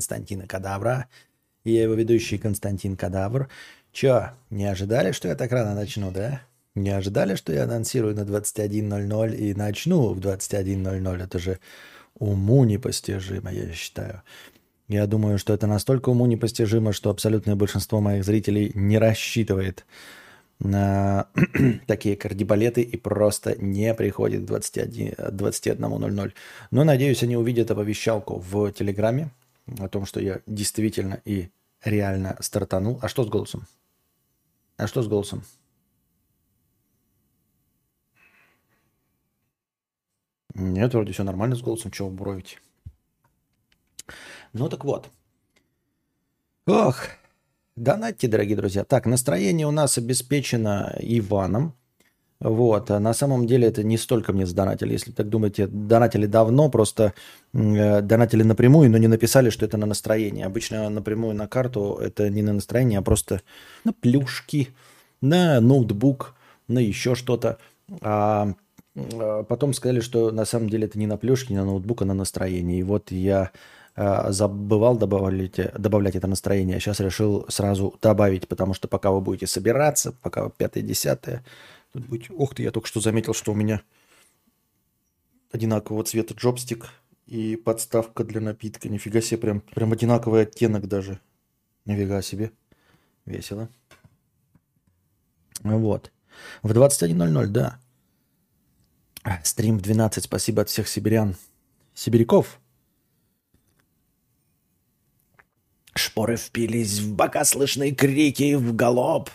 Константина Кадавра. И я его ведущий Константин Кадавр. Чё, не ожидали, что я так рано начну, да? Не ожидали, что я анонсирую на 21.00 и начну в 21.00? Это же уму непостижимо, я считаю. Я думаю, что это настолько уму непостижимо, что абсолютное большинство моих зрителей не рассчитывает на такие кардибалеты и просто не приходит к 21.00. Но надеюсь, они увидят оповещалку в Телеграме о том, что я действительно и реально стартанул. А что с голосом? А что с голосом? Нет, вроде все нормально с голосом, чего бровить. Ну так вот. Ох, донатьте, дорогие друзья. Так, настроение у нас обеспечено Иваном. Вот, а на самом деле это не столько мне задонатили. Если так думаете, донатили давно, просто э, донатили напрямую, но не написали, что это на настроение. Обычно напрямую на карту это не на настроение, а просто на плюшки, на ноутбук, на еще что-то. А, а потом сказали, что на самом деле это не на плюшки, не на ноутбук, а на настроение. И вот я а, забывал добавлять, добавлять это настроение, а сейчас решил сразу добавить, потому что пока вы будете собираться, пока пятое-десятое, тут будет... Ух ты, я только что заметил, что у меня одинакового цвета джобстик и подставка для напитка. Нифига себе, прям, прям одинаковый оттенок даже. Нифига себе. Весело. Вот. В 21.00, да. Стрим в 12. Спасибо от всех сибирян. Сибиряков. Шпоры впились в бока, слышны крики в галоп.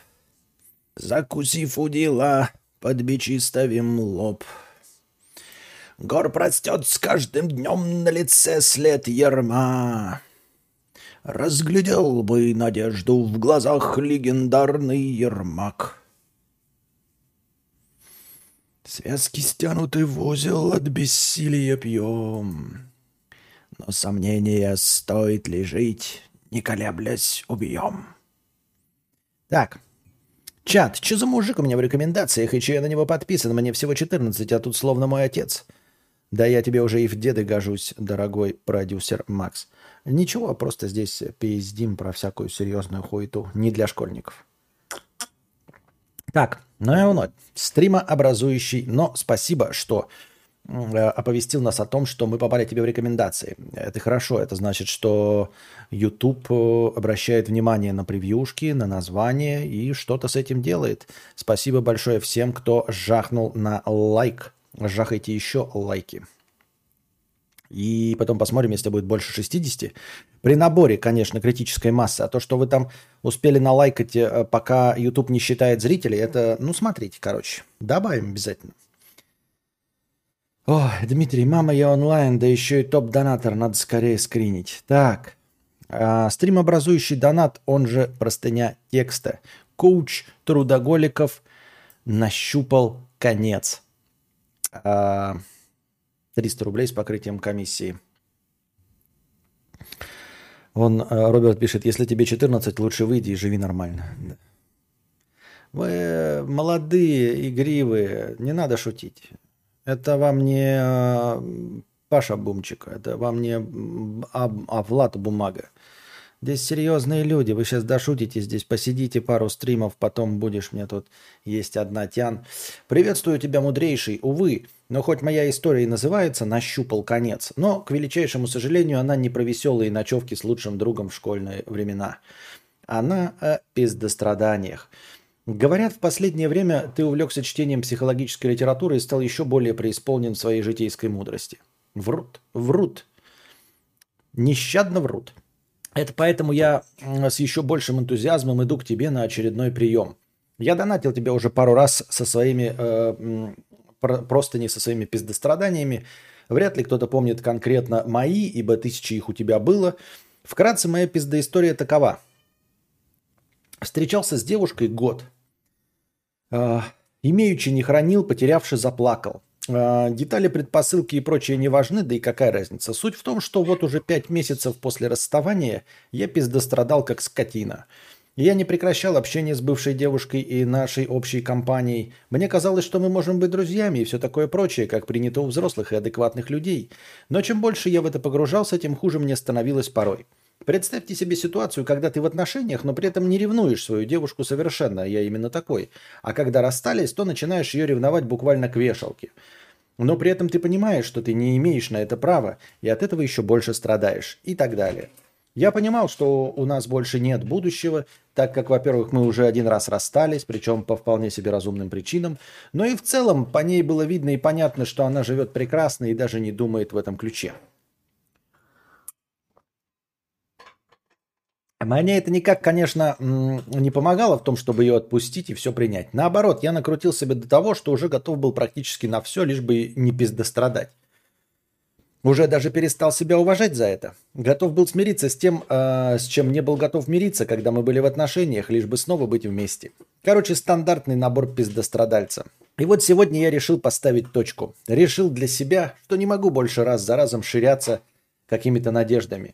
Закусив удила, под бичи ставим лоб. Гор простет с каждым днем на лице след ерма. Разглядел бы надежду в глазах легендарный Ермак. Связки стянуты в узел, от бессилия пьем. Но сомнения стоит ли жить, не колеблясь, убьем. Так, чат, что за мужик у меня в рекомендациях, и че я на него подписан? Мне всего 14, а тут словно мой отец. Да я тебе уже и в деды гожусь, дорогой продюсер Макс. Ничего, просто здесь пиздим про всякую серьезную хуету. Не для школьников. Так, ну и вновь. Стримообразующий, но спасибо, что оповестил нас о том, что мы попали тебе в рекомендации. Это хорошо, это значит, что YouTube э, обращает внимание на превьюшки, на название и что-то с этим делает. Спасибо большое всем, кто жахнул на лайк. Жахайте еще лайки. И потом посмотрим, если будет больше 60. При наборе, конечно, критической массы. А то, что вы там успели налайкать, э, пока YouTube не считает зрителей, это, ну, смотрите, короче. Добавим обязательно. О, Дмитрий, мама, я онлайн, да еще и топ-донатор, надо скорее скринить. Так, а, стримообразующий донат, он же простыня текста. Коуч трудоголиков нащупал конец. А, 300 рублей с покрытием комиссии. Он, а, Роберт пишет, если тебе 14, лучше выйди и живи нормально. Вы молодые, игривые, не надо шутить. Это вам не а, Паша Бумчик, это вам не а, а Влад Бумага. Здесь серьезные люди, вы сейчас дошутите здесь, посидите пару стримов, потом будешь мне тут есть одна тян. Приветствую тебя, мудрейший. Увы, но хоть моя история и называется «Нащупал конец», но, к величайшему сожалению, она не про веселые ночевки с лучшим другом в школьные времена. Она о пиздостраданиях. Говорят, в последнее время ты увлекся чтением психологической литературы и стал еще более преисполнен своей житейской мудрости. Врут, врут. Нещадно врут. Это поэтому я с еще большим энтузиазмом иду к тебе на очередной прием. Я донатил тебе уже пару раз со своими, э, просто не со своими пиздостраданиями. Вряд ли кто-то помнит конкретно мои, ибо тысячи их у тебя было. Вкратце, моя пиздоистория такова. Встречался с девушкой год – имеючи не хранил, потерявший заплакал. А, детали, предпосылки и прочее не важны, да и какая разница. Суть в том, что вот уже пять месяцев после расставания я пиздострадал как скотина. Я не прекращал общение с бывшей девушкой и нашей общей компанией. Мне казалось, что мы можем быть друзьями и все такое прочее, как принято у взрослых и адекватных людей. Но чем больше я в это погружался, тем хуже мне становилось порой. Представьте себе ситуацию, когда ты в отношениях, но при этом не ревнуешь свою девушку совершенно, я именно такой. А когда расстались, то начинаешь ее ревновать буквально к вешалке. Но при этом ты понимаешь, что ты не имеешь на это права, и от этого еще больше страдаешь и так далее. Я понимал, что у нас больше нет будущего, так как, во-первых, мы уже один раз расстались, причем по вполне себе разумным причинам, но и в целом по ней было видно и понятно, что она живет прекрасно и даже не думает в этом ключе. Мне это никак, конечно, не помогало в том, чтобы ее отпустить и все принять. Наоборот, я накрутил себя до того, что уже готов был практически на все, лишь бы не пиздострадать. Уже даже перестал себя уважать за это. Готов был смириться с тем, э, с чем не был готов мириться, когда мы были в отношениях, лишь бы снова быть вместе. Короче, стандартный набор пиздострадальца. И вот сегодня я решил поставить точку. Решил для себя, что не могу больше раз за разом ширяться какими-то надеждами.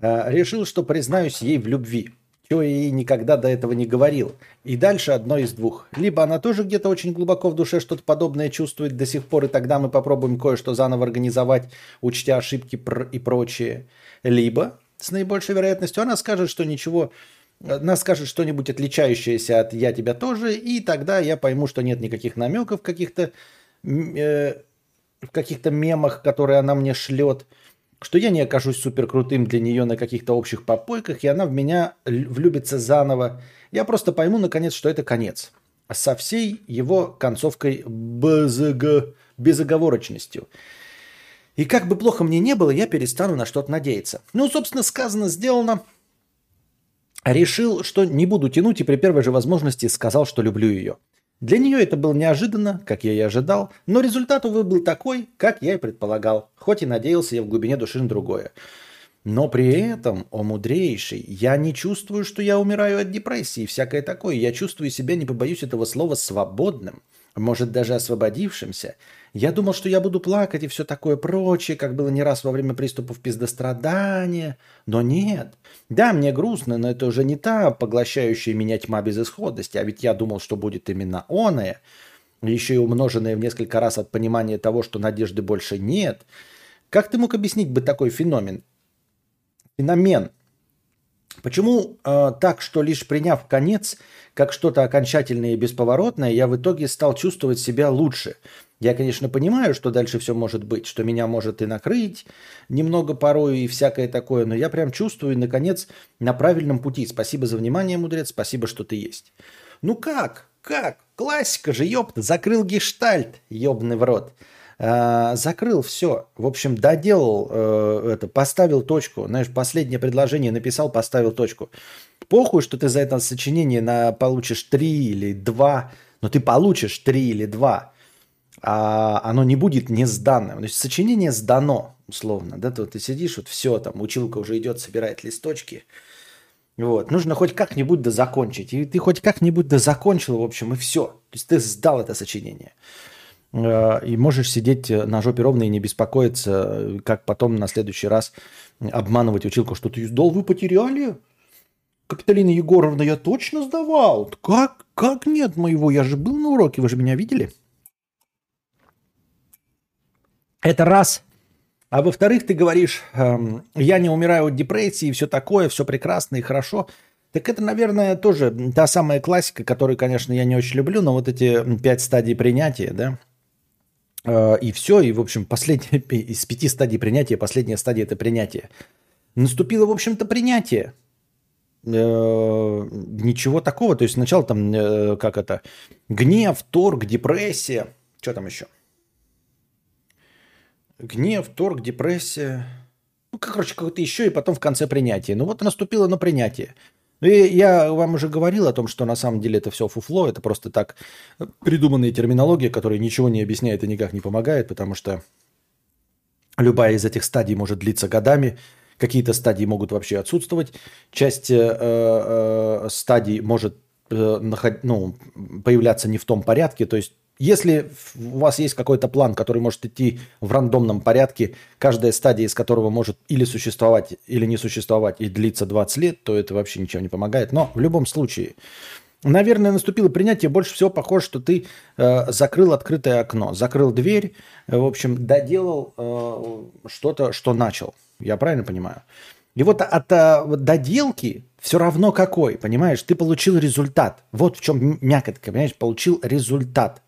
Э, решил, что признаюсь ей в любви чего я ей никогда до этого не говорил. И дальше одно из двух. Либо она тоже где-то очень глубоко в душе что-то подобное чувствует до сих пор, и тогда мы попробуем кое-что заново организовать, учтя ошибки и прочее. Либо, с наибольшей вероятностью, она скажет, что ничего она скажет что-нибудь отличающееся от «я тебя тоже», и тогда я пойму, что нет никаких намеков каких-то э, в каких-то мемах, которые она мне шлет – что я не окажусь супер крутым для нее на каких-то общих попойках, и она в меня влюбится заново. Я просто пойму, наконец, что это конец. Со всей его концовкой безого... безоговорочностью. И как бы плохо мне не было, я перестану на что-то надеяться. Ну, собственно, сказано, сделано. Решил, что не буду тянуть, и при первой же возможности сказал, что люблю ее. Для нее это было неожиданно, как я и ожидал, но результат, увы, был такой, как я и предполагал, хоть и надеялся я в глубине души на другое. Но при этом, о мудрейший, я не чувствую, что я умираю от депрессии и всякое такое. Я чувствую себя, не побоюсь этого слова, свободным – может, даже освободившимся. Я думал, что я буду плакать и все такое прочее, как было не раз во время приступов пиздострадания. Но нет. Да, мне грустно, но это уже не та поглощающая меня тьма безысходности, а ведь я думал, что будет именно оная, еще и умноженная в несколько раз от понимания того, что надежды больше нет. Как ты мог объяснить бы такой феномен? Феномен. Почему э, так, что лишь приняв конец, как что-то окончательное и бесповоротное, я в итоге стал чувствовать себя лучше. Я, конечно, понимаю, что дальше все может быть, что меня может и накрыть немного порой и всякое такое, но я прям чувствую, наконец, на правильном пути. Спасибо за внимание, мудрец, спасибо, что ты есть. Ну как? Как? Классика же, ёпта, закрыл гештальт, ёбный в рот. А, закрыл все. В общем, доделал э, это, поставил точку. Знаешь, последнее предложение написал, поставил точку. Похуй, что ты за это сочинение на, получишь 3 или 2, но ты получишь 3 или 2, а оно не будет не сданным. То есть сочинение сдано, условно. Да, то ты сидишь, вот все, там училка уже идет, собирает листочки. Вот. Нужно хоть как-нибудь дозакончить. И ты хоть как-нибудь дозакончил, в общем, и все. То есть ты сдал это сочинение. Э, и можешь сидеть на жопе ровно и не беспокоиться, как потом на следующий раз обманывать училку, что ты сдал, вы потеряли? Капиталина Егоровна, я точно сдавал. Как? Как нет моего? Я же был на уроке, вы же меня видели? Это раз. А во-вторых, ты говоришь, эм, я не умираю от депрессии, все такое, все прекрасно и хорошо. Так это, наверное, тоже та самая классика, которую, конечно, я не очень люблю, но вот эти пять стадий принятия, да, и все, и, в общем, последняя из пяти стадий принятия, последняя стадия – это принятие. Наступило, в общем-то, принятие. Э, ничего такого. То есть сначала там, э, как это, гнев, торг, депрессия. Что там еще? Гнев, торг, депрессия. Ну, короче, какое-то еще, и потом в конце принятие. Ну вот наступило на принятие. Ну, и я вам уже говорил о том, что на самом деле это все фуфло, это просто так придуманная терминология, которая ничего не объясняет и никак не помогает, потому что любая из этих стадий может длиться годами, какие-то стадии могут вообще отсутствовать, часть э, э, стадий может э, наход, ну, появляться не в том порядке, то есть если у вас есть какой-то план, который может идти в рандомном порядке, каждая стадия из которого может или существовать, или не существовать и длиться 20 лет, то это вообще ничего не помогает. Но в любом случае, наверное, наступило принятие. Больше всего похоже, что ты э, закрыл открытое окно, закрыл дверь, э, в общем, доделал э, что-то, что начал. Я правильно понимаю? И вот от а, доделки все равно какой, понимаешь? Ты получил результат. Вот в чем мякотка, понимаешь? Получил результат.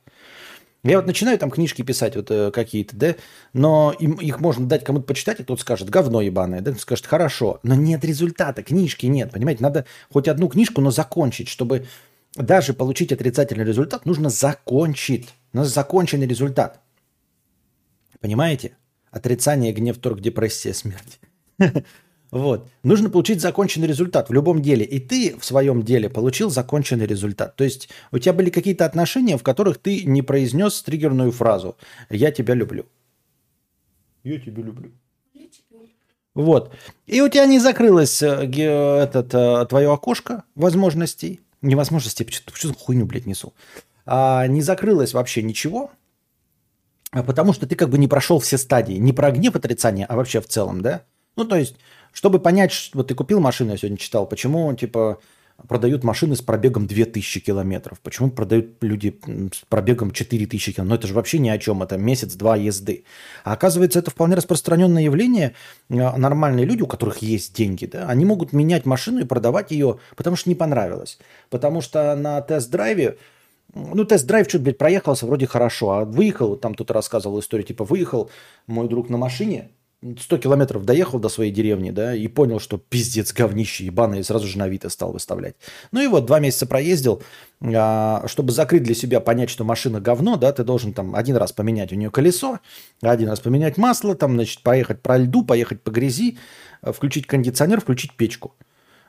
Я вот начинаю там книжки писать вот э, какие-то, да, но им, их можно дать кому-то почитать, и кто-то скажет, говно ебаное, да, кто скажет, хорошо, но нет результата, книжки нет, понимаете, надо хоть одну книжку, но закончить, чтобы даже получить отрицательный результат, нужно закончить, нужно законченный результат. Понимаете? Отрицание, гнев, торг, депрессия, смерть. Вот. Нужно получить законченный результат в любом деле. И ты в своем деле получил законченный результат. То есть у тебя были какие-то отношения, в которых ты не произнес триггерную фразу «я тебя люблю». Я тебя люблю. Вот. И у тебя не закрылось э, этот, э, твое окошко возможностей. Невозможностей, что за хуйню, блядь, несу. А, не закрылось вообще ничего, а потому что ты как бы не прошел все стадии. Не про гнев отрицания, а вообще в целом, да? Ну, то есть чтобы понять, вот ты купил машину, я сегодня читал, почему типа продают машины с пробегом 2000 километров, почему продают люди с пробегом 4000 километров, ну это же вообще ни о чем, это месяц-два езды. А оказывается, это вполне распространенное явление, а, нормальные люди, у которых есть деньги, да, они могут менять машину и продавать ее, потому что не понравилось, потому что на тест-драйве ну, тест-драйв чуть, блядь, проехался, вроде хорошо, а выехал, там кто-то рассказывал историю, типа, выехал мой друг на машине, 100 километров доехал до своей деревни, да, и понял, что пиздец, говнище ебаное, и сразу же на Авито стал выставлять. Ну и вот, два месяца проездил, а, чтобы закрыть для себя, понять, что машина говно, да, ты должен там один раз поменять у нее колесо, один раз поменять масло, там, значит, поехать по льду, поехать по грязи, включить кондиционер, включить печку.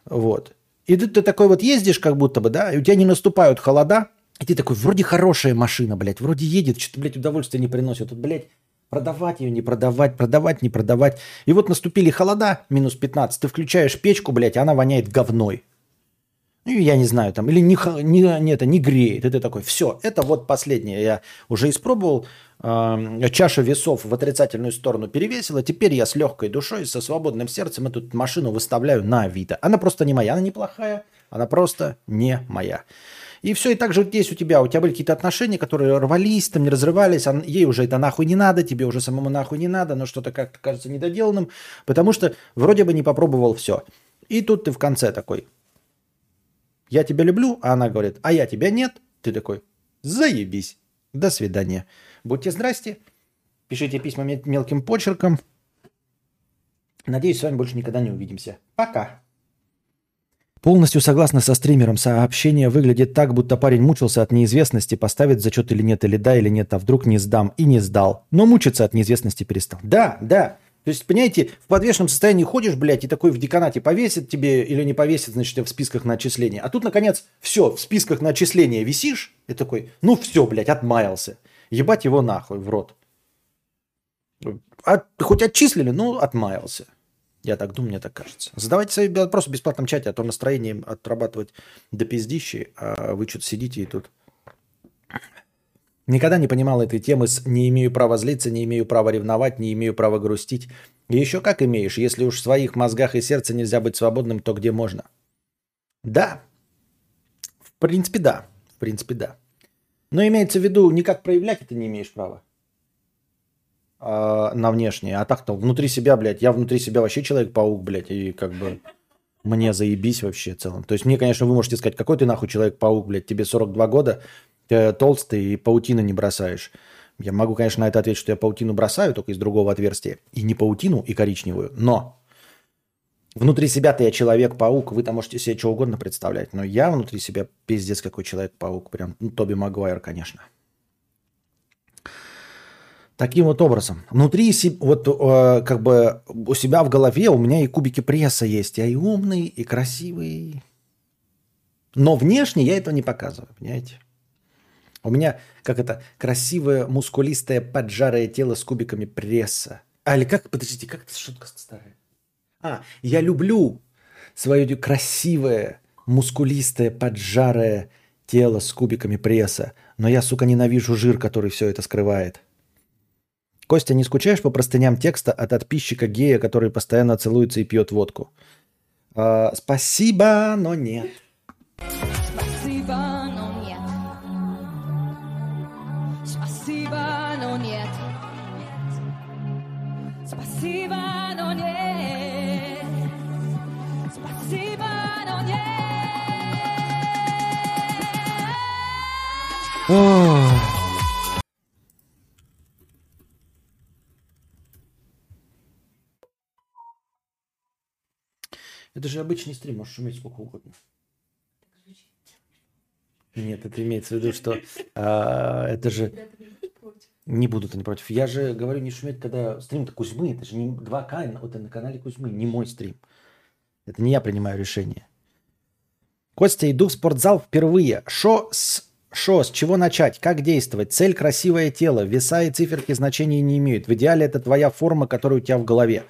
Вот. И ты, ты такой вот ездишь как будто бы, да, и у тебя не наступают холода, и ты такой, вроде хорошая машина, блядь, вроде едет, что-то, блядь, удовольствие не приносит. Тут, блядь, Продавать ее, не продавать, продавать, не продавать. И вот наступили холода, минус 15, ты включаешь печку, блядь, она воняет говной. Ну, я не знаю, там, или не, не, не, это, не греет. И ты такой, все, это вот последнее. Я уже испробовал, э, чаша весов в отрицательную сторону перевесила. Теперь я с легкой душой, со свободным сердцем эту машину выставляю на Авито. Она просто не моя, она неплохая, она просто не моя. И все, и так же здесь у тебя, у тебя были какие-то отношения, которые рвались, там не разрывались, а ей уже это нахуй не надо, тебе уже самому нахуй не надо, но что-то как-то кажется недоделанным, потому что вроде бы не попробовал все. И тут ты в конце такой, я тебя люблю, а она говорит, а я тебя нет. Ты такой, заебись, до свидания. Будьте здрасте, пишите письма мелким почерком. Надеюсь, с вами больше никогда не увидимся. Пока. Полностью согласна со стримером. Сообщение выглядит так, будто парень мучился от неизвестности, поставит зачет или нет, или да, или нет, а вдруг не сдам. И не сдал. Но мучиться от неизвестности перестал. Да, да. То есть, понимаете, в подвешенном состоянии ходишь, блядь, и такой в деканате повесит тебе или не повесит, значит, в списках на отчисления. А тут, наконец, все, в списках на отчисления висишь, и такой, ну все, блядь, отмаялся. Ебать его нахуй в рот. А, хоть отчислили, ну, отмаялся. Я так думаю, мне так кажется. Задавайте свои вопросы в бесплатном чате, а то настроение отрабатывать до пиздищи, а вы что-то сидите и тут... Никогда не понимал этой темы с «не имею права злиться, не имею права ревновать, не имею права грустить». И еще как имеешь, если уж в своих мозгах и сердце нельзя быть свободным, то где можно? Да. В принципе, да. В принципе, да. Но имеется в виду, никак проявлять это не имеешь права. А, на внешнее. А так-то внутри себя, блядь, я внутри себя вообще Человек-паук, блядь, и как бы мне заебись вообще в целом. То есть мне, конечно, вы можете сказать, какой ты нахуй Человек-паук, блядь, тебе 42 года, ты толстый и паутины не бросаешь. Я могу, конечно, на это ответить, что я паутину бросаю, только из другого отверстия. И не паутину, и коричневую. Но внутри себя-то я Человек-паук, вы там можете себе что угодно представлять. Но я внутри себя пиздец какой Человек-паук. Прям, ну, Тоби Магуайр, конечно. Таким вот образом. Внутри, вот э, как бы у себя в голове у меня и кубики пресса есть. Я и умный, и красивый. Но внешне я этого не показываю, понимаете? У меня, как это, красивое, мускулистое, поджарое тело с кубиками пресса. А, или как, подождите, как это шутка старая? А, я люблю свое красивое, мускулистое, поджарое тело с кубиками пресса. Но я, сука, ненавижу жир, который все это скрывает. Костя, не скучаешь по простыням текста от подписчика гея, который постоянно целуется и пьет водку? Э, спасибо, но нет. Спасибо, но нет. Спасибо, но нет. Спасибо, но нет. Спасибо, но нет. Это же обычный стрим, можешь шуметь сколько угодно. Нет, это имеется в виду, что а, это же... Не будут они против. Я же говорю не шуметь, когда стрим-то Кузьмы. Это же не 2К, вот на канале Кузьмы, не мой стрим. Это не я принимаю решение. Костя, иду в спортзал впервые. Шо с Шо, с чего начать? Как действовать? Цель – красивое тело. Веса и циферки значения не имеют. В идеале это твоя форма, которая у тебя в голове.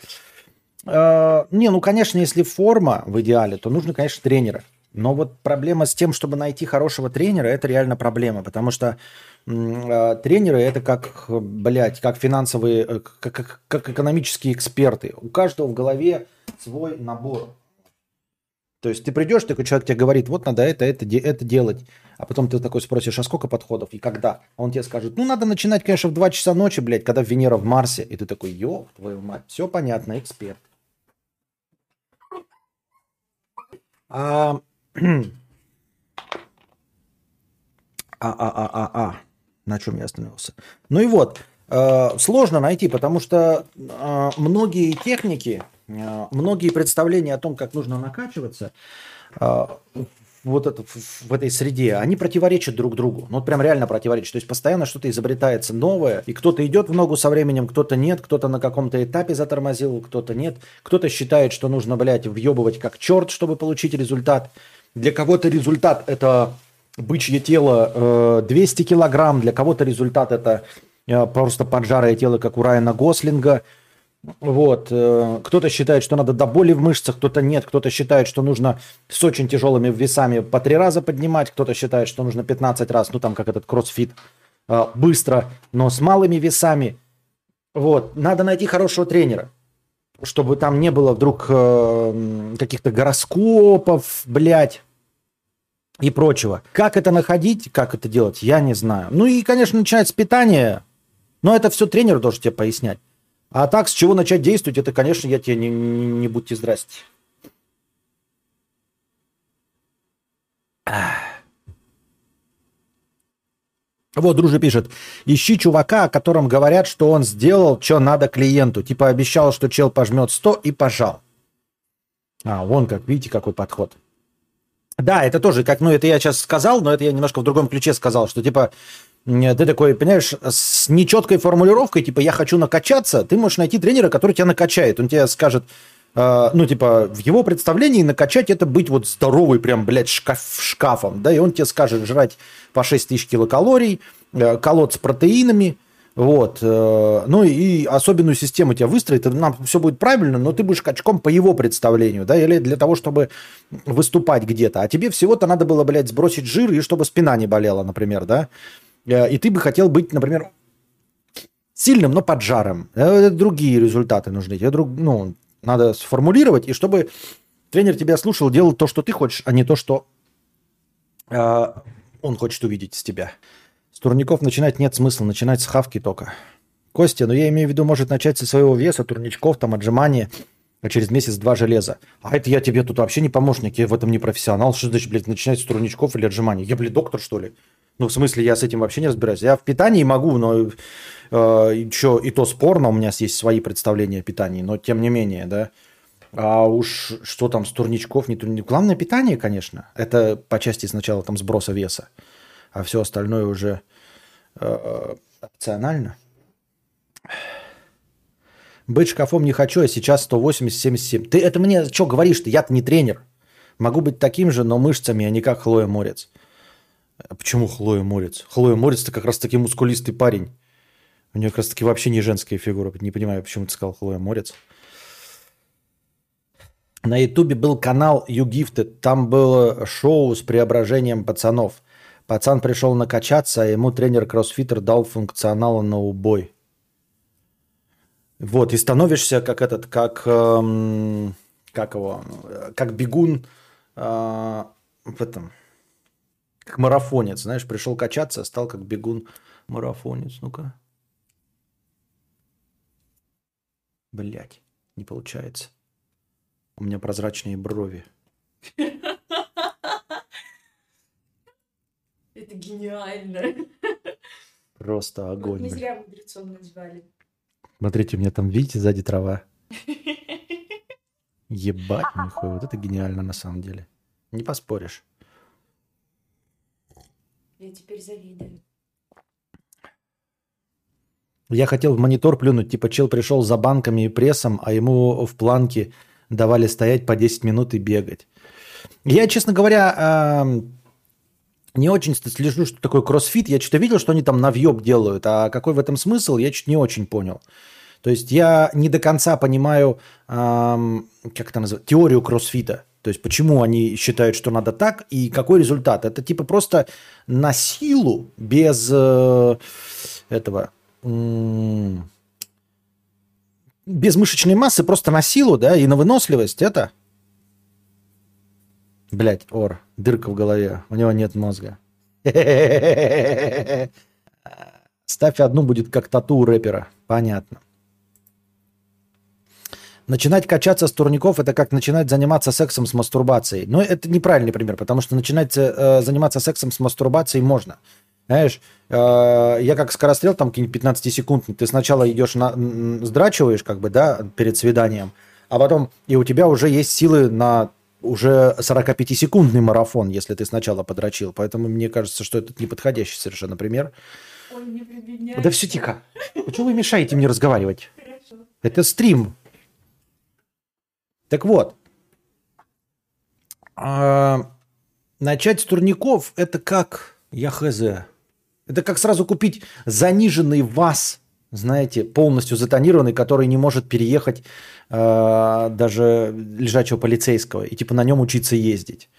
Э, не, ну, конечно, если форма в идеале, то нужно, конечно, тренера. Но вот проблема с тем, чтобы найти хорошего тренера, это реально проблема, потому что э, тренеры это как, блядь, как финансовые, э, как, как, как экономические эксперты. У каждого в голове свой набор. То есть ты придешь, такой человек тебе говорит, вот надо это, это, это делать. А потом ты такой спросишь, а сколько подходов и когда? Он тебе скажет, ну надо начинать, конечно, в 2 часа ночи, блядь, когда Венера в Марсе. И ты такой, ёб твою мать, все понятно, эксперт. А, а, а, а, а, а. На чем я остановился? Ну и вот, э, сложно найти, потому что э, многие техники, э, многие представления о том, как нужно накачиваться, э, вот это, в этой среде, они противоречат друг другу. Ну, вот прям реально противоречат. То есть постоянно что-то изобретается новое, и кто-то идет в ногу со временем, кто-то нет, кто-то на каком-то этапе затормозил, кто-то нет. Кто-то считает, что нужно, блядь, въебывать как черт, чтобы получить результат. Для кого-то результат – это бычье тело 200 э, килограмм, для кого-то результат – это э, просто поджарое тело, как у Райана Гослинга. Вот. Э, кто-то считает, что надо до боли в мышцах, кто-то нет. Кто-то считает, что нужно с очень тяжелыми весами по три раза поднимать. Кто-то считает, что нужно 15 раз, ну там как этот кроссфит, быстро, но с малыми весами. Вот. Надо найти хорошего тренера чтобы там не было вдруг э, каких-то гороскопов, блядь, и прочего. Как это находить, как это делать, я не знаю. Ну и, конечно, начинать с питания, но это все тренер должен тебе пояснять. А так, с чего начать действовать, это, конечно, я тебе не, не, не будьте здрасте. Вот, дружи пишет, ищи чувака, о котором говорят, что он сделал, что надо клиенту. Типа обещал, что чел пожмет 100 и пожал. А, вон как, видите, какой подход. Да, это тоже, как, ну, это я сейчас сказал, но это я немножко в другом ключе сказал, что, типа, ты такой, понимаешь, с нечеткой формулировкой, типа, я хочу накачаться, ты можешь найти тренера, который тебя накачает. Он тебе скажет, э, ну, типа, в его представлении накачать это быть вот здоровый прям, блядь, шкаф, шкафом, да, и он тебе скажет жрать по 6 тысяч килокалорий, э, колоть с протеинами, вот. Э, ну и особенную систему тебя выстроит, нам все будет правильно, но ты будешь качком по его представлению, да, или для того, чтобы выступать где-то. А тебе всего-то надо было, блядь, сбросить жир, и чтобы спина не болела, например, да. Э, и ты бы хотел быть, например, сильным, но поджаром. Другие результаты нужны. Тебе друг, ну, надо сформулировать, и чтобы тренер тебя слушал, делал то, что ты хочешь, а не то, что он хочет увидеть с тебя. С турников начинать нет смысла, начинать с хавки только. Костя, ну я имею в виду, может начать со своего веса, турничков, там, отжимания, а через месяц два железа. А это я тебе тут вообще не помощник, я в этом не профессионал. Что значит, блядь, начинать с турничков или отжиманий? Я, блядь, доктор, что ли? Ну, в смысле, я с этим вообще не разбираюсь. Я в питании могу, но э, еще и то спорно, у меня есть свои представления о питании, но тем не менее, да. А уж что там с турничков, не турничков. Главное питание, конечно. Это по части сначала там сброса веса, а все остальное уже э, опционально. Быть шкафом не хочу, а сейчас 180-77. Ты это мне что говоришь-то? Я-то не тренер. Могу быть таким же, но мышцами, а не как Хлоя Морец. А почему Хлоя Морец? Хлоя Морец-то как раз таки мускулистый парень. У нее как раз таки вообще не женская фигура. Не понимаю, почему ты сказал Хлоя Морец. На Ютубе был канал You Gifted, там было шоу с преображением пацанов. Пацан пришел накачаться, а ему тренер-кроссфитер дал функционала на убой. Вот, и становишься как этот, как, эм, как его, как бегун э, в этом, как марафонец, знаешь, пришел качаться, стал как бегун-марафонец. Ну-ка. Блять, не получается. У меня прозрачные брови. Это гениально. Просто огонь. Вот не зря мудрецом назвали. Смотрите, у меня там, видите, сзади трава. Ебать, нихуя. Вот это гениально на самом деле. Не поспоришь. Я теперь завидую. Я хотел в монитор плюнуть, типа чел пришел за банками и прессом, а ему в планке давали стоять по 10 минут и бегать. Я, честно говоря, не очень слежу, что такое кроссфит. Я что-то видел, что они там навьеб делают, а какой в этом смысл, я чуть не очень понял. То есть я не до конца понимаю, эм, как это называется, теорию кроссфита. То есть почему они считают, что надо так, и какой результат. Это типа просто на силу, без э, этого, э, без мышечной массы, просто на силу, да, и на выносливость. Это Блять, Ор, дырка в голове, у него нет мозга. Ставь одну, будет как тату у рэпера. Понятно. Начинать качаться с турников – это как начинать заниматься сексом с мастурбацией. Но это неправильный пример, потому что начинать э, заниматься сексом с мастурбацией можно. Знаешь, э, я как скорострел, там какие-нибудь 15 секунд, ты сначала идешь, на, сдрачиваешь, как бы, да, перед свиданием, а потом и у тебя уже есть силы на уже 45-секундный марафон, если ты сначала подрочил. Поэтому мне кажется, что это неподходящий совершенно пример. Ой, не да все тихо. Почему вы мешаете мне разговаривать? Хорошо. Это стрим. Так вот. А, начать с турников это как, я хз, это как сразу купить заниженный ВАЗ знаете, полностью затонированный, который не может переехать э, даже лежачего полицейского и типа на нем учиться ездить.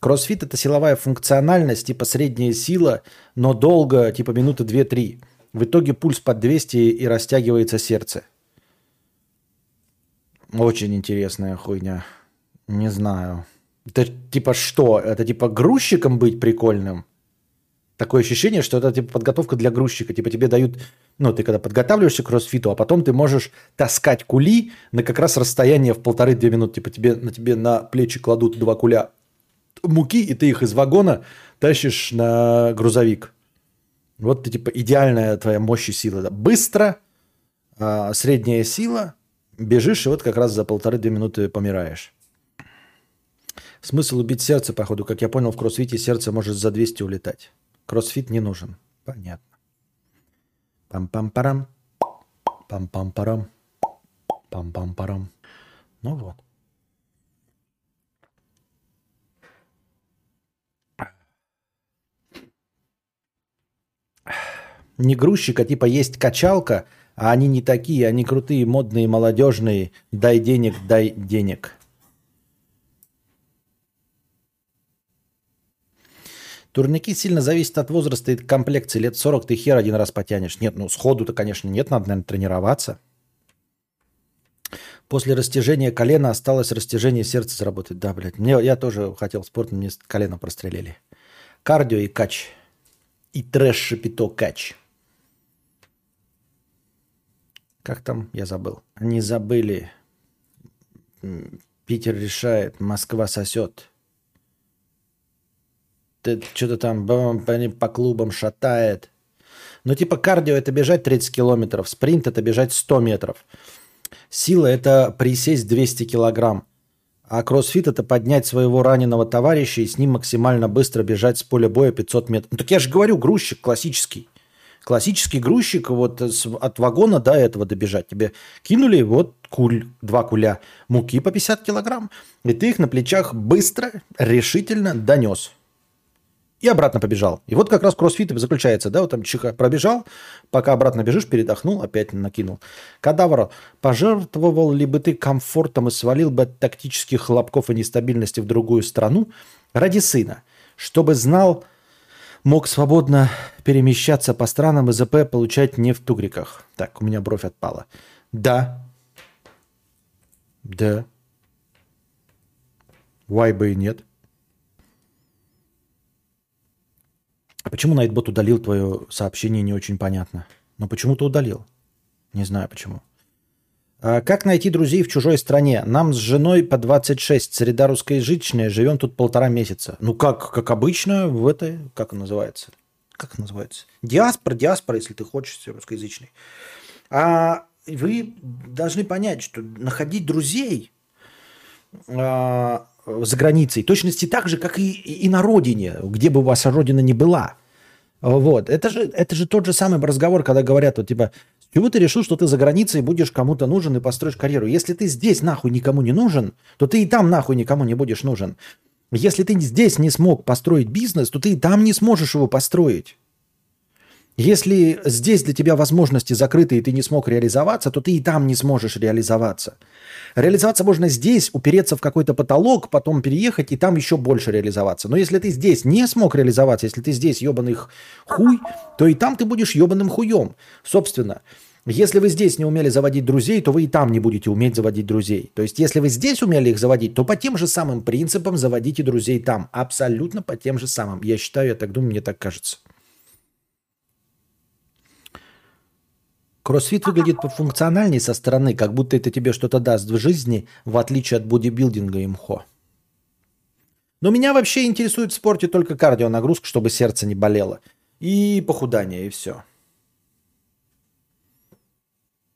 Кроссфит это силовая функциональность, типа средняя сила, но долго, типа минуты 2-3. В итоге пульс под 200 и растягивается сердце. Очень интересная хуйня. Не знаю. Это типа что? Это типа грузчиком быть прикольным? Такое ощущение, что это типа подготовка для грузчика. Типа тебе дают, ну, ты когда подготавливаешься к кроссфиту, а потом ты можешь таскать кули на как раз расстояние в полторы-две минуты. Типа тебе, на тебе на плечи кладут два куля муки, и ты их из вагона тащишь на грузовик. Вот ты типа идеальная твоя мощь и сила. Быстро, а, средняя сила, бежишь, и вот как раз за полторы-две минуты помираешь. Смысл убить сердце, походу, как я понял, в кроссфите сердце может за 200 улетать. Кроссфит не нужен. Понятно. Пам-пам-парам. Пам-пам-парам. Пам-пам-парам. Ну вот. Не грузчика, типа есть качалка, а они не такие, они крутые, модные, молодежные. Дай денег, дай денег. Турники сильно зависят от возраста и комплекции. Лет 40 ты хер один раз потянешь. Нет, ну сходу-то, конечно, нет, надо, наверное, тренироваться. После растяжения колена осталось растяжение сердца заработать. Да, блядь. Мне, я тоже хотел спорт, мне колено прострелили. Кардио и кач. И трэш шапито кач. Как там? Я забыл. Они забыли. Питер решает, Москва сосет что-то там по клубам шатает. Ну, типа кардио это бежать 30 километров, спринт это бежать 100 метров. Сила это присесть 200 килограмм. А кроссфит это поднять своего раненого товарища и с ним максимально быстро бежать с поля боя 500 метров. Ну, так я же говорю, грузчик классический. Классический грузчик вот от вагона до этого добежать. Тебе кинули вот куль, два куля муки по 50 килограмм, и ты их на плечах быстро, решительно донес и обратно побежал. И вот как раз кроссфит заключается, да, вот там чиха пробежал, пока обратно бежишь, передохнул, опять накинул. Кадавр, пожертвовал ли бы ты комфортом и свалил бы от тактических хлопков и нестабильности в другую страну ради сына, чтобы знал, мог свободно перемещаться по странам и ЗП получать не в тугриках. Так, у меня бровь отпала. Да. Да. Why бы и нет. А почему Найтбот удалил твое сообщение, не очень понятно. Но почему-то удалил. Не знаю почему. А Как найти друзей в чужой стране? Нам с женой по 26, среда русскоязычная, живем тут полтора месяца. Ну как, как обычно, в этой, как называется? Как называется? Диаспора, диаспора, если ты хочешь, русскоязычный. А вы должны понять, что находить друзей а, за границей, точности так же, как и, и на родине, где бы ваша родина ни была. Вот. Это же, это же тот же самый разговор, когда говорят, вот, типа, чего ты решил, что ты за границей будешь кому-то нужен и построишь карьеру? Если ты здесь нахуй никому не нужен, то ты и там нахуй никому не будешь нужен. Если ты здесь не смог построить бизнес, то ты и там не сможешь его построить. Если здесь для тебя возможности закрыты, и ты не смог реализоваться, то ты и там не сможешь реализоваться. Реализоваться можно здесь, упереться в какой-то потолок, потом переехать и там еще больше реализоваться. Но если ты здесь не смог реализоваться, если ты здесь ебаный хуй, то и там ты будешь ебаным хуем. Собственно, если вы здесь не умели заводить друзей, то вы и там не будете уметь заводить друзей. То есть, если вы здесь умели их заводить, то по тем же самым принципам заводите друзей там. Абсолютно по тем же самым. Я считаю, я так думаю, мне так кажется. Кроссфит выглядит функциональнее со стороны, как будто это тебе что-то даст в жизни, в отличие от бодибилдинга и мхо. Но меня вообще интересует в спорте только кардионагрузка, чтобы сердце не болело. И похудание, и все.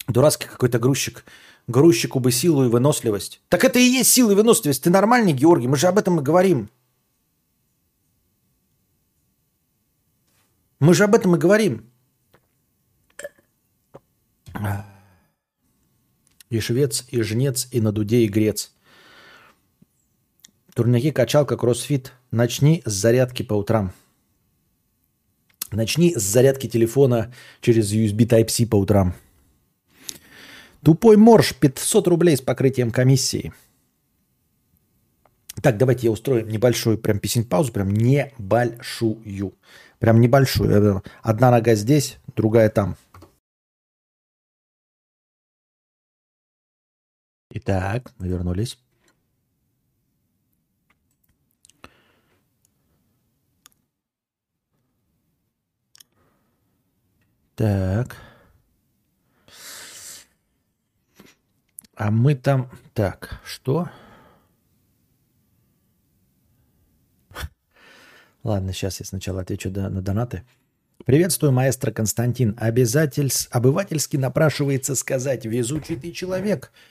Дурацкий какой-то грузчик. Грузчику бы силу и выносливость. Так это и есть сила и выносливость. Ты нормальный, Георгий? Мы же об этом и говорим. Мы же об этом и говорим. И швец, и жнец, и на дуде, и грец. Турники, качалка, кроссфит. Начни с зарядки по утрам. Начни с зарядки телефона через USB Type-C по утрам. Тупой морж 500 рублей с покрытием комиссии. Так, давайте я устрою небольшую прям песень-паузу, прям небольшую. Прям небольшую. Одна нога здесь, другая там. Итак, мы вернулись. Так. А мы там... Так, что? Ладно, сейчас я сначала отвечу на донаты. Приветствую, маэстро Константин. Обязательс... Обывательски напрашивается сказать, везучий ты человек –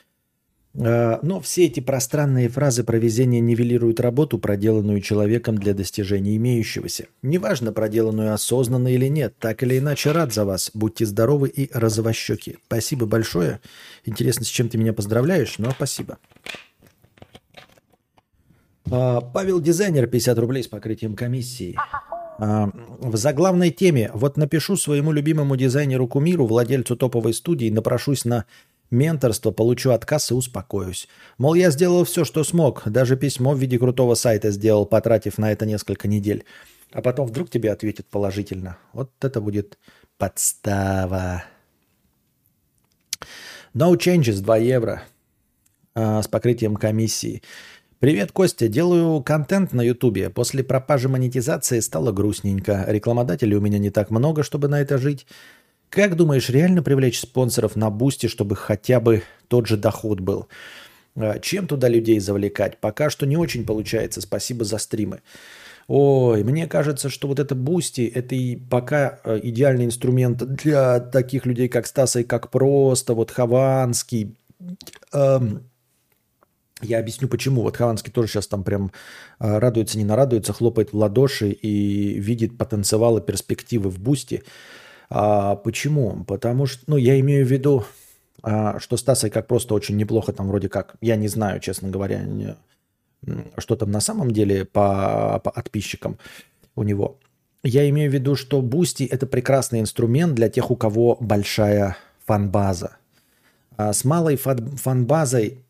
но все эти пространные фразы про везение нивелируют работу, проделанную человеком для достижения имеющегося. Неважно, проделанную осознанно или нет, так или иначе рад за вас. Будьте здоровы и розовощеки. Спасибо большое. Интересно, с чем ты меня поздравляешь, но спасибо. А, Павел Дизайнер, 50 рублей с покрытием комиссии. А, в заглавной теме. Вот напишу своему любимому дизайнеру Кумиру, владельцу топовой студии, напрошусь на менторство, получу отказ и успокоюсь. Мол, я сделал все, что смог. Даже письмо в виде крутого сайта сделал, потратив на это несколько недель. А потом вдруг тебе ответят положительно. Вот это будет подстава. No changes 2 евро а, с покрытием комиссии. Привет, Костя. Делаю контент на Ютубе. После пропажи монетизации стало грустненько. Рекламодателей у меня не так много, чтобы на это жить. Как думаешь, реально привлечь спонсоров на Boosty, чтобы хотя бы тот же доход был? А, чем туда людей завлекать? Пока что не очень получается. Спасибо за стримы. Ой, мне кажется, что вот это Boosty, это и пока э, идеальный инструмент для таких людей, как Стас Ай Как Просто, вот Хованский. Эм, я объясню почему. Вот Хованский тоже сейчас там прям э, радуется, не нарадуется, хлопает в ладоши и видит потенциалы, перспективы в Boosty. А, почему? Потому что, ну, я имею в виду, а, что Стас Ай Как Просто очень неплохо там вроде как, я не знаю, честно говоря, не, что там на самом деле по, по подписчикам у него. Я имею в виду, что Boosty это прекрасный инструмент для тех, у кого большая фан-база. А с малой фан-базой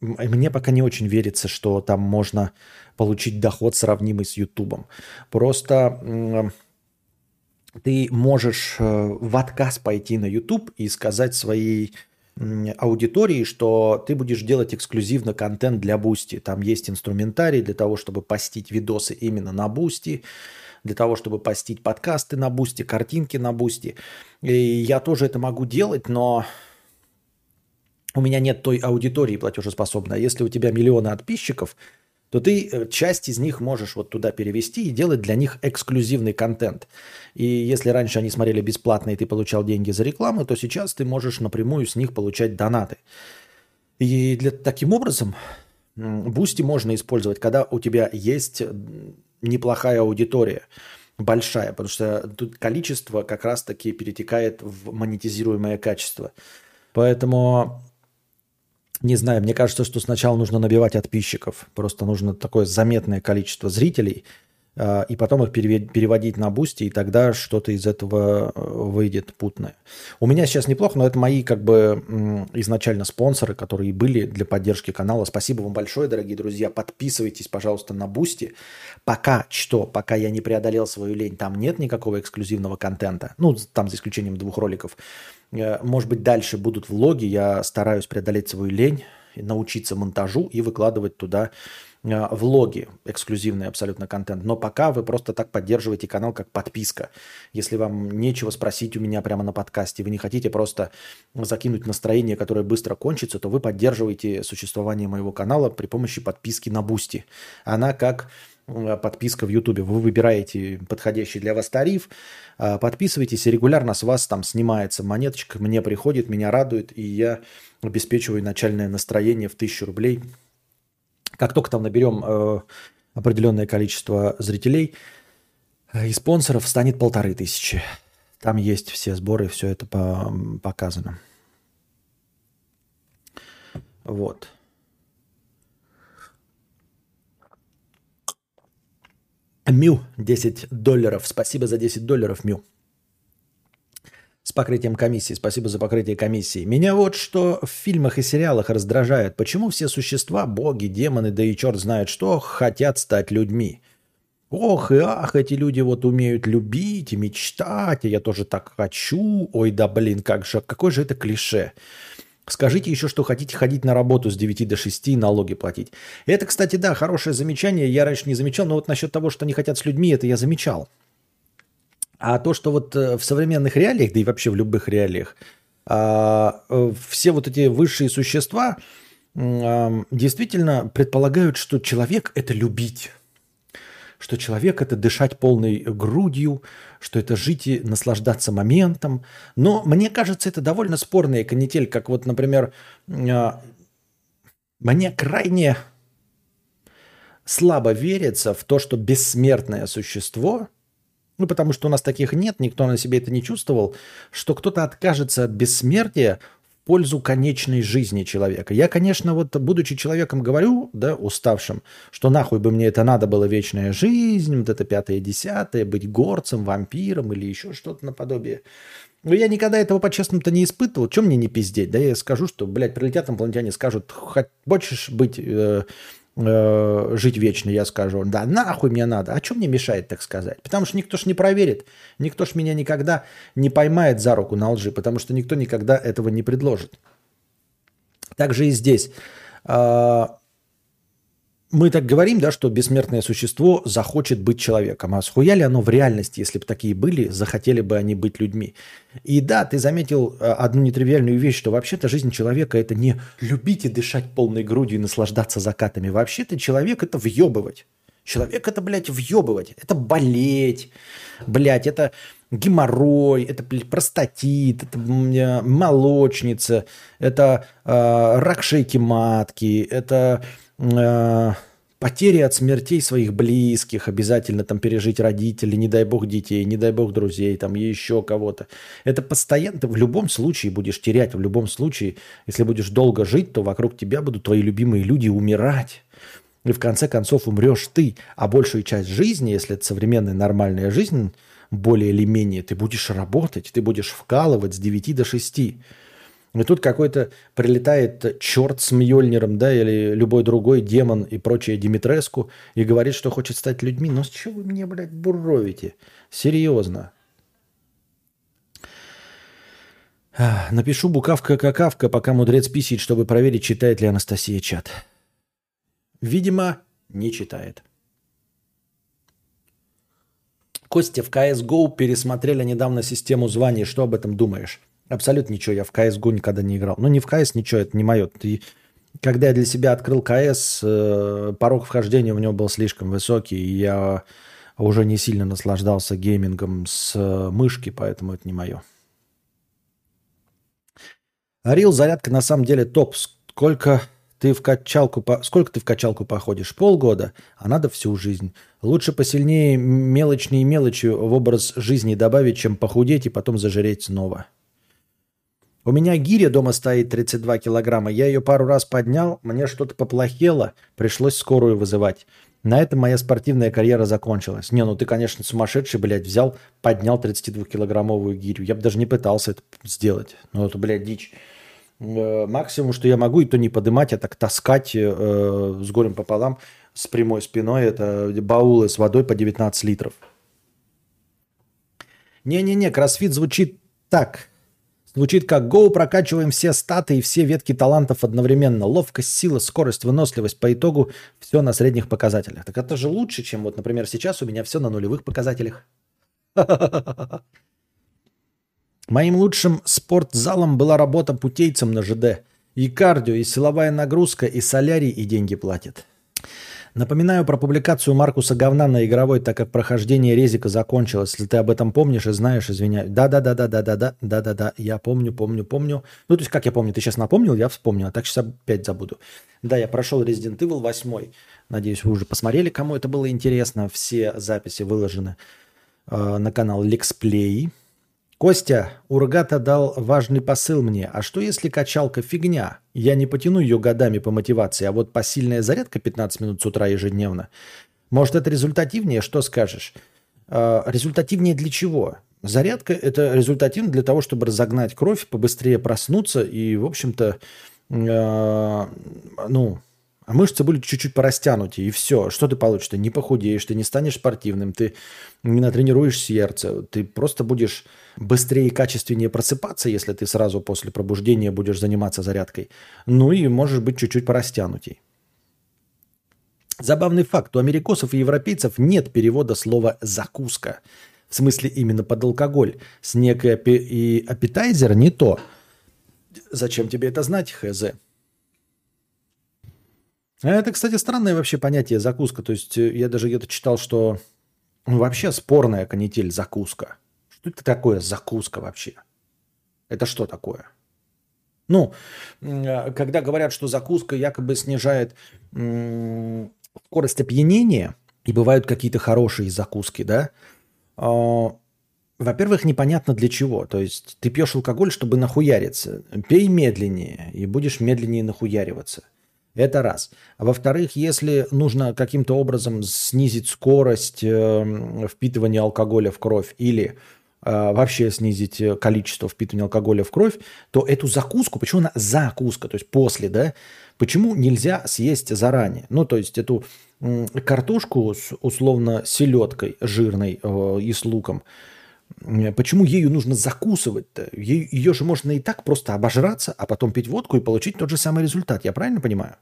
мне пока не очень верится, что там можно получить доход, сравнимый с Ютубом. Просто ты можешь э, в отказ пойти на YouTube и сказать своей аудитории, что ты будешь делать эксклюзивно контент для Boosty. Там есть инструментарий для того, чтобы постить видосы именно на Boosty, для того, чтобы постить подкасты на Boosty, картинки на Boosty. И я тоже это могу делать, но у меня нет той аудитории платежеспособной. А если у тебя миллионы подписчиков, то ты э, часть из них можешь вот туда перевести и делать для них эксклюзивный контент. И если раньше они смотрели бесплатно, и ты получал деньги за рекламу, то сейчас ты можешь напрямую с них получать донаты. И для, таким образом Boosty можно использовать, когда у тебя есть неплохая аудитория, большая, потому что тут количество как раз-таки перетекает в монетизируемое качество. Поэтому не знаю, мне кажется, что сначала нужно набивать подписчиков. Просто нужно такое заметное количество зрителей, а, и потом их переводить на Boosty, и тогда что-то из этого э, выйдет путное. У меня сейчас неплохо, но это мои как бы изначально спонсоры, которые были для поддержки канала. Спасибо вам большое, дорогие друзья. Подписывайтесь, пожалуйста, на Boosty. Пока что, пока я не преодолел свою лень, там нет никакого эксклюзивного контента. Ну, там за исключением двух роликов. Э, может быть, дальше будут влоги. Я стараюсь преодолеть свою лень, научиться монтажу и выкладывать туда э, влоги, эксклюзивный абсолютно контент. Но пока вы просто так поддерживаете канал, как подписка. Если вам нечего спросить у меня прямо на подкасте, вы не хотите просто закинуть настроение, которое быстро кончится, то вы поддерживаете существование моего канала при помощи подписки на Boosty. Она как подписка в Ютубе. Вы выбираете подходящий для вас тариф, э, подписывайтесь, и регулярно с вас там снимается монеточка, мне приходит, меня радует, и я обеспечиваю начальное настроение в 1000 рублей. Как только там наберем э, определенное количество зрителей и спонсоров, станет полторы тысячи. Там есть все сборы, все это показано. Вот. Мю, 10 долларов. Спасибо за 10 долларов, Мю. С покрытием комиссии. Спасибо за покрытие комиссии. Меня вот что в фильмах и сериалах раздражает. Почему все существа, боги, демоны, да и черт знает что, хотят стать людьми? Ох и ах, эти люди вот умеют любить и мечтать, и я тоже так хочу. Ой, да блин, как же, какое же это клише. Скажите еще, что хотите ходить на работу с 9 до 6 и налоги платить. Это, кстати, да, хорошее замечание. Я раньше не замечал, но вот насчет того, что они хотят с людьми, это я замечал. А то, что вот э, в современных реалиях, да и вообще в любых реалиях, а, э, все вот эти высшие существа действительно предполагают, что человек – это любить что человек – это дышать полной грудью, что это жить и наслаждаться моментом. Но мне кажется, это довольно спорная канитель, как вот, например, а, мне крайне слабо верится в то, что бессмертное существо, ну потому что у нас таких нет, никто на себе это не чувствовал, что кто-то откажется от бессмертия пользу конечной жизни человека. Я, конечно, вот будучи человеком говорю, да, уставшим, что нахуй бы мне это надо было вечная жизнь, вот это пятое, десятое, быть горцем, вампиром или еще что-то наподобие. Но я никогда этого по-честному-то не испытывал. Чем мне не пиздеть? Да я скажу, что, блядь, прилетят инопланетяне, скажут, хочешь быть э, э, жить вечно, я скажу, да нахуй мне надо. А что мне мешает так сказать? Потому что никто ж не проверит, никто ж меня никогда не поймает за руку на лжи, потому что никто никогда этого не предложит. Так же и здесь. А, мы так говорим, да, что бессмертное существо захочет быть человеком. А схуя ли оно в реальности, если бы такие были, захотели бы они быть людьми? И да, ты заметил э, одну нетривиальную вещь, что вообще-то жизнь человека – это не любить и дышать полной грудью и наслаждаться закатами. Вообще-то человек – это въебывать. Человек – это, блядь, въебывать. Это болеть, блядь, это геморрой, это простатит, это э, молочница, это э, рак шейки матки, это э, потери от смертей своих близких, обязательно там пережить родителей, не дай бог детей, не дай бог друзей, там еще кого-то. Это постоянно, ты в любом случае будешь терять, в любом случае, если будешь долго жить, то вокруг тебя будут твои любимые люди умирать. И в конце концов умрешь ты, а большую часть жизни, если это современная нормальная жизнь, более или менее, ты будешь работать, ты будешь вкалывать с 9 до 6. И тут какой-то прилетает черт с Мьёльниром, да, или любой другой демон и прочее Димитреску и говорит, что хочет стать людьми. Но с чего вы мне, блядь, буровите? Серьезно. Напишу букавка какавка, пока мудрец писит, чтобы проверить, читает ли Анастасия чат. Видимо, не читает. Костя, в CSGO пересмотрели недавно систему званий. Что об этом думаешь? Абсолютно ничего. Я в CSGO никогда не играл. Ну, не в CS, ничего, это не мое. Ты, когда я для себя открыл CS, э, порог вхождения у него был слишком высокий, и я уже не сильно наслаждался геймингом с э, мышки, поэтому это не мое. Рил зарядка на самом деле топ. Сколько ты в качалку, по... сколько ты в качалку походишь? Полгода, а надо всю жизнь. Лучше посильнее мелочные мелочи в образ жизни добавить, чем похудеть и потом зажиреть снова. У меня гиря дома стоит 32 килограмма. Я ее пару раз поднял, мне что-то поплохело, пришлось скорую вызывать. На этом моя спортивная карьера закончилась. Не, ну ты, конечно, сумасшедший, блядь, взял, поднял 32-килограммовую гирю. Я бы даже не пытался это сделать. Ну, это, блядь, дичь. Э, максимум, что я могу, и то не подымать, а так таскать э, с горем пополам с прямой спиной. Это баулы с водой по 19 литров. Не-не-не, кроссфит звучит так. Звучит как «Гоу, прокачиваем все статы и все ветки талантов одновременно. Ловкость, сила, скорость, выносливость. По итогу все на средних показателях». Так это же лучше, чем вот, например, сейчас у меня все на нулевых показателях. Моим лучшим спортзалом была работа путейцем на ЖД. И кардио, и силовая нагрузка, и солярий, и деньги платят. Напоминаю про публикацию Маркуса Говна на игровой, так как прохождение резика закончилось. Если ты об этом помнишь и знаешь, извиняюсь. Да-да-да-да-да-да-да, да-да-да, я помню, помню, помню. Ну, то есть, как я помню, ты сейчас напомнил, я вспомнил, а так сейчас опять забуду. Да, я прошел Resident Evil 8. Надеюсь, вы уже посмотрели, кому это было интересно. Все записи выложены э, на канал Lexplay. Костя, Ургата дал важный посыл мне. А что если качалка фигня? Я не потяну ее годами по мотивации, а вот посильная зарядка 15 минут с утра ежедневно. Может, это результативнее? Что скажешь? Э, результативнее для чего? Зарядка – это результативно для того, чтобы разогнать кровь, побыстрее проснуться и, в общем-то, э, ну, а мышцы будут чуть-чуть порастянутые, и все. Что ты получишь? Ты не похудеешь, ты не станешь спортивным, ты не натренируешь сердце, ты просто будешь быстрее и качественнее просыпаться, если ты сразу после пробуждения будешь заниматься зарядкой. Ну и можешь быть чуть-чуть порастянутей. Забавный факт. У америкосов и европейцев нет перевода слова «закуска». В смысле именно под алкоголь. Снег и аппетайзер не то. Зачем тебе это знать, хз? Это, кстати, странное вообще понятие закуска. То есть э, я даже где-то читал, что ну, вообще спорная канитель закуска. Что это такое закуска вообще? Это что такое? Ну, а, когда говорят, что закуска якобы снижает скорость опьянения, и бывают какие-то хорошие закуски, да, а, во-первых, непонятно для чего. То есть ты пьешь алкоголь, чтобы нахуяриться. Пей медленнее, и будешь медленнее нахуяриваться – это раз. Во-вторых, если нужно каким-то образом снизить скорость э, впитывания алкоголя в кровь или э, вообще снизить э, количество впитывания алкоголя в кровь, то эту закуску, почему она закуска, то есть после, да, почему нельзя съесть заранее? Ну, то есть эту картошку с условно селедкой жирной э, и с луком, Почему ею нужно закусывать-то? Ее же можно и так просто обожраться, а потом пить водку и получить тот же самый результат. Я правильно понимаю?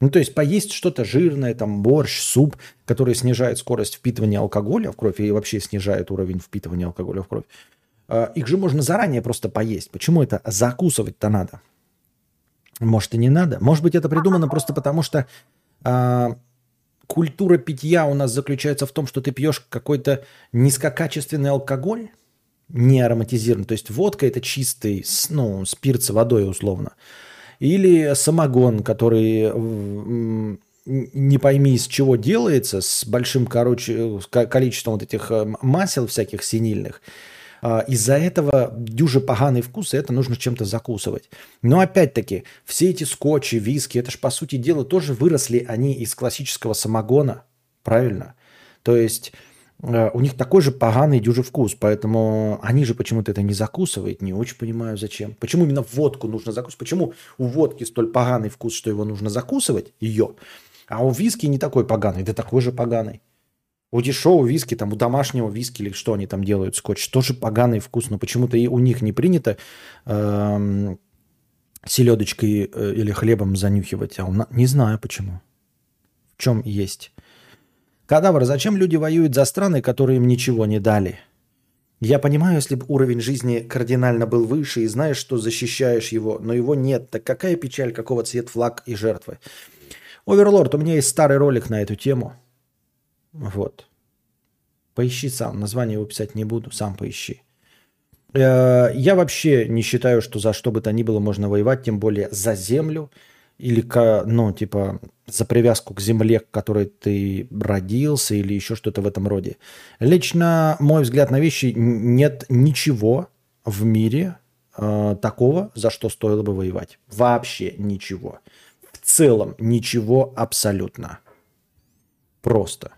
Ну, то есть поесть что-то жирное, там борщ, суп, который снижает скорость впитывания алкоголя в кровь и вообще снижает уровень впитывания алкоголя в кровь. А, их же можно заранее просто поесть. Почему это закусывать-то надо? Может и не надо. Может быть это придумано просто потому, что а, культура питья у нас заключается в том, что ты пьешь какой-то низкокачественный алкоголь, не ароматизированный. То есть водка это чистый, ну, спирт с водой условно. Или самогон, который не пойми из чего делается, с большим короче, количеством вот этих э, масел всяких синильных. А, из-за этого дюже поганый вкус, и это нужно чем-то закусывать. Но опять-таки, все эти скотчи, виски, это же, по сути дела, тоже выросли они из классического самогона, правильно? То есть Э, у них такой же поганый дюжий вкус, поэтому они же почему-то это не закусывают, не очень понимаю зачем. Почему именно водку нужно закусывать? Почему у водки столь поганый вкус, что его нужно закусывать, ее, а у виски не такой поганый, да такой же поганый. У дешевого виски, там, у домашнего виски или что они там делают, скотч, тоже поганый вкус, но почему-то и у них не принято э, селедочкой э, или хлебом занюхивать, а у нас, не знаю почему. В чем есть. Кадавр, зачем люди воюют за страны, которые им ничего не дали? Я понимаю, если бы уровень жизни кардинально был выше и знаешь, что защищаешь его, но его нет, так какая печаль, какого цвет флаг и жертвы? Оверлорд, у меня есть старый ролик на эту тему. Вот. Поищи сам, название его писать не буду, сам поищи. Э, я вообще не считаю, что за что бы то ни было можно воевать, тем более за землю или, ну, типа, за привязку к земле, к которой ты родился или еще что-то в этом роде. Лично мой взгляд на вещи нет ничего в мире э, такого, за что стоило бы воевать. Вообще ничего. В целом ничего абсолютно. Просто.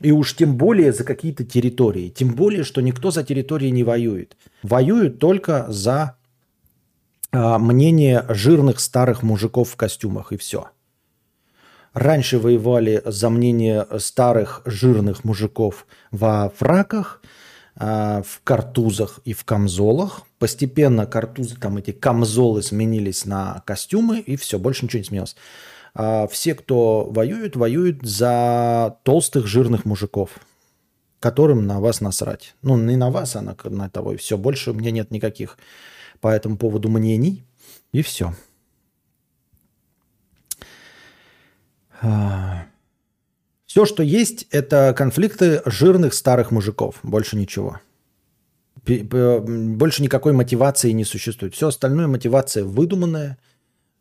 И уж тем более за какие-то территории. Тем более, что никто за территории не воюет. Воюют только за а, мнение жирных старых мужиков в костюмах и все. Раньше воевали за мнение старых жирных мужиков во фраках, а, в картузах и в камзолах. Постепенно картузы, там эти камзолы сменились на костюмы, и все, больше ничего не сменилось. А все, кто воюют, воюют за толстых жирных мужиков, которым на вас насрать. Ну, не на вас, а на, на того и все. Больше у меня нет никаких по этому поводу мнений. И все. А, все, что есть, это конфликты жирных старых мужиков. Больше ничего. Больше никакой мотивации не существует. Все остальное мотивация выдуманная,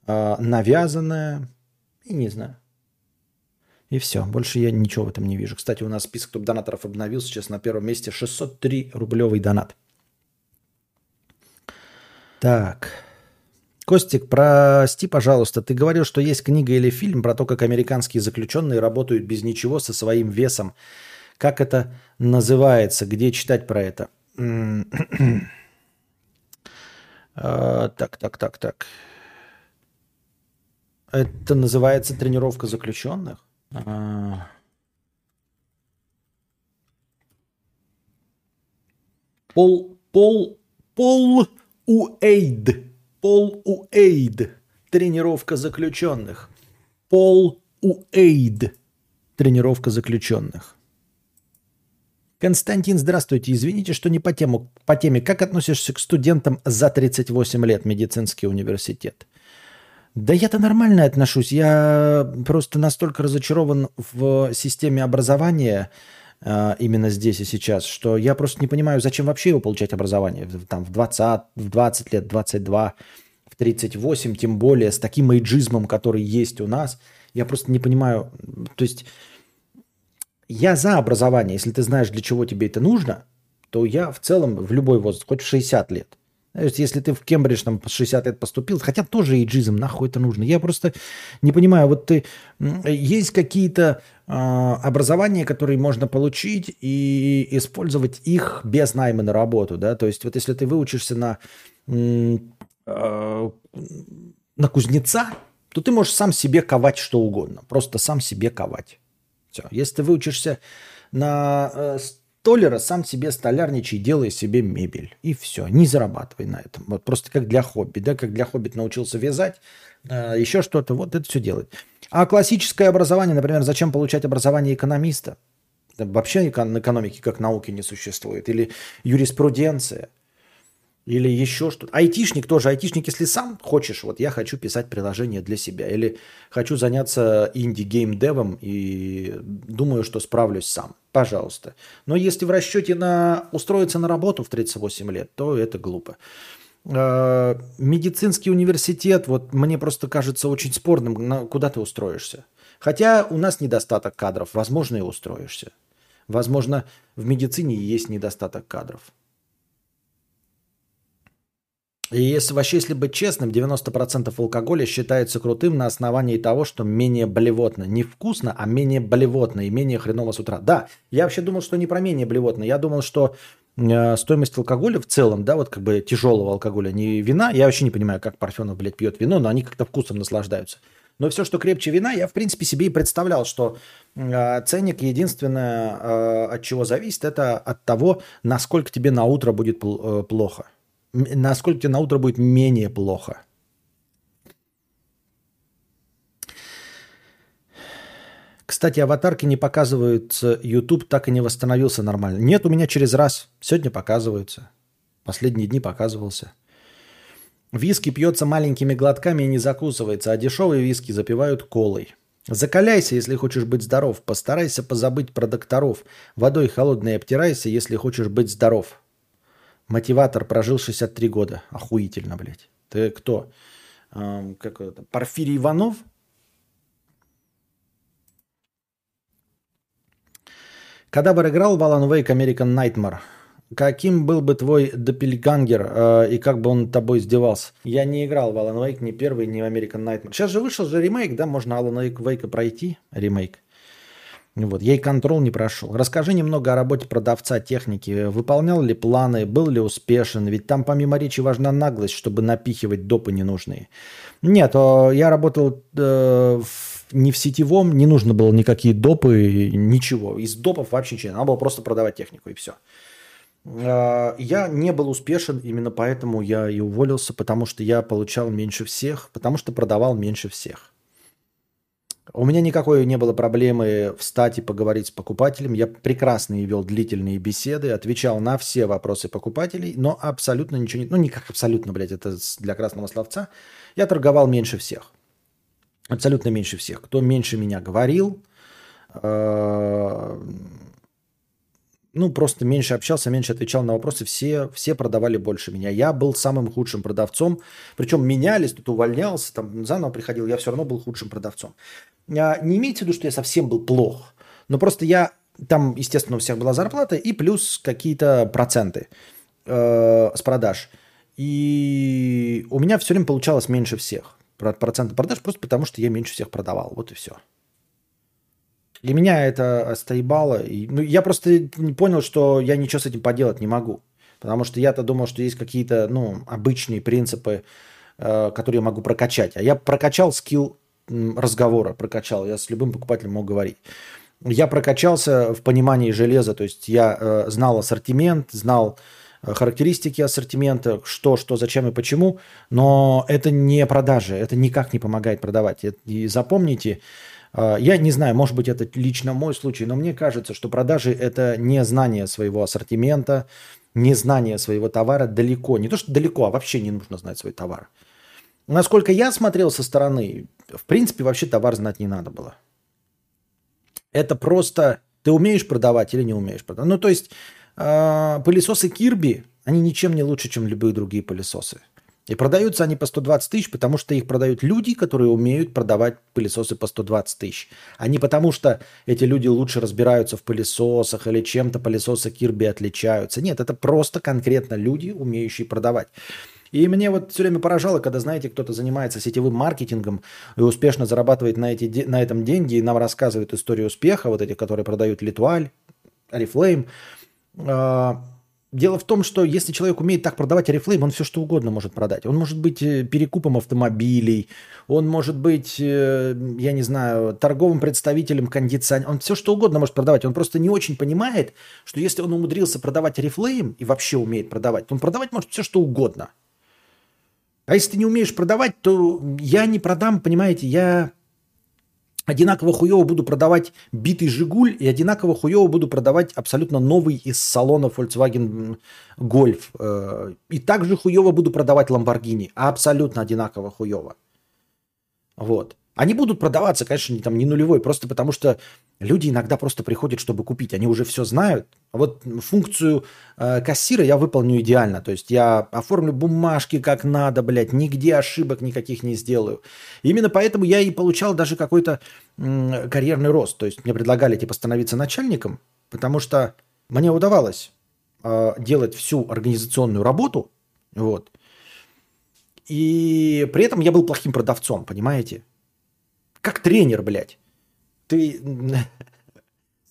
а, навязанная, и не знаю. И все. Больше я ничего в этом не вижу. Кстати, у нас список топ-донаторов обновился. Сейчас на первом месте 603 рублевый донат. Так. Костик, прости, пожалуйста, ты говорил, что есть книга или фильм про то, как американские заключенные работают без ничего со своим весом. Как это называется? Где читать про это? А, так, так, так, так. Это называется тренировка заключенных? А. Пол, Пол, Пол Уэйд. Пол Уэйд. Тренировка заключенных. Пол Уэйд. Тренировка заключенных. Константин, здравствуйте. Извините, что не по, тему, по теме. Как относишься к студентам за 38 лет медицинский университет? Да я-то нормально отношусь. Я просто настолько разочарован в системе образования э, именно здесь и сейчас, что я просто не понимаю, зачем вообще его получать образование. Там в 20, в 20 лет, 22, в 38, тем более с таким эйджизмом, который есть у нас. Я просто не понимаю. То есть я за образование. Если ты знаешь, для чего тебе это нужно, то я в целом в любой возраст, хоть в 60 лет – то если ты в Кембридж там 60 лет поступил, хотя тоже эйджизм, нахуй это нужно. Я просто не понимаю, вот ты, есть какие-то э, образования, которые можно получить и использовать их без найма на работу, да, то есть вот если ты выучишься на, э, на кузнеца, то ты можешь сам себе ковать что угодно, просто сам себе ковать. Все. Если ты выучишься на э, Толера сам себе столярничай, делай себе мебель. И все, не зарабатывай на этом. Вот просто как для хобби, да, как для хобби научился вязать, э, еще что-то, вот это все делать. А классическое образование, например, зачем получать образование экономиста? Вообще экономики как науки не существует. Или юриспруденция – или еще что-то. Айтишник тоже. Айтишник, если сам хочешь, вот я хочу писать приложение для себя. Или хочу заняться инди-гейм-девом и думаю, что справлюсь сам. Пожалуйста. Но если в расчете на устроиться на работу в 38 лет, то это глупо. А, медицинский университет, вот мне просто кажется очень спорным, куда ты устроишься. Хотя у нас недостаток кадров, возможно, и устроишься. Возможно, в медицине есть недостаток кадров. И если вообще, если быть честным, 90% алкоголя считается крутым на основании того, что менее блевотно. Не вкусно, а менее блевотно и менее хреново с утра. Да, я вообще думал, что не про менее блевотно. Я думал, что э, стоимость алкоголя в целом, да, вот как бы тяжелого алкоголя, не вина. Я вообще не понимаю, как Парфенов, блядь, пьет вино, но они как-то вкусом наслаждаются. Но все, что крепче вина, я в принципе себе и представлял, что э, ценник единственное, э, от чего зависит, это от того, насколько тебе на утро будет пл- э, плохо насколько тебе на утро будет менее плохо. Кстати, аватарки не показываются. YouTube так и не восстановился нормально. Нет, у меня через раз. Сегодня показываются. Последние дни показывался. Виски пьется маленькими глотками и не закусывается, а дешевые виски запивают колой. Закаляйся, если хочешь быть здоров. Постарайся позабыть про докторов. Водой холодной обтирайся, если хочешь быть здоров. Мотиватор прожил 63 года. Охуительно, блядь. Ты кто? Эм, как это? Порфирий Иванов? Когда бы играл в Alan Wake American Nightmare, каким был бы твой допельгангер э, и как бы он тобой издевался? Я не играл в Alan Wake ни первый, ни в American Nightmare. Сейчас же вышел же ремейк, да? Можно Alan Wake пройти, ремейк. Вот, я и контрол не прошел. Расскажи немного о работе продавца техники. Выполнял ли планы, был ли успешен? Ведь там помимо речи важна наглость, чтобы напихивать допы ненужные. Нет, я работал э, не в сетевом, не нужно было никакие допы, ничего. Из допов вообще ничего. Надо было просто продавать технику и все. Э, я не был успешен, именно поэтому я и уволился, потому что я получал меньше всех, потому что продавал меньше всех. У меня никакой не было проблемы встать и поговорить с покупателем. Я прекрасно вел длительные беседы, отвечал на все вопросы покупателей, но абсолютно ничего не... Ну, не как абсолютно, блядь, это для красного словца. Я торговал меньше всех. Абсолютно меньше всех. Кто меньше меня говорил, э, ну, просто меньше общался, меньше отвечал на вопросы, все, все продавали больше меня. Я был самым худшим продавцом, причем менялись, тут увольнялся, там заново приходил, я все равно был худшим продавцом. А, не имеется в виду, что я совсем был плох, но просто я, там, естественно, у всех была зарплата и плюс какие-то проценты э, с продаж. И у меня все время получалось меньше всех процентов продаж, просто потому что я меньше всех продавал. Вот и все. Для меня это стоебало. И, ну, я просто понял, что я ничего с этим поделать не могу. Потому что я-то думал, что есть какие-то ну, обычные принципы, э, которые я могу прокачать. А я прокачал скилл разговора, прокачал. Я с любым покупателем мог говорить. Я прокачался в понимании железа, то есть я э, знал ассортимент, знал э, характеристики ассортимента, что, что, зачем и почему, но это не продажи, это никак не помогает продавать. И запомните, я не знаю, может быть, это лично мой случай, но мне кажется, что продажи – это не знание своего ассортимента, не знание своего товара далеко. Не то, что далеко, а вообще не нужно знать свой товар. Насколько я смотрел со стороны, в принципе, вообще товар знать не надо было. Это просто ты умеешь продавать или не умеешь продавать. Ну, то есть э, пылесосы Кирби, они ничем не лучше, чем любые другие пылесосы. И продаются они по 120 тысяч, потому что их продают люди, которые умеют продавать пылесосы по 120 тысяч. А не потому что эти люди лучше разбираются в пылесосах или чем-то пылесосы Кирби отличаются. Нет, это просто конкретно люди, умеющие продавать. И мне вот все время поражало, когда, знаете, кто-то занимается сетевым маркетингом и успешно зарабатывает на, эти, на этом деньги и нам рассказывает историю успеха, вот этих, которые продают Литуаль, Арифлейм. Дело в том, что если человек умеет так продавать Oriflame, он все что угодно может продать. Он может быть э, перекупом автомобилей, он может быть, э, я не знаю, торговым представителем кондиционера, он все что угодно может продавать. Он просто не очень понимает, что если он умудрился продавать Oriflame и вообще умеет продавать, то он продавать может все что угодно. А если ты не умеешь продавать, то я не продам, понимаете, я одинаково хуево буду продавать битый «Жигуль» и одинаково хуево буду продавать абсолютно новый из салона Volkswagen Golf. Э, и также хуево буду продавать Lamborghini. Абсолютно одинаково хуево. Вот. Они будут продаваться, конечно, не, там, не нулевой, просто потому что люди иногда просто приходят, чтобы купить. Они уже все знают. А вот функцию э, кассира я выполню идеально. То есть я оформлю бумажки как надо, блядь, нигде ошибок никаких не сделаю. именно поэтому я и получал даже какой-то э, карьерный рост. То есть мне предлагали типа становиться начальником, потому что мне удавалось э, делать всю организационную работу, вот. И при этом я был плохим продавцом, понимаете? Как тренер, блядь. Ты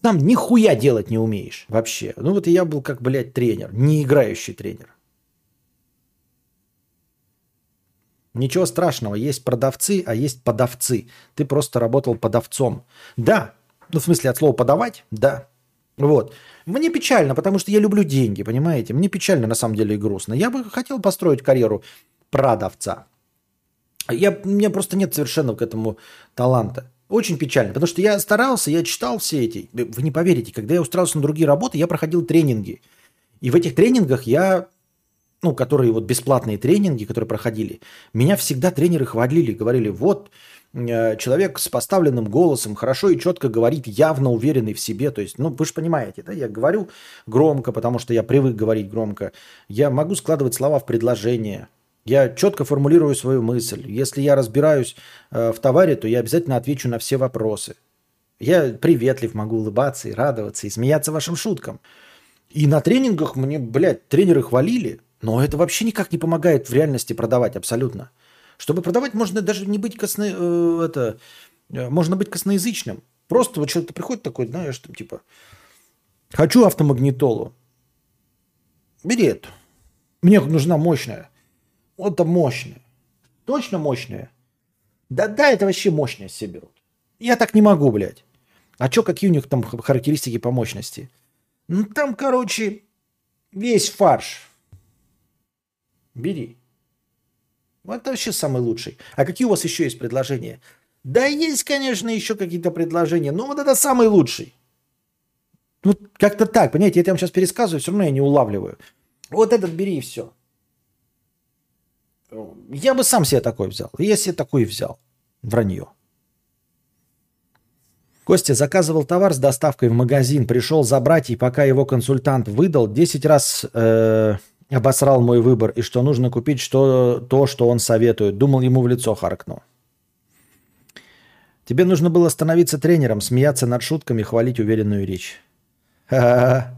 сам нихуя делать не умеешь вообще. Ну вот я был как, блядь, тренер, не играющий тренер. Ничего страшного, есть продавцы, а есть подавцы. Ты просто работал подавцом. Да, ну в смысле от слова подавать, да. Вот. Мне печально, потому что я люблю деньги, понимаете? Мне печально на самом деле и грустно. Я бы хотел построить карьеру продавца. Я, у меня просто нет совершенно к этому таланта. Очень печально, потому что я старался, я читал все эти. Вы не поверите, когда я устраивался на другие работы, я проходил тренинги. И в этих тренингах я, ну, которые вот бесплатные тренинги, которые проходили, меня всегда тренеры хвалили, говорили, вот, э, человек с поставленным голосом хорошо и четко говорит, явно уверенный в себе. То есть, ну, вы же понимаете, да, я говорю громко, потому что я привык говорить громко. Я могу складывать слова в предложение. Я четко формулирую свою мысль. Если я разбираюсь э, в товаре, то я обязательно отвечу на все вопросы. Я приветлив, могу улыбаться и радоваться, и смеяться вашим шуткам. И на тренингах мне, блядь, тренеры хвалили, но это вообще никак не помогает в реальности продавать абсолютно. Чтобы продавать, можно даже не быть косно... э, это, э, можно быть косноязычным. Просто вот человек приходит такой, знаешь, там типа, хочу автомагнитолу. Бери эту. Мне нужна мощная. Это мощная. Точно мощная? Да, да, это вообще мощная все берут. Я так не могу, блядь. А чё, какие у них там характеристики по мощности? Ну, там, короче, весь фарш. Бери. Это вообще самый лучший. А какие у вас еще есть предложения? Да есть, конечно, еще какие-то предложения, но вот это самый лучший. Ну, как-то так, понимаете, я вам сейчас пересказываю, все равно я не улавливаю. Вот этот бери и все. Я бы сам себе такой взял. Я себе такой взял. Вранье. Костя заказывал товар с доставкой в магазин, пришел забрать, и пока его консультант выдал, 10 раз э, обосрал мой выбор, и что нужно купить что, то, что он советует. Думал, ему в лицо харкнул. Тебе нужно было становиться тренером, смеяться над шутками, хвалить уверенную речь. Ха-ха-ха.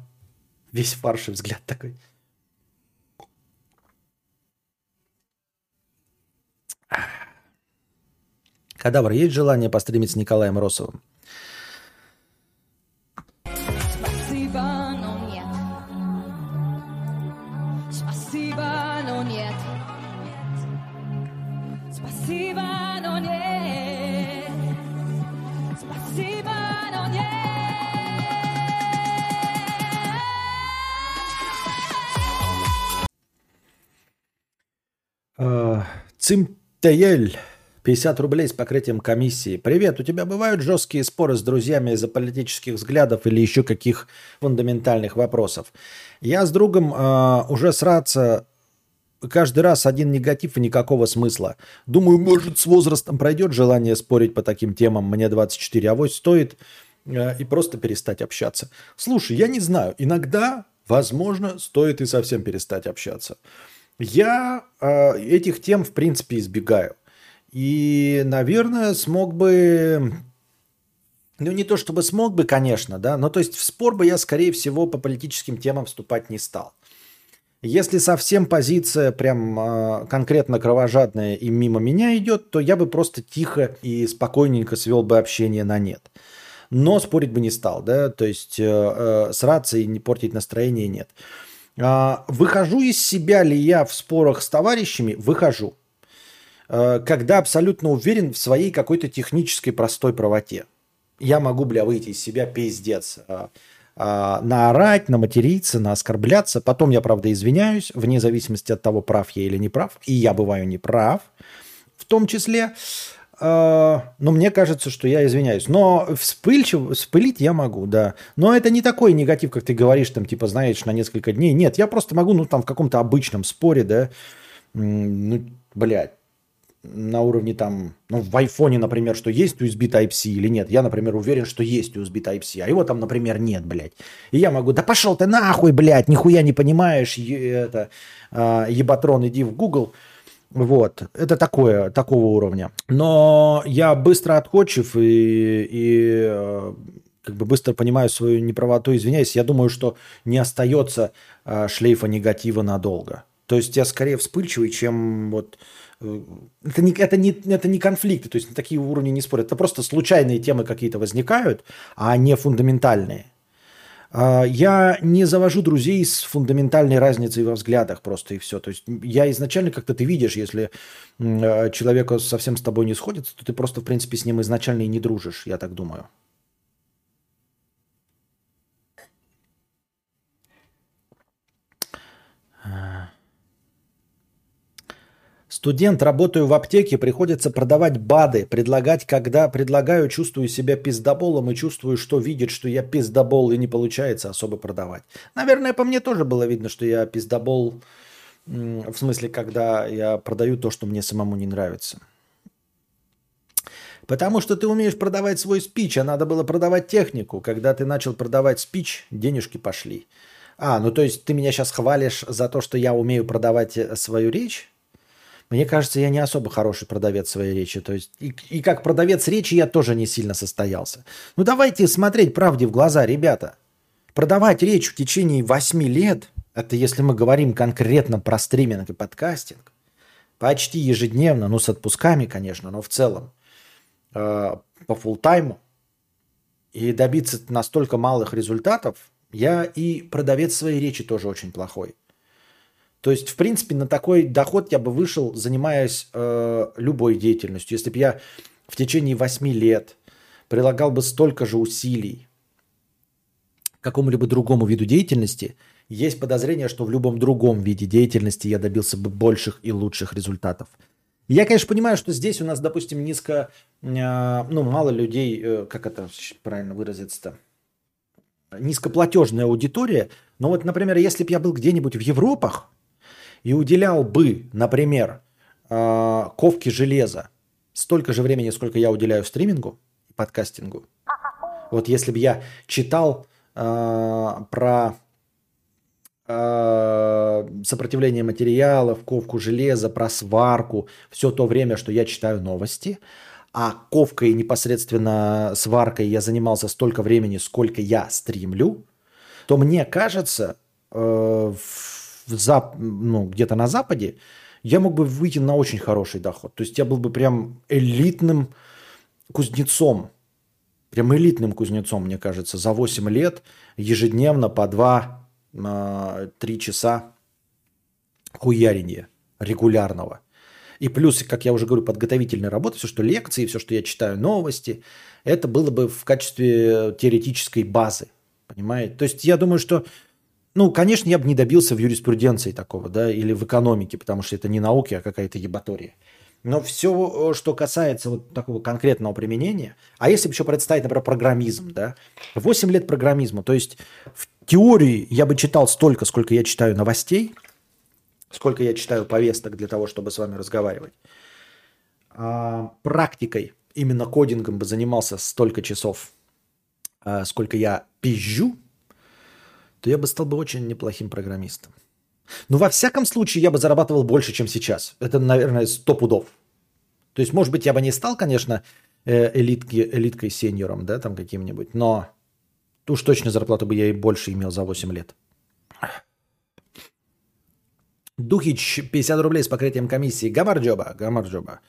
Весь фарш и взгляд такой. Кадавр, есть желание постримить с Николаем Росовым? Спасибо, но нет. Спасибо, но нет. Спасибо, но нет. Спасибо, но нет. Э, Цимтеель. 50 рублей с покрытием комиссии. Привет, у тебя бывают жесткие споры с друзьями из-за политических взглядов или еще каких фундаментальных вопросов? Я с другом э, уже сраться каждый раз один негатив и никакого смысла. Думаю, может, с возрастом пройдет желание спорить по таким темам. Мне 24, а вот стоит э, и просто перестать общаться. Слушай, я не знаю, иногда, возможно, стоит и совсем перестать общаться. Я э, этих тем, в принципе, избегаю. И, наверное, смог бы... Ну, не то чтобы смог бы, конечно, да, но то есть в спор бы я, скорее всего, по политическим темам вступать не стал. Если совсем позиция прям э, конкретно кровожадная и мимо меня идет, то я бы просто тихо и спокойненько свел бы общение на нет. Но спорить бы не стал, да, то есть э, э, сраться и не портить настроение нет. А, выхожу из себя ли я в спорах с товарищами? Выхожу. Э, когда абсолютно уверен в своей какой-то технической простой правоте. Я могу, бля, выйти из себя пиздец. э, наорать, наматериться, наоскорбляться. Потом я, правда, извиняюсь, вне зависимости от того, прав я или не прав. И я бываю не прав в том числе. Э, Но мне кажется, что я извиняюсь. Но вспыльчив, вспылить я могу, да. Но это не такой негатив, как ты говоришь, там, типа, знаешь, на несколько дней. Нет, я просто могу, ну, там, в каком-то обычном споре, да, ну, блядь, на уровне там, ну, в айфоне, например, что есть USB Type-C или нет. Я, например, уверен, что есть USB Type-C, а его там, например, нет, блядь. И я могу, да пошел ты нахуй, блядь, нихуя не понимаешь, это, а, ебатрон, иди в Google. Вот, это такое, такого уровня. Но я быстро отходчив и, и э, как бы быстро понимаю свою неправоту, извиняюсь. Я думаю, что не остается э, шлейфа негатива надолго. То есть я скорее вспыльчивый, чем вот... э, Это не, это, не, это не конфликты, то есть на такие уровни не спорят. Это просто случайные темы какие-то возникают, а не фундаментальные. А, Я не завожу друзей с фундаментальной разницей во взглядах просто и все. То есть я изначально как-то ты видишь, если э, человек совсем с тобой не сходится, то ты просто, в принципе, с ним изначально и не дружишь, я так думаю. Студент, работаю в аптеке, приходится продавать БАДы, предлагать, когда предлагаю, чувствую себя пиздоболом и чувствую, что видит, что я пиздобол и не получается особо продавать. Наверное, по мне тоже было видно, что я пиздобол, в смысле, когда я продаю то, что мне самому не нравится. Потому что ты умеешь продавать свой спич, а надо было продавать технику. Когда ты начал продавать спич, денежки пошли. А, ну то есть ты меня сейчас хвалишь за то, что я умею продавать э, свою речь? Мне кажется, я не особо хороший продавец своей речи. То есть и, и как продавец речи я тоже не сильно состоялся. Ну давайте смотреть правде в глаза, ребята. Продавать речь в течение 8 лет, это если мы говорим конкретно про стриминг и подкастинг, почти ежедневно, ну с отпусками, конечно, но в целом, э, по фултайму, и добиться настолько малых результатов, я и продавец своей речи тоже очень плохой. То есть, в принципе, на такой доход я бы вышел, занимаясь э, любой деятельностью. Если бы я в течение 8 лет прилагал бы столько же усилий к какому-либо другому виду деятельности, есть подозрение, что в любом другом виде деятельности я добился бы больших и лучших результатов. Я, конечно, понимаю, что здесь у нас, допустим, низко, э, ну, мало людей, э, как это правильно выразиться-то, низкоплатежная аудитория. Но вот, например, если бы я был где-нибудь в Европах, и уделял бы, например, э, ковке железа столько же времени, сколько я уделяю стримингу и подкастингу, вот если бы я читал э, про э, сопротивление материалов, ковку железа, про сварку, все то время, что я читаю новости, а ковкой непосредственно сваркой я занимался столько времени, сколько я стримлю, то мне кажется, э, в зап... ну, где-то на Западе, я мог бы выйти на очень хороший доход. То есть я был бы прям элитным кузнецом. Прям элитным кузнецом, мне кажется, за 8 лет ежедневно по 2-3 часа хуярения регулярного. И плюс, как я уже говорю, подготовительная работа, все, что лекции, все, что я читаю, новости, это было бы в качестве теоретической базы. Понимаете? То есть я думаю, что ну, конечно, я бы не добился в юриспруденции такого, да, или в экономике, потому что это не науки, а какая-то ебатория. Но все, что касается вот такого конкретного применения, а если бы еще представить, например, программизм, да, 8 лет программизма, то есть в теории я бы читал столько, сколько я читаю новостей, сколько я читаю повесток для того, чтобы с вами разговаривать. А практикой, именно кодингом бы занимался столько часов, а, сколько я пизжу, то я бы стал бы очень неплохим программистом. Но во всяком случае я бы зарабатывал больше, чем сейчас. Это, наверное, сто пудов. То есть, может быть, я бы не стал, конечно, э, элитки, элиткой сеньором, да, там каким-нибудь, но уж точно зарплату бы я и больше имел за 8 лет. Духич, 50 рублей с покрытием комиссии. Гамарджоба, Гамарджоба.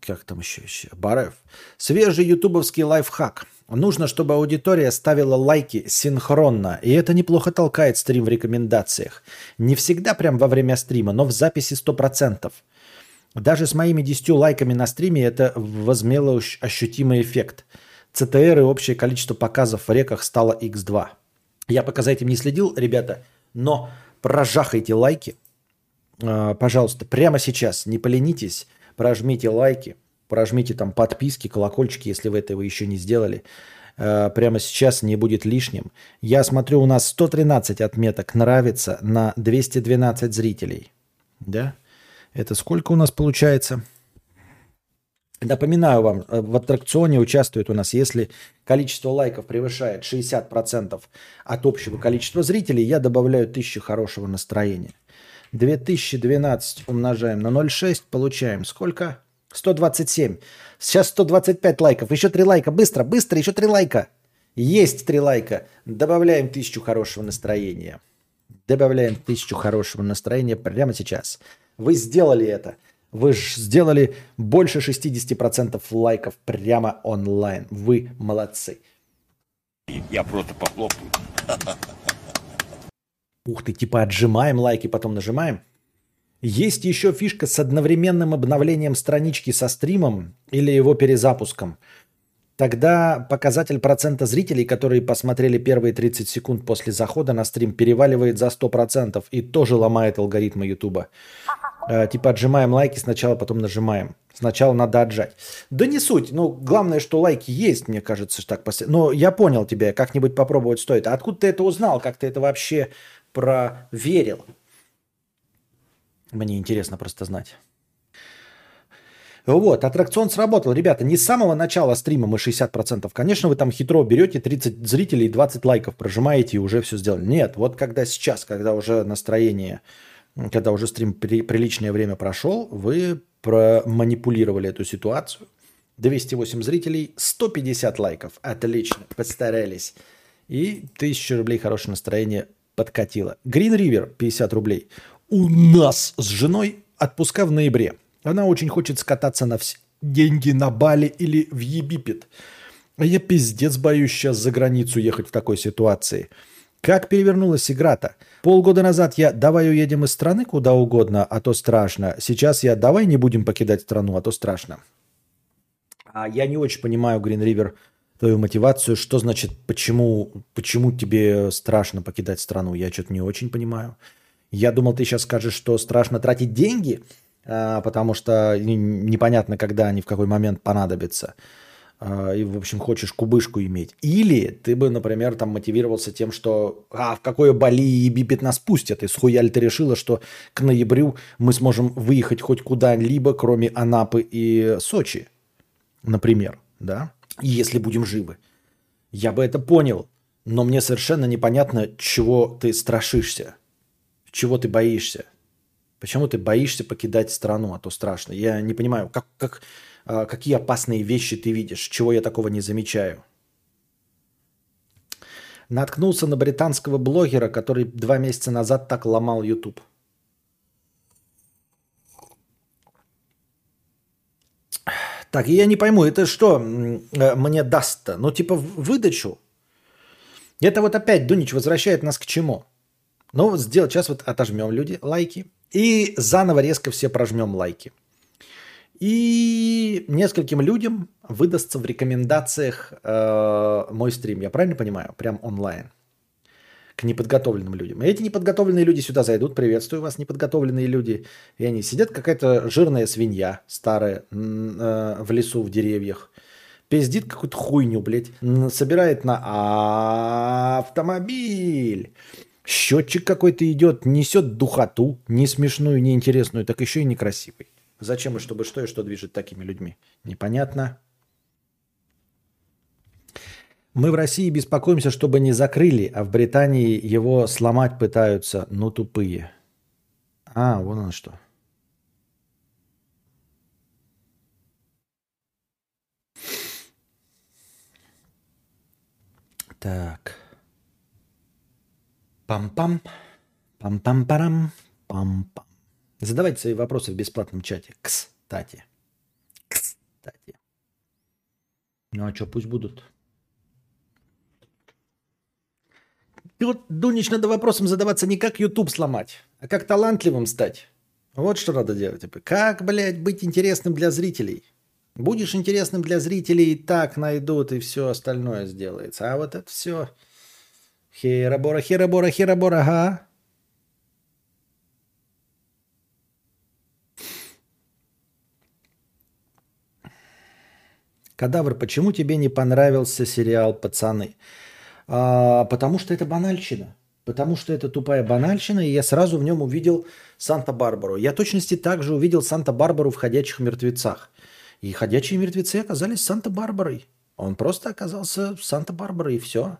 Как там еще? еще? Барев. Свежий ютубовский лайфхак – Нужно, чтобы аудитория ставила лайки синхронно, и это неплохо толкает стрим в рекомендациях. Не всегда прям во время стрима, но в записи 100%. Даже с моими 10 лайками на стриме это возмело ощутимый эффект. ЦТР и общее количество показов в реках стало x2. Я пока за этим не следил, ребята, но прожахайте лайки. А, пожалуйста, прямо сейчас, не поленитесь, прожмите лайки – прожмите там подписки, колокольчики, если вы этого еще не сделали. Э, прямо сейчас не будет лишним. Я смотрю, у нас 113 отметок нравится на 212 зрителей. Да? Это сколько у нас получается? Напоминаю вам, э, в аттракционе участвует у нас, если количество лайков превышает 60% от общего количества зрителей, я добавляю 1000 хорошего настроения. 2012 умножаем на 0,6, получаем сколько? 127. Сейчас 125 лайков. Еще 3 лайка. Быстро, быстро, еще 3 лайка. Есть 3 лайка. Добавляем тысячу хорошего настроения. Добавляем тысячу хорошего настроения прямо сейчас. Вы сделали это. Вы сделали больше 60% лайков прямо онлайн. Вы молодцы. Я просто похлопаю. Ух ты, типа отжимаем лайки, потом нажимаем. Есть еще фишка с одновременным обновлением странички со стримом или его перезапуском. Тогда показатель процента зрителей, которые посмотрели первые 30 секунд после захода на стрим, переваливает за 100% и тоже ломает алгоритмы Ютуба. Э, типа отжимаем лайки сначала, потом нажимаем. Сначала надо отжать. Да не суть. Ну, главное, что лайки есть, мне кажется, так. Но я понял тебя, как-нибудь попробовать стоит. А откуда ты это узнал? Как ты это вообще проверил? Мне интересно просто знать. Вот, аттракцион сработал. Ребята, не с самого начала стрима мы 60%. Конечно, вы там хитро берете 30 зрителей и 20 лайков, прожимаете и уже все сделали. Нет, вот когда сейчас, когда уже настроение, когда уже стрим при- приличное время прошел, вы проманипулировали эту ситуацию. 208 зрителей, 150 лайков. Отлично, постарались. И 1000 рублей хорошее настроение подкатило. Green River 50 рублей. У нас с женой отпуска в ноябре. Она очень хочет скататься на все деньги на Бали или в Египет. А я пиздец боюсь сейчас за границу ехать в такой ситуации. Как перевернулась игра-то? Полгода назад я «давай уедем из страны куда угодно, а то страшно». Сейчас я «давай не будем покидать страну, а то страшно». А я не очень понимаю, Green River, твою мотивацию. Что значит, почему, почему тебе страшно покидать страну? Я что-то не очень понимаю. Я думал, ты сейчас скажешь, что страшно тратить деньги, а, потому что непонятно, когда они в какой момент понадобятся. А, И, в общем, хочешь кубышку иметь. Или ты бы, например, там мотивировался тем, что а, в какое Бали и Египет нас пустят. И схуяль ты решила, что к ноябрю мы сможем выехать хоть куда-либо, кроме Анапы и Сочи например, да, если будем живы. Я бы это понял, но мне совершенно непонятно, чего ты страшишься, чего ты боишься. Почему ты боишься покидать страну, а то страшно. Я не понимаю, как, как, а, какие опасные вещи ты видишь, чего я такого не замечаю. Наткнулся на британского блогера, который два месяца назад так ломал YouTube. Так, я не пойму, это что э, мне даст-то? Ну, типа выдачу? Это вот опять, Дунич, возвращает нас к чему? Ну, вот сделать, сейчас вот отожмем люди лайки. И заново резко все прожмем лайки. И нескольким людям выдастся в рекомендациях э, мой стрим. Я правильно понимаю? Прям онлайн. К неподготовленным людям. И эти неподготовленные люди сюда зайдут. Приветствую вас, неподготовленные люди. И они сидят, какая-то жирная свинья старая э, в лесу, в деревьях. Пиздит какую-то хуйню, блядь. Собирает на автомобиль. Счетчик какой-то идет, несет духоту, не смешную, не интересную, так еще и некрасивый. Зачем и чтобы что и что движет такими людьми? Непонятно. Мы в России беспокоимся, чтобы не закрыли, а в Британии его сломать пытаются, ну тупые. А, вон оно что. Так. Пам-пам. Пам-пам-парам. Пам-пам. Задавайте свои вопросы в бесплатном чате. Кстати. Кстати. Ну а что, пусть будут. И вот, Дунич, надо вопросом задаваться не как YouTube сломать, а как талантливым стать. Вот что надо делать. Типа, Как, блядь, быть интересным для зрителей? Будешь интересным для зрителей, и так найдут, и все остальное сделается. А вот это все... Херабора, херабора, херабора, ага. Кадавр, почему тебе не понравился сериал «Пацаны»? А, потому что это банальщина. Потому что это тупая банальщина, и я сразу в нем увидел Санта-Барбару. Я точности также увидел Санта-Барбару в «Ходячих мертвецах». И «Ходячие мертвецы» оказались Санта-Барбарой. Он просто оказался Санта-Барбарой, и все.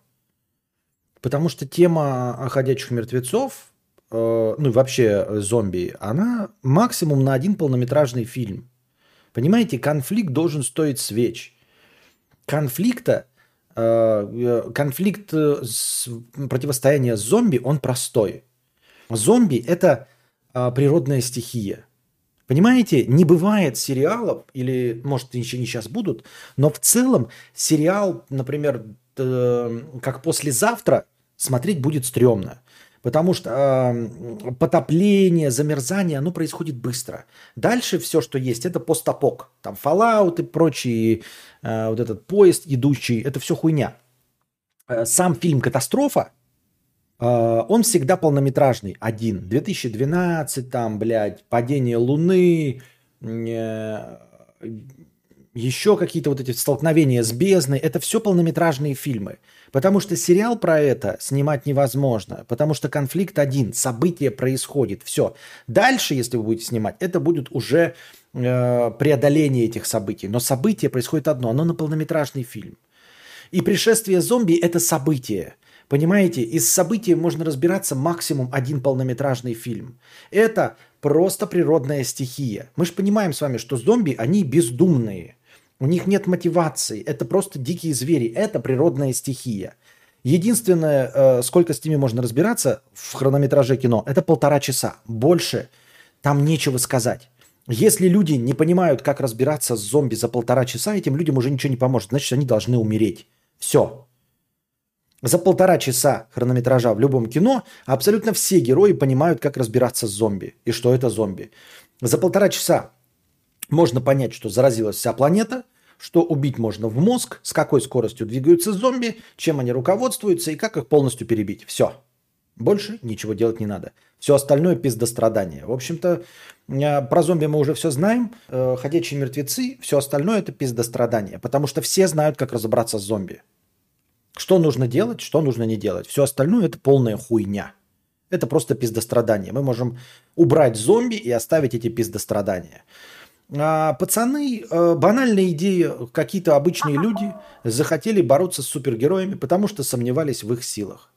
Потому что тема о «Ходячих мертвецов», э, ну и вообще зомби, она максимум на один полнометражный фильм. Понимаете, конфликт должен стоить свеч. Конфликта конфликт э, с, противостояния с зомби, он простой. Зомби – это э, природная стихия. Понимаете, не бывает сериалов, или, может, еще не сейчас будут, но в целом сериал, например, э, как «Послезавтра» смотреть будет стрёмно. Потому что э, потопление, замерзание, оно происходит быстро. Дальше все, что есть, это постапок. Там Fallout и прочие, э, вот этот поезд идущий, это все хуйня. Э, Сам фильм «Катастрофа», А, Он всегда полнометражный, один. 2012, там, блядь, падение Луны, э, еще какие-то вот эти столкновения с бездной. Это все полнометражные фильмы. Потому что сериал про это снимать невозможно. Потому что конфликт один, событие происходит, все. Дальше, если вы будете снимать, это будет уже э, преодоление этих событий. Но событие происходит одно, оно на полнометражный фильм. И пришествие зомби – это событие. Понимаете, из событий можно разбираться максимум один полнометражный фильм. Это просто природная стихия. Мы же понимаем с вами, что зомби, они бездумные. У них нет мотивации. Это просто дикие звери. Это природная стихия. Единственное, э, сколько с ними можно разбираться в хронометраже кино, это полтора часа. Больше там нечего сказать. Если люди не понимают, как разбираться с зомби за полтора часа, этим людям уже ничего не поможет. Значит, они должны умереть. Все. За полтора часа хронометража в любом кино абсолютно все герои понимают, как разбираться с зомби и что это зомби. За полтора часа можно понять, что заразилась вся планета, что убить можно в мозг, с какой скоростью двигаются зомби, чем они руководствуются и как их полностью перебить. Все. Больше ничего делать не надо. Все остальное пиздострадание. В общем-то, э, про зомби мы уже все знаем. Э, Ходячие мертвецы, все остальное это пиздострадание. Потому что все знают, как разобраться с зомби. Что нужно делать, что нужно не делать. Все остальное это полная хуйня. Это просто пиздострадание. Мы можем убрать зомби и оставить эти пиздострадания. А, пацаны, э, банальная идея, какие-то обычные люди захотели бороться с супергероями, потому что сомневались в их силах.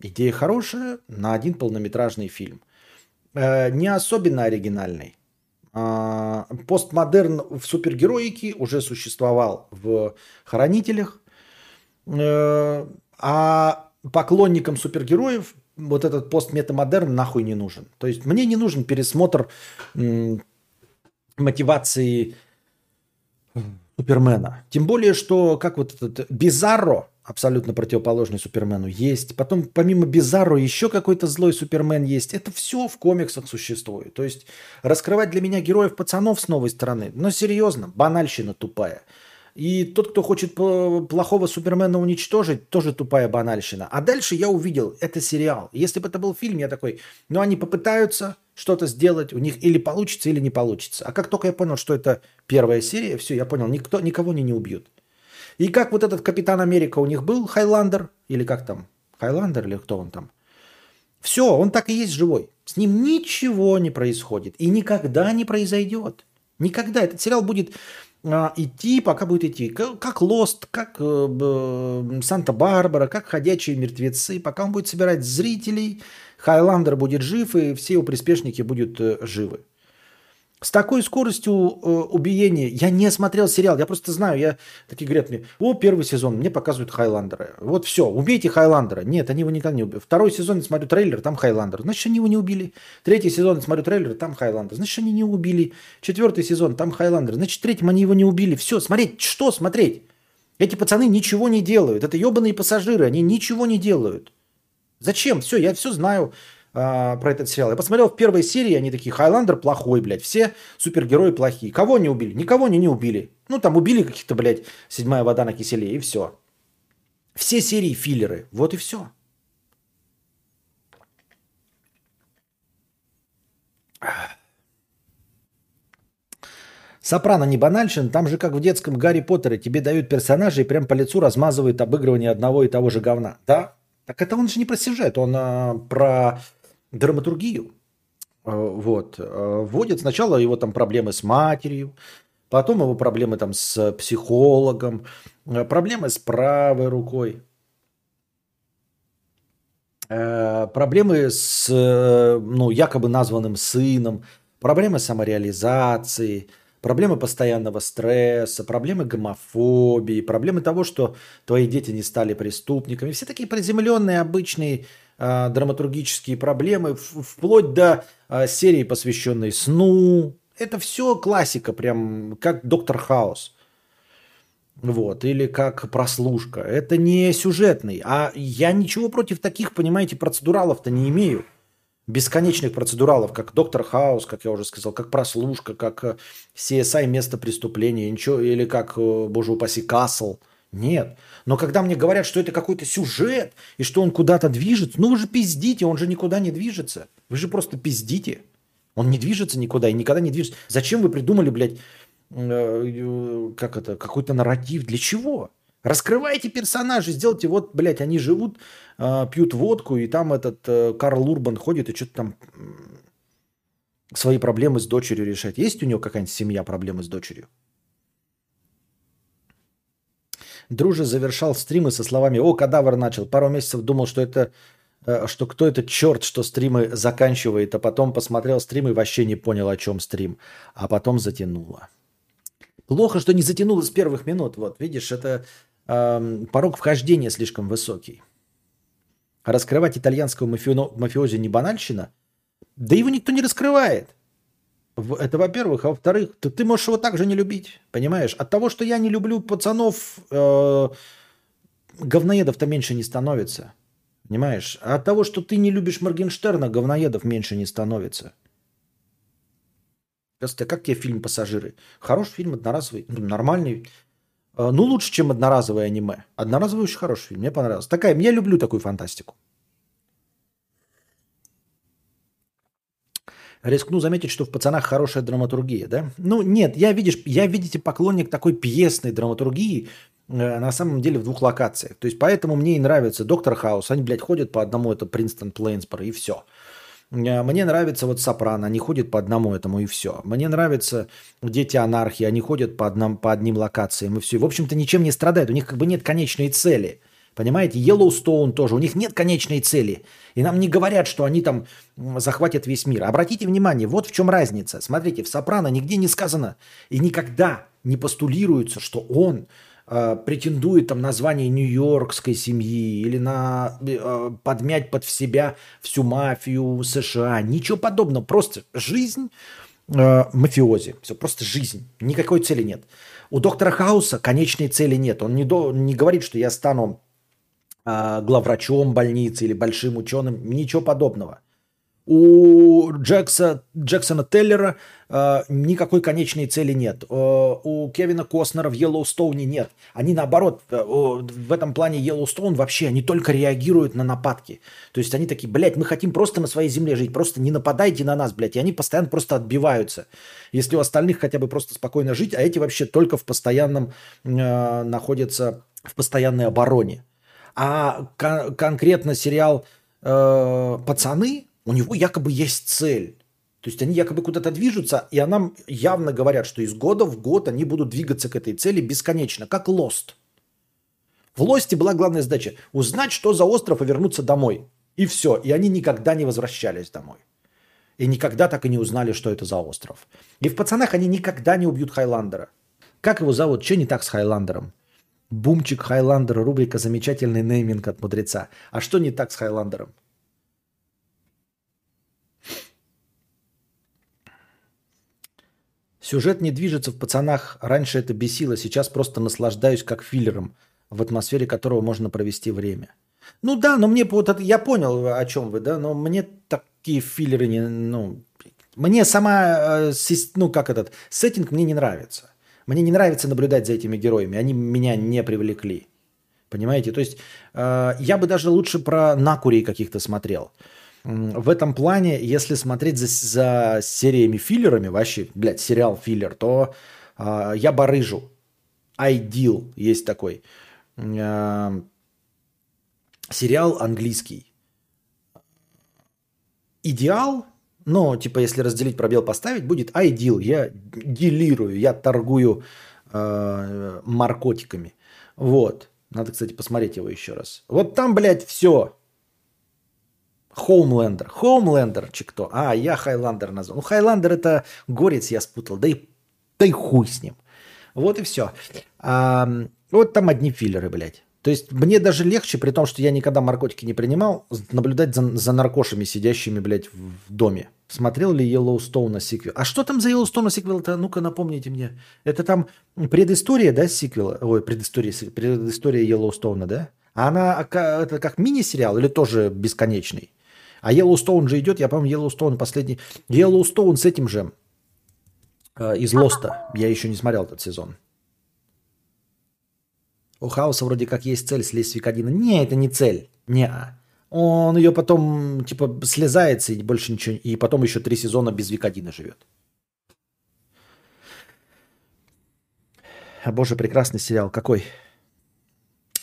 Идея хорошая на один полнометражный фильм. Э, Не особенно оригинальный. А, Постмодерн в супергероике уже существовал в «Хранителях», Э, А поклонникам супергероев вот этот постметамодерн нахуй не нужен. То есть мне не нужен пересмотр мотивации Супермена. Тем более, что как вот этот Бизарро, абсолютно противоположный Супермену, есть. Потом помимо Бизарро еще какой-то злой Супермен есть. Это все в комиксах существует. То есть раскрывать для меня героев пацанов с новой стороны, но серьезно, банальщина тупая. И тот, кто хочет плохого Супермена уничтожить, тоже тупая банальщина. А дальше я увидел, это сериал. Если бы это был фильм, я такой, ну они попытаются что-то сделать, у них или получится, или не получится. А как только я понял, что это первая серия, все, я понял, никто, никого они не убьют. И как вот этот Капитан Америка у них был, Хайландер, или как там, Хайландер или кто он там, все, он так и есть живой. С ним ничего не происходит. И никогда не произойдет. Никогда. Этот сериал будет а, идти, пока будет идти. Как Лост, как э, б- Санта-Барбара, как Ходячие мертвецы. Пока он будет собирать зрителей, Хайландер будет жив, и все его приспешники будут э, живы. С такой скоростью э, убиения я не смотрел сериал, я просто знаю, я такие говорят мне, о, первый сезон, мне показывают Хайландера. Вот все, убейте Хайландера. Нет, они его никогда не убили. Второй сезон, я смотрю трейлер, там Хайландер. Значит, они его не убили. Третий сезон, я смотрю трейлер, там Хайландер. Значит, они не убили. Четвертый сезон, там Хайландер. Значит, в третьем они его не убили. Все, смотреть, что смотреть? Эти пацаны ничего не делают. Это ебаные пассажиры, они ничего не делают. Зачем? Все, я все знаю а, про этот сериал. Я посмотрел в первой серии, они такие, Хайландер плохой, блядь, все супергерои плохие. Кого не убили? Никого они не убили. Ну, там убили каких-то, блядь, седьмая вода на киселе, и все. Все серии филлеры. Вот и все. Сопрано не банальщин, там же как в детском Гарри Поттере, тебе дают персонажей и прям по лицу размазывают обыгрывание одного и того же говна. Да? Так это он же не про сюжет, он а, про драматургию. А, Вот. А, Вводит сначала его там проблемы с матерью, потом его проблемы там с психологом, а, проблемы с правой рукой, э, проблемы с э, ну, якобы названным сыном, проблемы самореализации, проблемы постоянного стресса, проблемы гомофобии, проблемы того, что твои дети не стали преступниками. Все такие приземленные, обычные э, драматургические проблемы, вплоть до э, серии, посвященной сну. Это все классика, прям как Доктор Хаус. Вот, или как прослушка. Это не сюжетный. А я ничего против таких, понимаете, процедуралов-то не имею. Бесконечных процедуралов, как Доктор Хаус, как я уже сказал, как прослушка, как э, CSI место преступления, ничего, или как, э, боже упаси, Касл. Нет. Но когда мне говорят, что это какой-то сюжет, и что он куда-то движется, ну вы же пиздите, он же никуда не движется. Вы же просто пиздите. Он не движется никуда и никогда не движется. Зачем вы придумали, блядь, э, как это, какой-то нарратив? Для чего? Раскрывайте персонажей, сделайте, вот, блядь, они живут, э, пьют водку, и там этот э, Карл Урбан ходит и что-то там свои проблемы с дочерью решает. Есть у него какая-нибудь семья проблемы с дочерью? Друже завершал стримы со словами «О, кадавр начал». Пару месяцев думал, что это э, что кто этот черт, что стримы заканчивает, а потом посмотрел стрим и вообще не понял, о чем стрим. А потом затянуло. Плохо, что не затянуло с первых минут. Вот, видишь, это порог вхождения слишком высокий. Раскрывать итальянского мафио- мафиози не банальщина? Да его никто не раскрывает. Это во-первых. А во-вторых, то ты можешь его также не любить. Понимаешь? От того, что я не люблю пацанов, э, говноедов-то меньше не становится. Понимаешь? А от того, что ты не любишь Моргенштерна, говноедов меньше не становится. Просто как тебе фильм «Пассажиры»? Хороший фильм, одноразовый, ну, нормальный. Э, Ну, лучше, чем одноразовое аниме. Одноразовый очень хороший фильм, мне понравился. Такая, я люблю такую фантастику. Рискну заметить, что в «Пацанах» хорошая драматургия, да? Ну, нет, я, видишь, я, видите, поклонник такой пьесной драматургии, э, на самом деле в двух локациях. То есть поэтому мне и нравится «Доктор Хаус». Они, блядь, ходят по одному, это Принстон Плейнсборо, и все. Мне нравится вот «Сопрано», они ходят по одному этому, и все. Мне нравится «Дети анархии», они ходят по, одном, по одним локациям, и все. В общем-то, ничем не страдают, у них как бы нет конечной цели. Понимаете, Йеллоустоун тоже, у них нет конечной цели. И нам не говорят, что они там захватят весь мир. Обратите внимание, вот в чем разница. Смотрите, в «Сопрано» нигде не сказано и никогда не постулируется, что он э, претендует там на звание нью-йоркской семьи или на э, подмять под себя всю мафию США. Ничего подобного. Просто жизнь э, мафиози. Все, просто жизнь. Никакой цели нет. У доктора Хауса конечной цели нет. Он не, до, не говорит, что я стану а, главврачом больницы или большим ученым, ничего подобного. У Джекса, Джексона Теллера э, никакой конечной цели нет. Э, у Кевина Костнера в Йеллоустоуне нет. Они наоборот, э, в этом плане Йеллоустоун вообще, они только реагируют на нападки. То есть они такие, блядь, мы хотим просто на своей земле жить, просто не нападайте на нас, блядь. И они постоянно просто отбиваются. Если у остальных хотя бы просто спокойно жить, а эти вообще только в постоянном, э, находятся в постоянной обороне. А кон- конкретно сериал э, «Пацаны», у него якобы есть цель. То есть они якобы куда-то движутся, и нам явно говорят, что из года в год они будут двигаться к этой цели бесконечно, как Лост. В Лосте была главная задача – узнать, что за остров, и вернуться домой. И все. И они никогда не возвращались домой. И никогда так и не узнали, что это за остров. И в «Пацанах» они никогда не убьют Хайландера. Как его зовут? Что не так с Хайландером? Бумчик Хайландер, рубрика «Замечательный нейминг от мудреца». А что не так с Хайландером? Сюжет не движется в пацанах. Раньше это бесило, сейчас просто наслаждаюсь как филлером, в атмосфере которого можно провести время. Ну да, но мне вот это, я понял, о чем вы, да, но мне такие филлеры не, ну, мне сама, э, ну как этот, сеттинг мне не нравится. Мне не нравится наблюдать за этими героями, они меня не привлекли. Понимаете? То есть э, я бы даже лучше про накурей каких-то смотрел. В этом плане, если смотреть за, за сериями-филлерами, вообще, блядь, сериал-филлер, то э, я барыжу. Ideal есть такой. Э, сериал английский. Идеал, но, типа, если разделить пробел поставить, будет I deal. Я делирую, я торгую э, наркотиками. Вот. Надо, кстати, посмотреть его еще раз. Вот там, блядь, все. Хоумлендер. Хоумлендер, чи кто? А, я Хайландер назвал. Ну, Хайландер это горец, я спутал. Да и, да и хуй с ним. Вот и все. А, вот там одни филлеры, блядь. То есть мне даже легче, при том, что я никогда наркотики не принимал, наблюдать за, за наркошами, сидящими, блядь, в, доме. Смотрел ли Йеллоустоуна сиквел? А что там за Йеллоустоуна сиквел-то? Ну-ка напомните мне. Это там предыстория, да, сиквела? Ой, предыстория, предыстория Йеллоустоуна, да? А она ка- это как мини-сериал или тоже бесконечный? А Йеллоустоун же идет, я помню, Йеллоустоун последний. Йеллоустоун с этим же э, из Лоста. Я еще не смотрел этот сезон. У Хауса вроде как есть цель слезть с Викодина. Не, это не цель. Не. Он ее потом, типа, слезается и больше ничего. И потом еще три сезона без Викодина живет. А, боже, прекрасный сериал. Какой?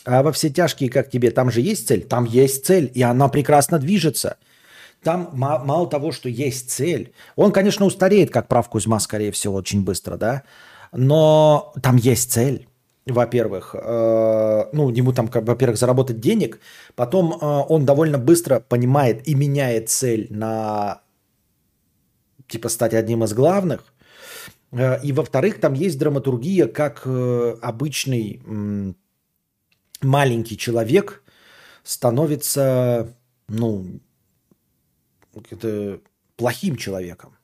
А во все тяжкие, как тебе, там же есть цель? Там есть цель, и она прекрасно движется. Там ма- мало того, что есть цель. Он, конечно, устареет, как прав Кузьма, скорее всего, очень быстро, да? Но там есть цель. Во-первых, Э, ну, ему там, во-первых, заработать денег. Потом э, он довольно быстро понимает и меняет цель на, типа, стать одним из главных. Э, И, во-вторых, там есть драматургия, как обычный маленький человек становится, ну, это плохим человеком.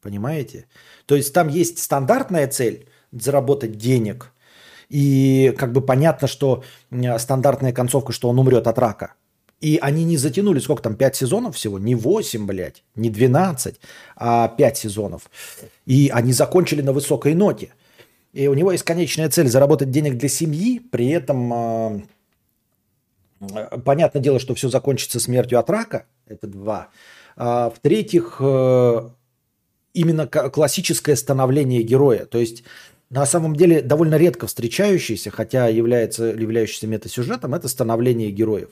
Понимаете? То есть там есть стандартная цель заработать денег. И как бы понятно, что стандартная концовка, что он умрет от рака. И они не затянули, сколько там, 5 сезонов всего? Не 8, блядь, не 12, а 5 сезонов. И они закончили на высокой ноте. И у него есть конечная цель заработать денег для семьи, при этом э, э, понятное дело, что все закончится смертью от рака, это два. А, в-третьих, э, именно классическое становление героя. То есть на самом деле довольно редко встречающийся, хотя является являющийся метасюжетом, это становление героев.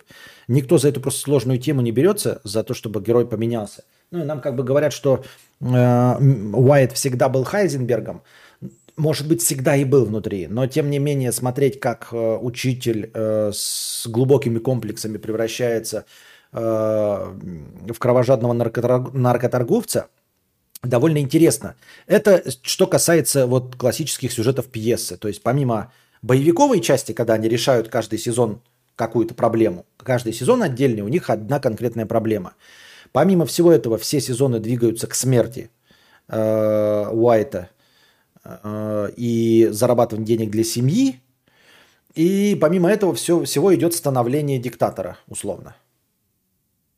Никто за эту просто сложную тему не берется, за то, чтобы герой поменялся. Ну и нам как бы говорят, что э, Уайт всегда был Хайзенбергом. Может быть, всегда и был внутри, но тем не менее смотреть, как э, учитель э, с глубокими комплексами превращается в кровожадного наркотор- наркоторговца, довольно интересно. Это что касается вот классических сюжетов пьесы. То есть помимо боевиковой части, когда они решают каждый сезон какую-то проблему, каждый сезон отдельный, у них одна конкретная проблема. Помимо всего этого, все сезоны двигаются к смерти э, Уайта э, и зарабатыванию денег для семьи. И помимо этого все, всего идет становление диктатора, условно.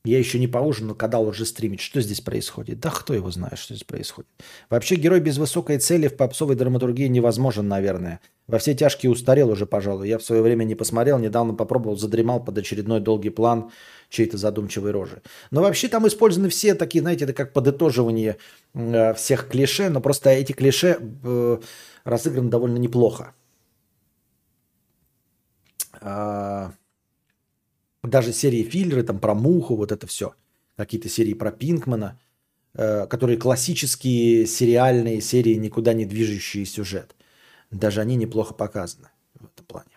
Я еще не поужинал, когда уже стримить. Что здесь происходит? Да кто его знает, что здесь происходит. Вообще герой без высокой цели в попсовой драматургии невозможен, наверное. Во все тяжкие устарел уже, пожалуй. Я в свое время не посмотрел, недавно попробовал, задремал под очередной долгий план чьей-то задумчивой рожи. Но вообще там использованы все такие, знаете, это как подытоживание э, всех клише, но просто эти клише э, разыграны довольно неплохо. А, даже серии филлеры там про муху, вот это все. Какие-то серии про Пинкмана, э, которые классические сериальные серии, никуда не движущие сюжет. Даже они неплохо показаны в этом плане.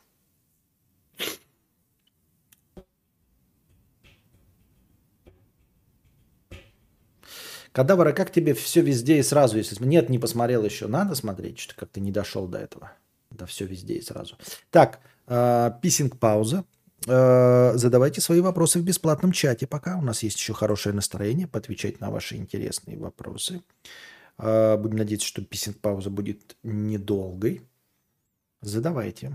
Кадавра, как тебе все везде и сразу? Если нет, не посмотрел еще, надо смотреть, что как-то не дошел до этого. Да все везде и сразу. Так, э, писинг пауза. Э, задавайте свои вопросы в бесплатном чате пока. У нас есть еще хорошее настроение поотвечать на ваши интересные вопросы. Э, будем надеяться, что писинг пауза будет недолгой. Задавайте.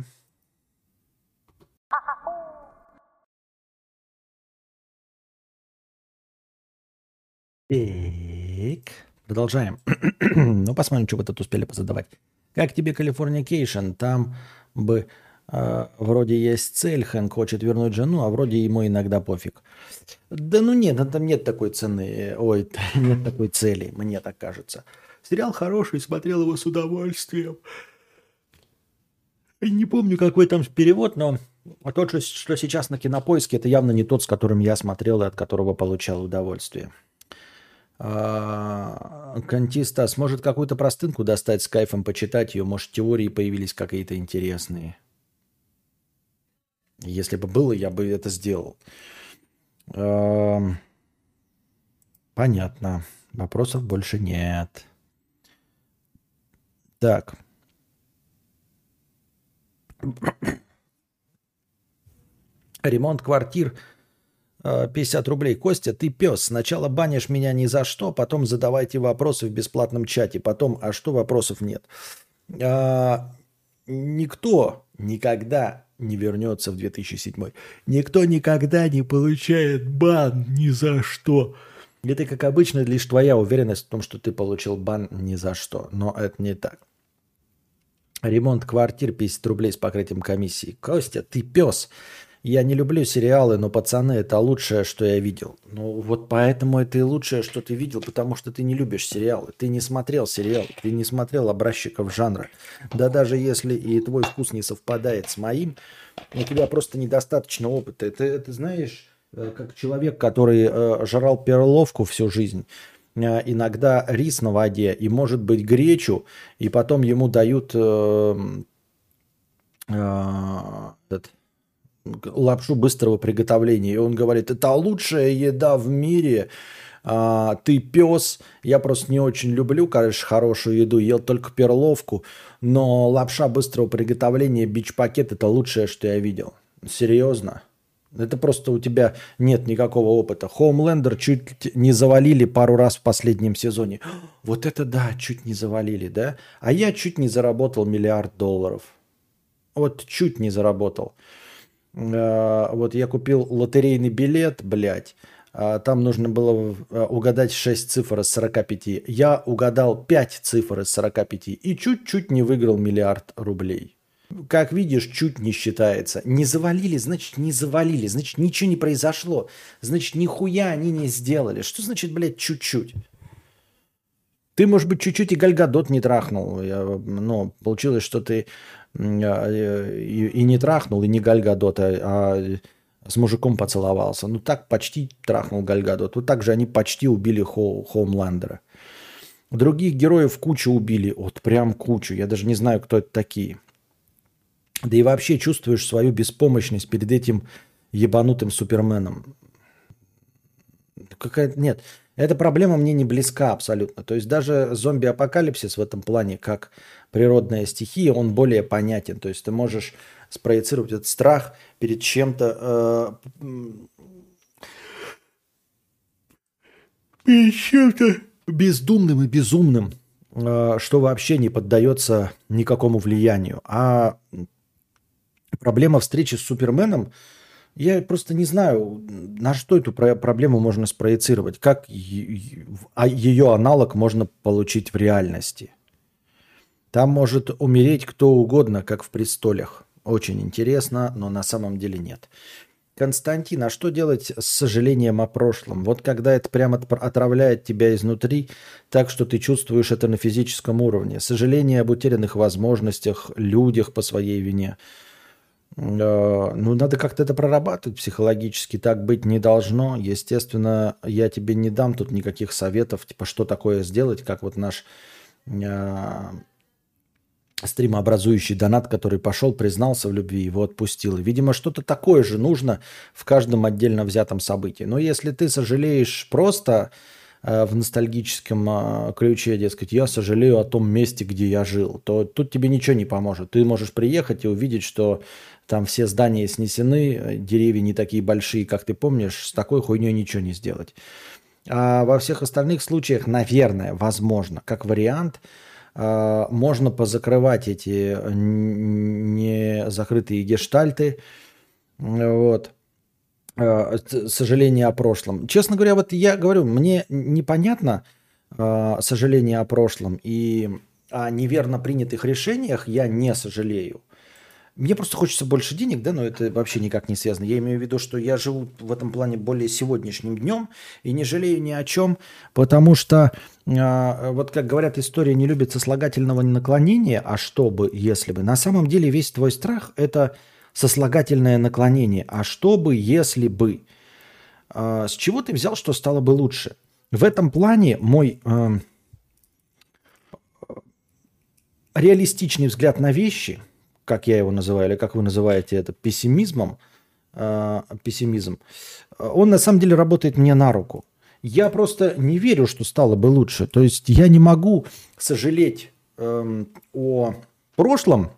Так, продолжаем. ну, посмотрим, что вы тут успели позадавать. Как тебе Californication? Там бы э, вроде есть цель, Хэнк хочет вернуть жену, а вроде ему иногда пофиг. Да ну нет, там нет такой цены. Ой, нет такой цели, мне так кажется. Сериал хороший, смотрел его с удовольствием. Не помню, какой там перевод, но тот, что сейчас на кинопоиске, это явно не тот, с которым я смотрел и от которого получал удовольствие. А, Кантиста сможет какую-то простынку достать с кайфом, почитать ее. Может, теории появились какие-то интересные. Если бы было, я бы это сделал. Ам, Понятно. Вопросов больше нет. Так. Ремонт квартир э, 50 рублей. Костя, ты пес. Сначала банишь меня ни за что, потом задавайте вопросы в бесплатном чате. Потом, а что вопросов нет? А, никто никогда не вернется в 2007. Никто никогда не получает бан ни за что. Это, как обычно, лишь твоя уверенность в том, что ты получил бан ни за что. Но это не так. Ремонт квартир 50 рублей с покрытием комиссии. Костя, ты пес. Я не люблю сериалы, но пацаны это лучшее, что я видел. Ну вот поэтому это и лучшее, что ты видел, потому что ты не любишь сериалы. Ты не смотрел сериал, ты не смотрел образчиков жанра. Да даже если и твой вкус не совпадает с моим, у тебя просто недостаточно опыта. Это, это знаешь, э, как человек, который э, жрал перловку всю жизнь, э, иногда рис на воде и, может быть, гречу, и потом ему дают э, э, этот, лапшу быстрого приготовления. И он говорит, это лучшая еда в мире, а, ты пес, я просто не очень люблю, конечно, хорошую еду, ел только перловку, но лапша быстрого приготовления, бич-пакет, это лучшее, что я видел. Серьезно? Это просто у тебя нет никакого опыта. Хоумлендер чуть не завалили пару раз в последнем сезоне. Вот это да, чуть не завалили, да? А я чуть не заработал миллиард долларов. Вот чуть не заработал. Э, Вот я купил лотерейный билет, блядь. а Там нужно было э, угадать 6 цифр из 45. Я угадал 5 цифр из 45 и чуть-чуть не выиграл миллиард рублей. Как видишь, чуть не считается. Не завалили, значит, не завалили. Значит, ничего не произошло. Значит, нихуя они не сделали. Что значит, блядь, чуть-чуть? Ты, может быть, чуть-чуть и Гальгадот не трахнул. Я, ну, получилось, что ты э, и, и не трахнул, и не Гальгадот, а, а с мужиком поцеловался. Ну, так почти трахнул Гальгадот. Вот так же они почти убили Хо, Хоумландера. Других героев кучу убили. Вот прям кучу. Я даже не знаю, кто это такие. Да и вообще чувствуешь свою беспомощность перед этим ебанутым суперменом. Какая нет, эта проблема мне не близка абсолютно. То есть даже зомби-апокалипсис в этом плане, как природная стихия, он более понятен. То есть ты можешь спроецировать этот страх перед чем-то э, перед чем-то бездумным и безумным, э, что вообще не поддается никакому влиянию. А проблема встречи с Суперменом, я просто не знаю, на что эту про- проблему можно спроецировать, как е- а ее аналог можно получить в реальности. Там может умереть кто угодно, как в престолях. Очень интересно, но на самом деле нет. Константин, а что делать с сожалением о прошлом? Вот когда это прямо отравляет тебя изнутри, так что ты чувствуешь это на физическом уровне. Сожаление об утерянных возможностях, людях по своей вине. Э, Ну, надо как-то это прорабатывать психологически. Так быть не должно. Естественно, я тебе не дам тут никаких советов, типа, что такое сделать, как вот наш э, стримообразующий донат, который пошел, признался в любви, его отпустил. Видимо, что-то такое же нужно в каждом отдельно взятом событии. Но если ты сожалеешь просто э, в ностальгическом э, ключе, дескать, я сожалею о том месте, где я жил, то тут тебе ничего не поможет. Ты можешь приехать и увидеть, что там все здания снесены, деревья не такие большие, как ты помнишь, с такой хуйней ничего не сделать. А во всех остальных случаях, наверное, возможно, как вариант, а, можно позакрывать эти не закрытые гештальты, вот, А, сожаление о прошлом. Честно говоря, вот я говорю, мне непонятно а, сожаление о прошлом и о неверно принятых решениях я не сожалею. Мне просто хочется больше денег, да, но это вообще никак не связано. Я имею в виду, что я живу в этом плане более сегодняшним днем и не жалею ни о чем, потому что, а, вот как говорят, история не любит сослагательного наклонения, а что бы, если бы. На самом деле весь твой страх – это сослагательное наклонение. А что бы, если бы? А, с чего ты взял, что стало бы лучше? В этом плане мой эм, реалистичный взгляд на вещи, как я его называю, или как вы называете это, пессимизмом, э, пессимизм, э, он на самом деле работает мне на руку. Я просто не верю, что стало бы лучше. То есть я не могу сожалеть эм, о прошлом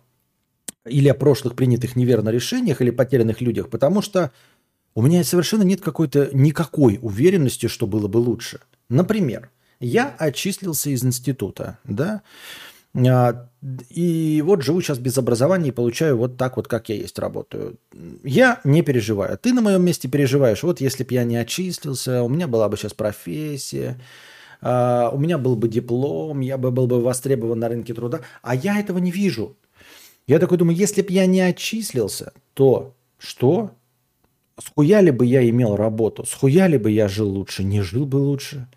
или о прошлых принятых неверно решениях или потерянных людях, потому что у меня совершенно нет какой-то никакой уверенности, что было бы лучше. Например, я отчислился из института, да, и вот живу сейчас без образования и получаю вот так вот, как я есть, работаю. Я не переживаю. Ты на моем месте переживаешь. Вот если бы я не отчислился, у меня была бы сейчас профессия, а, у меня был бы диплом, я бы был бы востребован на рынке труда. А я этого не вижу. Я такой думаю, если бы я не отчислился, то что? Схуяли бы я имел работу? Схуяли бы я жил лучше? Не жил бы лучше?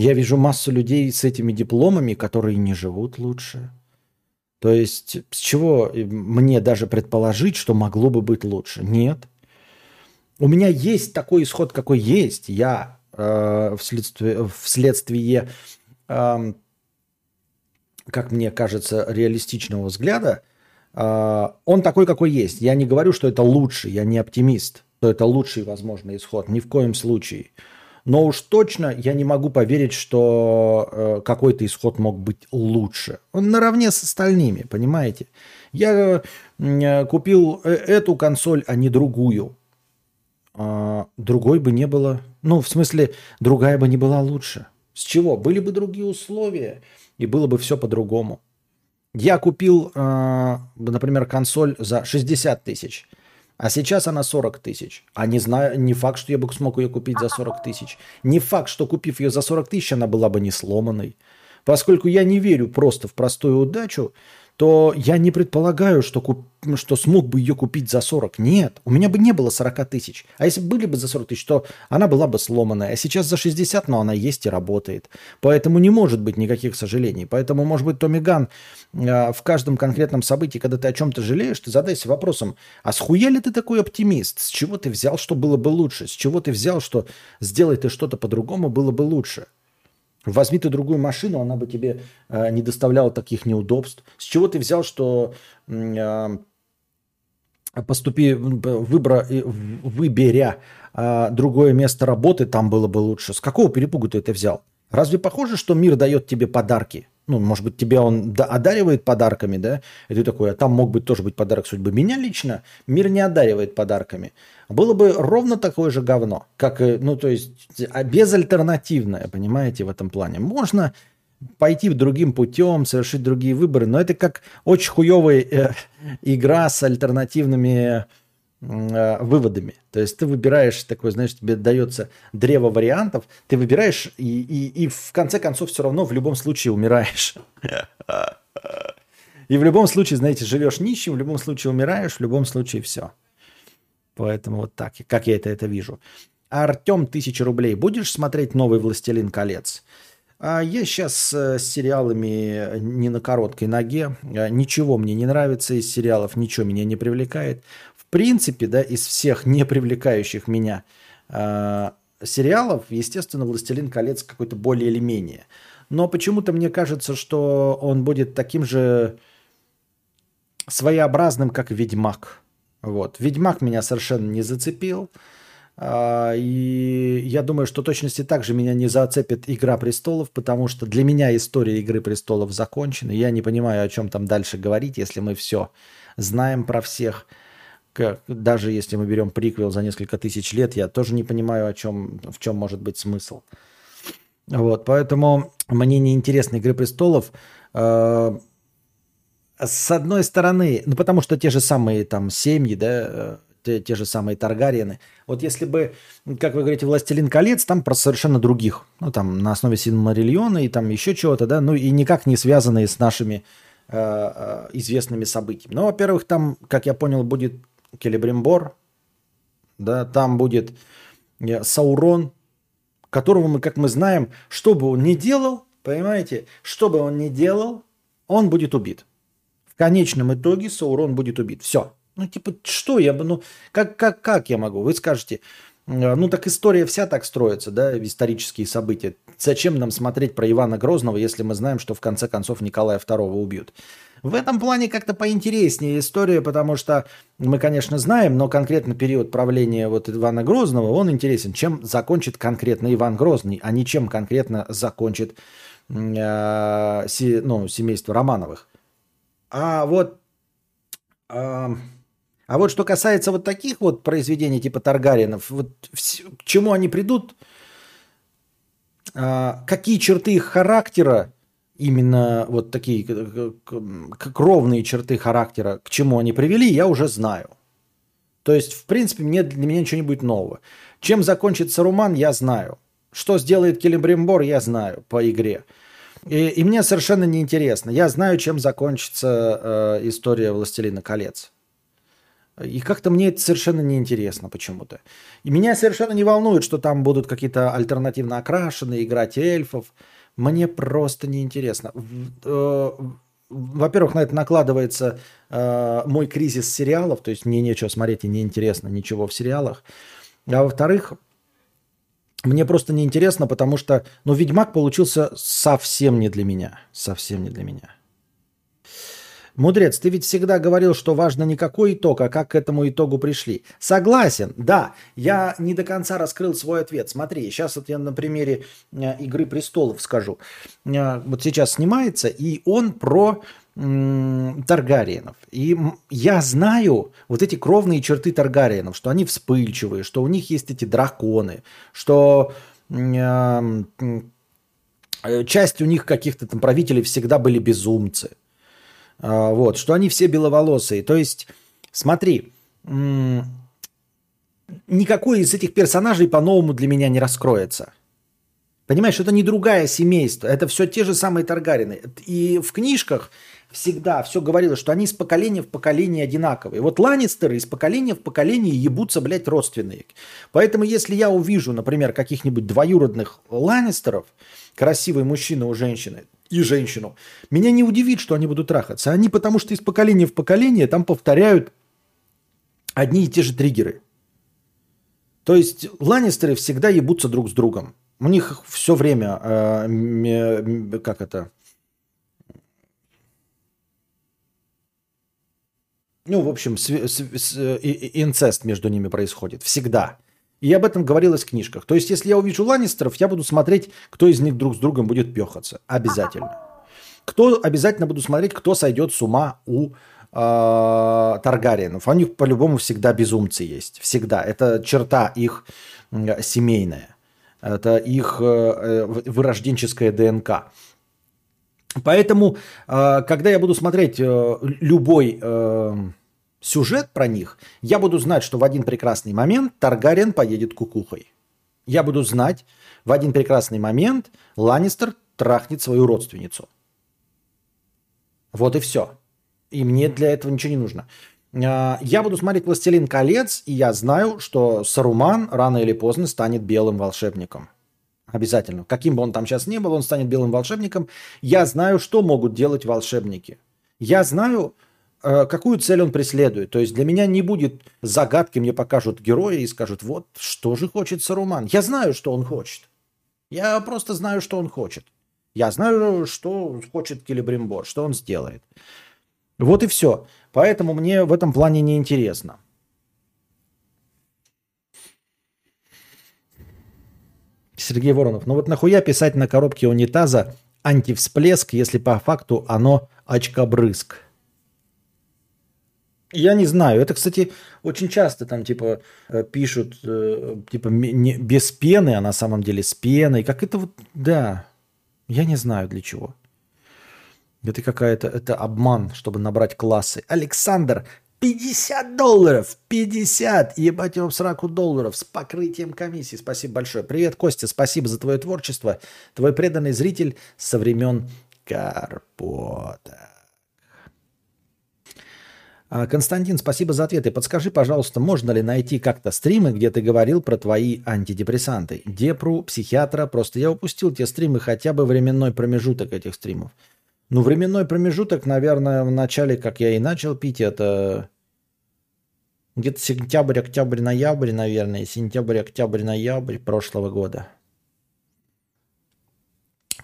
Я вижу массу людей с этими дипломами, которые не живут лучше. То есть с чего мне даже предположить, что могло бы быть лучше? Нет. У меня есть такой исход, какой есть. Я э, вследствие, вследствие э, как мне кажется, реалистичного взгляда, э, он такой, какой есть. Я не говорю, что это лучше, я не оптимист, что это лучший возможный исход, ни в коем случае. Но уж точно я не могу поверить, что э, какой-то исход мог быть лучше. Он наравне с остальными, понимаете? Я э, купил э, эту консоль, а не другую. А, другой бы не было. Ну, в смысле, другая бы не была лучше. С чего? Были бы другие условия, и было бы все по-другому. Я купил, э, например, консоль за 60 тысяч. А сейчас она 40 тысяч. А не знаю, не факт, что я бы смог ее купить за 40 тысяч. Не факт, что купив ее за 40 тысяч, она была бы не сломанной. Поскольку я не верю просто в простую удачу, то я не предполагаю, что, куп... что смог бы ее купить за 40. Нет, у меня бы не было 40 тысяч. А если бы были бы за 40 тысяч, то она была бы сломанная. А сейчас за 60, но она есть и работает. Поэтому не может быть никаких сожалений. Поэтому, может быть, Томми Ган э, в каждом конкретном событии, когда ты о чем-то жалеешь, ты задайся вопросом, а схуя ли ты такой оптимист? С чего ты взял, что было бы лучше? С чего ты взял, что сделай ты что-то по-другому, было бы лучше? Возьми ты другую машину, она бы тебе э, не доставляла таких неудобств. С чего ты взял, что э, поступи, выбора, выберя э, другое место работы, там было бы лучше? С какого перепугу ты это взял? Разве похоже, что мир дает тебе подарки? Ну, может быть, тебя он одаривает подарками, да, и ты такой, а там мог быть тоже быть подарок судьбы. Меня лично мир не одаривает подарками. Было бы ровно такое же говно, как, ну, то есть, а безальтернативное, понимаете, в этом плане. Можно пойти другим путем, совершить другие выборы, но это как очень хуевая э, игра с альтернативными Э, выводами. То есть ты выбираешь такой, знаешь, тебе дается древо вариантов, ты выбираешь и, и, и в конце концов все равно в любом случае умираешь. И в любом случае, знаете, живешь нищим, в любом случае умираешь, в любом случае все. Поэтому вот так, как я это, это вижу. Артем, тысяча рублей. Будешь смотреть новый «Властелин колец»? А я сейчас э, с сериалами не на короткой ноге. Э, ничего мне не нравится из сериалов, ничего меня не привлекает принципе, да, из всех не привлекающих меня э, сериалов, естественно, «Властелин колец» какой-то более или менее. Но почему-то мне кажется, что он будет таким же своеобразным, как «Ведьмак». Вот. «Ведьмак» меня совершенно не зацепил. А, и я думаю, что точности также меня не зацепит «Игра престолов», потому что для меня история «Игры престолов» закончена. Я не понимаю, о чем там дальше говорить, если мы все знаем про всех – как, даже если мы берем приквел за несколько тысяч лет, я тоже не понимаю, о чем, в чем может быть смысл. Вот, поэтому мне не интересна «Игры престолов». Э, с одной стороны, ну потому что те же самые там семьи, да, э, те, те же самые Таргариены. Вот если бы, как вы говорите, «Властелин колец», там про совершенно других, ну там на основе Синмариллиона и там еще чего-то, да, ну и никак не связанные с нашими э известными событиями. Ну, во-первых, там, как я понял, будет Келебримбор, да, там будет э, Саурон, которого мы, как мы знаем, что бы он ни делал, понимаете, что бы он ни делал, он будет убит. В конечном итоге Саурон будет убит. Все. Ну, типа, что я бы, ну, как, как, как я могу? Вы скажете, ну, так история вся так строится, да, исторические события. Зачем нам смотреть про Ивана Грозного, если мы знаем, что в конце концов Николая II убьют? В этом плане как-то поинтереснее история, потому что мы, конечно, знаем, но конкретно период правления вот Ивана Грозного, он интересен, чем закончит конкретно Иван Грозный, а не чем конкретно закончит э, си, ну, семейство Романовых. А вот, э, а вот что касается вот таких вот произведений типа Таргаринов, вот к чему они придут, э, какие черты их характера именно вот такие кровные черты характера, к чему они привели, я уже знаю. То есть, в принципе, мне, для меня ничего не будет нового. Чем закончится Руман, я знаю. Что сделает Келебримбор, я знаю по игре. И, и мне совершенно неинтересно. Я знаю, чем закончится э, история «Властелина колец». И как-то мне это совершенно неинтересно почему-то. И меня совершенно не волнует, что там будут какие-то альтернативно окрашенные, играть эльфов. Мне просто неинтересно. Э, Во-первых, на это накладывается э, мой кризис сериалов, то есть мне нечего смотреть и неинтересно ничего в сериалах. А во-вторых, мне просто неинтересно, потому что, ну, Ведьмак получился совсем не для меня. Совсем не для меня. Мудрец, ты ведь всегда говорил, что важно не какой итог, а как к этому итогу пришли. Согласен, да. Я не до конца раскрыл свой ответ. Смотри, сейчас вот я на примере э, «Игры престолов» скажу. Э, Вот сейчас снимается, и он про Таргариенов. И я знаю вот эти кровные черты Таргариенов, что они вспыльчивые, что у них есть эти драконы, что э, часть у них каких-то там правителей всегда были безумцы. А, Вот, что они все беловолосые. То есть, смотри, никакой из этих персонажей по-новому для меня не раскроется. Понимаешь, это не другая семейство, это все те же самые Таргарины. И в книжках всегда все говорилось, что они из поколения в поколение одинаковые. Вот Ланнистеры из поколения в поколение ебутся, блядь, родственные. Поэтому если я увижу, например, каких-нибудь двоюродных Ланнистеров, красивый мужчина у женщины и женщину, меня не удивит, что они будут трахаться. Они потому что из поколения в поколение там повторяют одни и те же триггеры. То есть Ланнистеры всегда ебутся друг с другом. У них все время, э, как это, ну, в общем, инцест между ними происходит. Всегда. И об этом говорилось в книжках. То есть, если я увижу Ланнистеров, я буду смотреть, кто из них друг с другом будет пехаться. Обязательно. Кто обязательно буду смотреть, кто сойдет с ума у э, Таргариенов. Них по-любому всегда безумцы есть. Всегда. Это черта их м, семейная. Это их э, э, вырожденческая ДНК. Поэтому, э, когда я буду смотреть э, любой э, сюжет про них, я буду знать, что в один прекрасный момент Таргариен поедет кукухой. Я буду знать, в один прекрасный момент Ланнистер трахнет свою родственницу. Вот и все. И мне для этого ничего не нужно. А, Я буду смотреть «Властелин колец», и я знаю, что Саруман рано или поздно станет белым волшебником. Обязательно. Каким бы он там сейчас ни был, он станет белым волшебником. Я знаю, что могут делать волшебники. Я знаю, какую цель он преследует. То есть для меня не будет загадки, мне покажут героя и скажут, вот что же хочет Саруман. Я знаю, что он хочет. Я просто знаю, что он хочет. Я знаю, что хочет Келебримбор, что он сделает. Вот и все. Поэтому мне в этом плане неинтересно. Сергей Воронов. Ну вот нахуя писать на коробке унитаза антивсплеск, если по факту оно очкобрызг? Я не знаю. Это, кстати, очень часто там типа э, пишут э, типа не- без пены, а на самом деле с пеной. Как это вот, да. Я не знаю для чего. Это какая-то, это обман, чтобы набрать классы. Александр, 50 долларов, 50, ебать его в сраку долларов с покрытием комиссии. Спасибо большое. Привет, Костя, спасибо за твое творчество. Твой преданный зритель со времен Карпота. А, Константин, спасибо за ответы. Подскажи, пожалуйста, можно ли найти как-то стримы, где ты говорил про твои антидепрессанты? Депру, психиатра, просто я упустил те стримы, хотя бы временной промежуток этих стримов. Ну, временной промежуток, наверное, в начале, как я и начал пить, это где-то сентябрь, октябрь, ноябрь, наверное, сентябрь, октябрь, ноябрь прошлого года.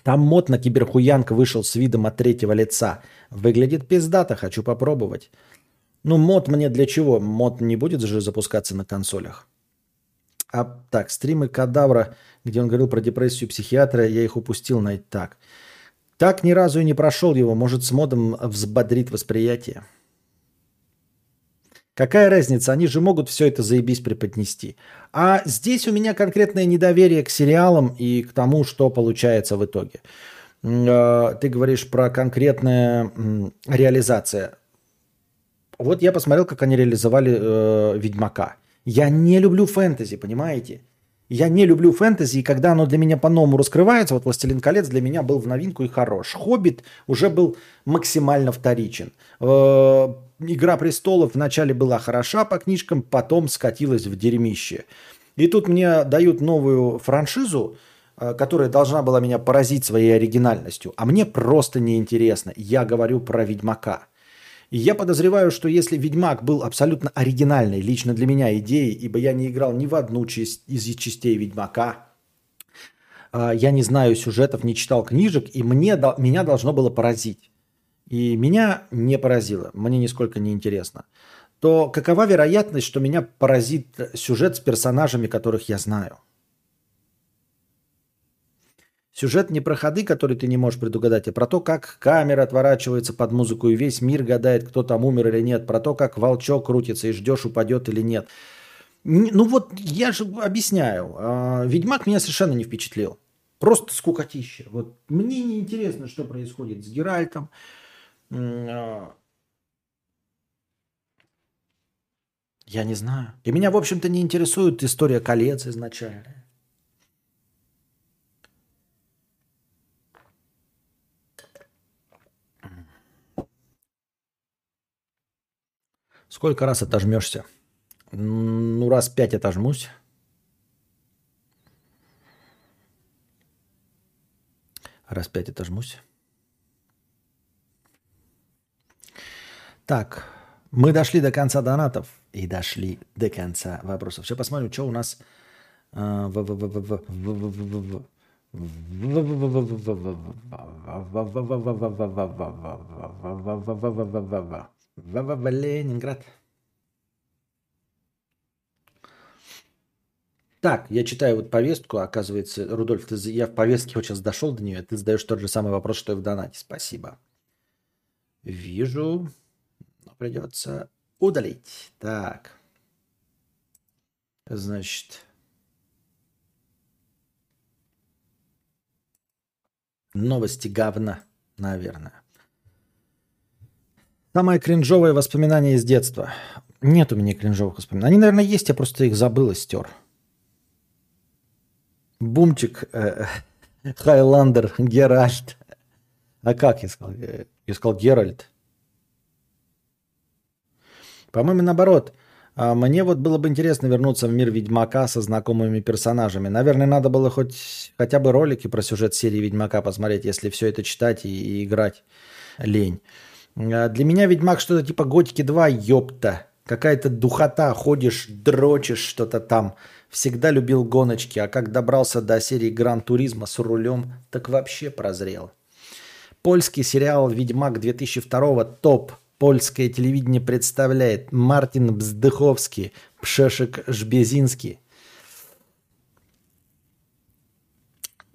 Там мод на киберхуянка вышел с видом от третьего лица. Выглядит пиздато, хочу попробовать. Ну, мод мне для чего? Мод не будет же запускаться на консолях. А так, стримы Кадавра, где он говорил про депрессию психиатра, я их упустил на так. Так ни разу и не прошел его, может, с модом взбодрит восприятие. Какая разница, они же могут все это заебись преподнести. А здесь у меня конкретное недоверие к сериалам и к тому, что получается в итоге. Э, Ты говоришь про конкретная реализация. Вот я посмотрел, как они реализовали э, Ведьмака. Я не люблю фэнтези, понимаете? Я не люблю фэнтези, и когда оно для меня по-новому раскрывается, вот «Властелин колец» для меня был в новинку и хорош. «Хоббит» уже был максимально вторичен. Э, «Игра престолов» вначале была хороша по книжкам, потом скатилась в дерьмище. И тут мне дают новую франшизу, э, которая должна была меня поразить своей оригинальностью. А мне просто неинтересно. Я говорю про «Ведьмака». И я подозреваю, что если Ведьмак был абсолютно оригинальной лично для меня идеей, ибо я не играл ни в одну часть из частей Ведьмака, а, я не знаю сюжетов, не читал книжек, и мне, меня должно было поразить. И меня не поразило, мне нисколько не интересно. То какова вероятность, что меня поразит сюжет с персонажами, которых я знаю? Сюжет не про ходы, которые ты не можешь предугадать, а про то, как камера отворачивается под музыку, и весь мир гадает, кто там умер или нет. Про то, как волчок крутится и ждешь, упадет или нет. Ну вот я же объясняю. А, Ведьмак меня совершенно не впечатлил. Просто скукотища. Вот мне не интересно, что происходит с Геральтом. А, я не знаю. И меня, в общем-то, не интересует история колец изначально. Сколько раз отожмешься? Ну, раз пять отожмусь. Раз пять отожмусь. Так, мы дошли до конца донатов и дошли до конца вопросов. Сейчас посмотрим, что у нас Ленинград. Так, я читаю вот повестку, оказывается, Рудольф, ты, я в повестке вот сейчас дошел до нее, ты задаешь тот же самый вопрос, что и в донате. Спасибо. Вижу, но придется удалить. Так. Значит, новости говна, наверное. Самое кринжовое воспоминание из детства. Нет у меня кринжовых воспоминаний. Они, наверное, есть, я просто их забыл и стер. Бумчик, э, Хайландер, Геральт. А как я сказал? Я сказал Геральт. По-моему, наоборот. А мне вот было бы интересно вернуться в мир Ведьмака со знакомыми персонажами. Наверное, надо было хоть хотя бы ролики про сюжет серии Ведьмака посмотреть, если все это читать и, и играть лень. А для меня Ведьмак что-то типа Готики 2, ёпта. Какая-то духота, ходишь, дрочишь что-то там. Всегда любил гоночки, а как добрался до серии Гран Туризма с рулем, так вообще прозрел. Польский сериал «Ведьмак» 2002 топ. Польское телевидение представляет Мартин Бздыховский, Пшешек Жбезинский.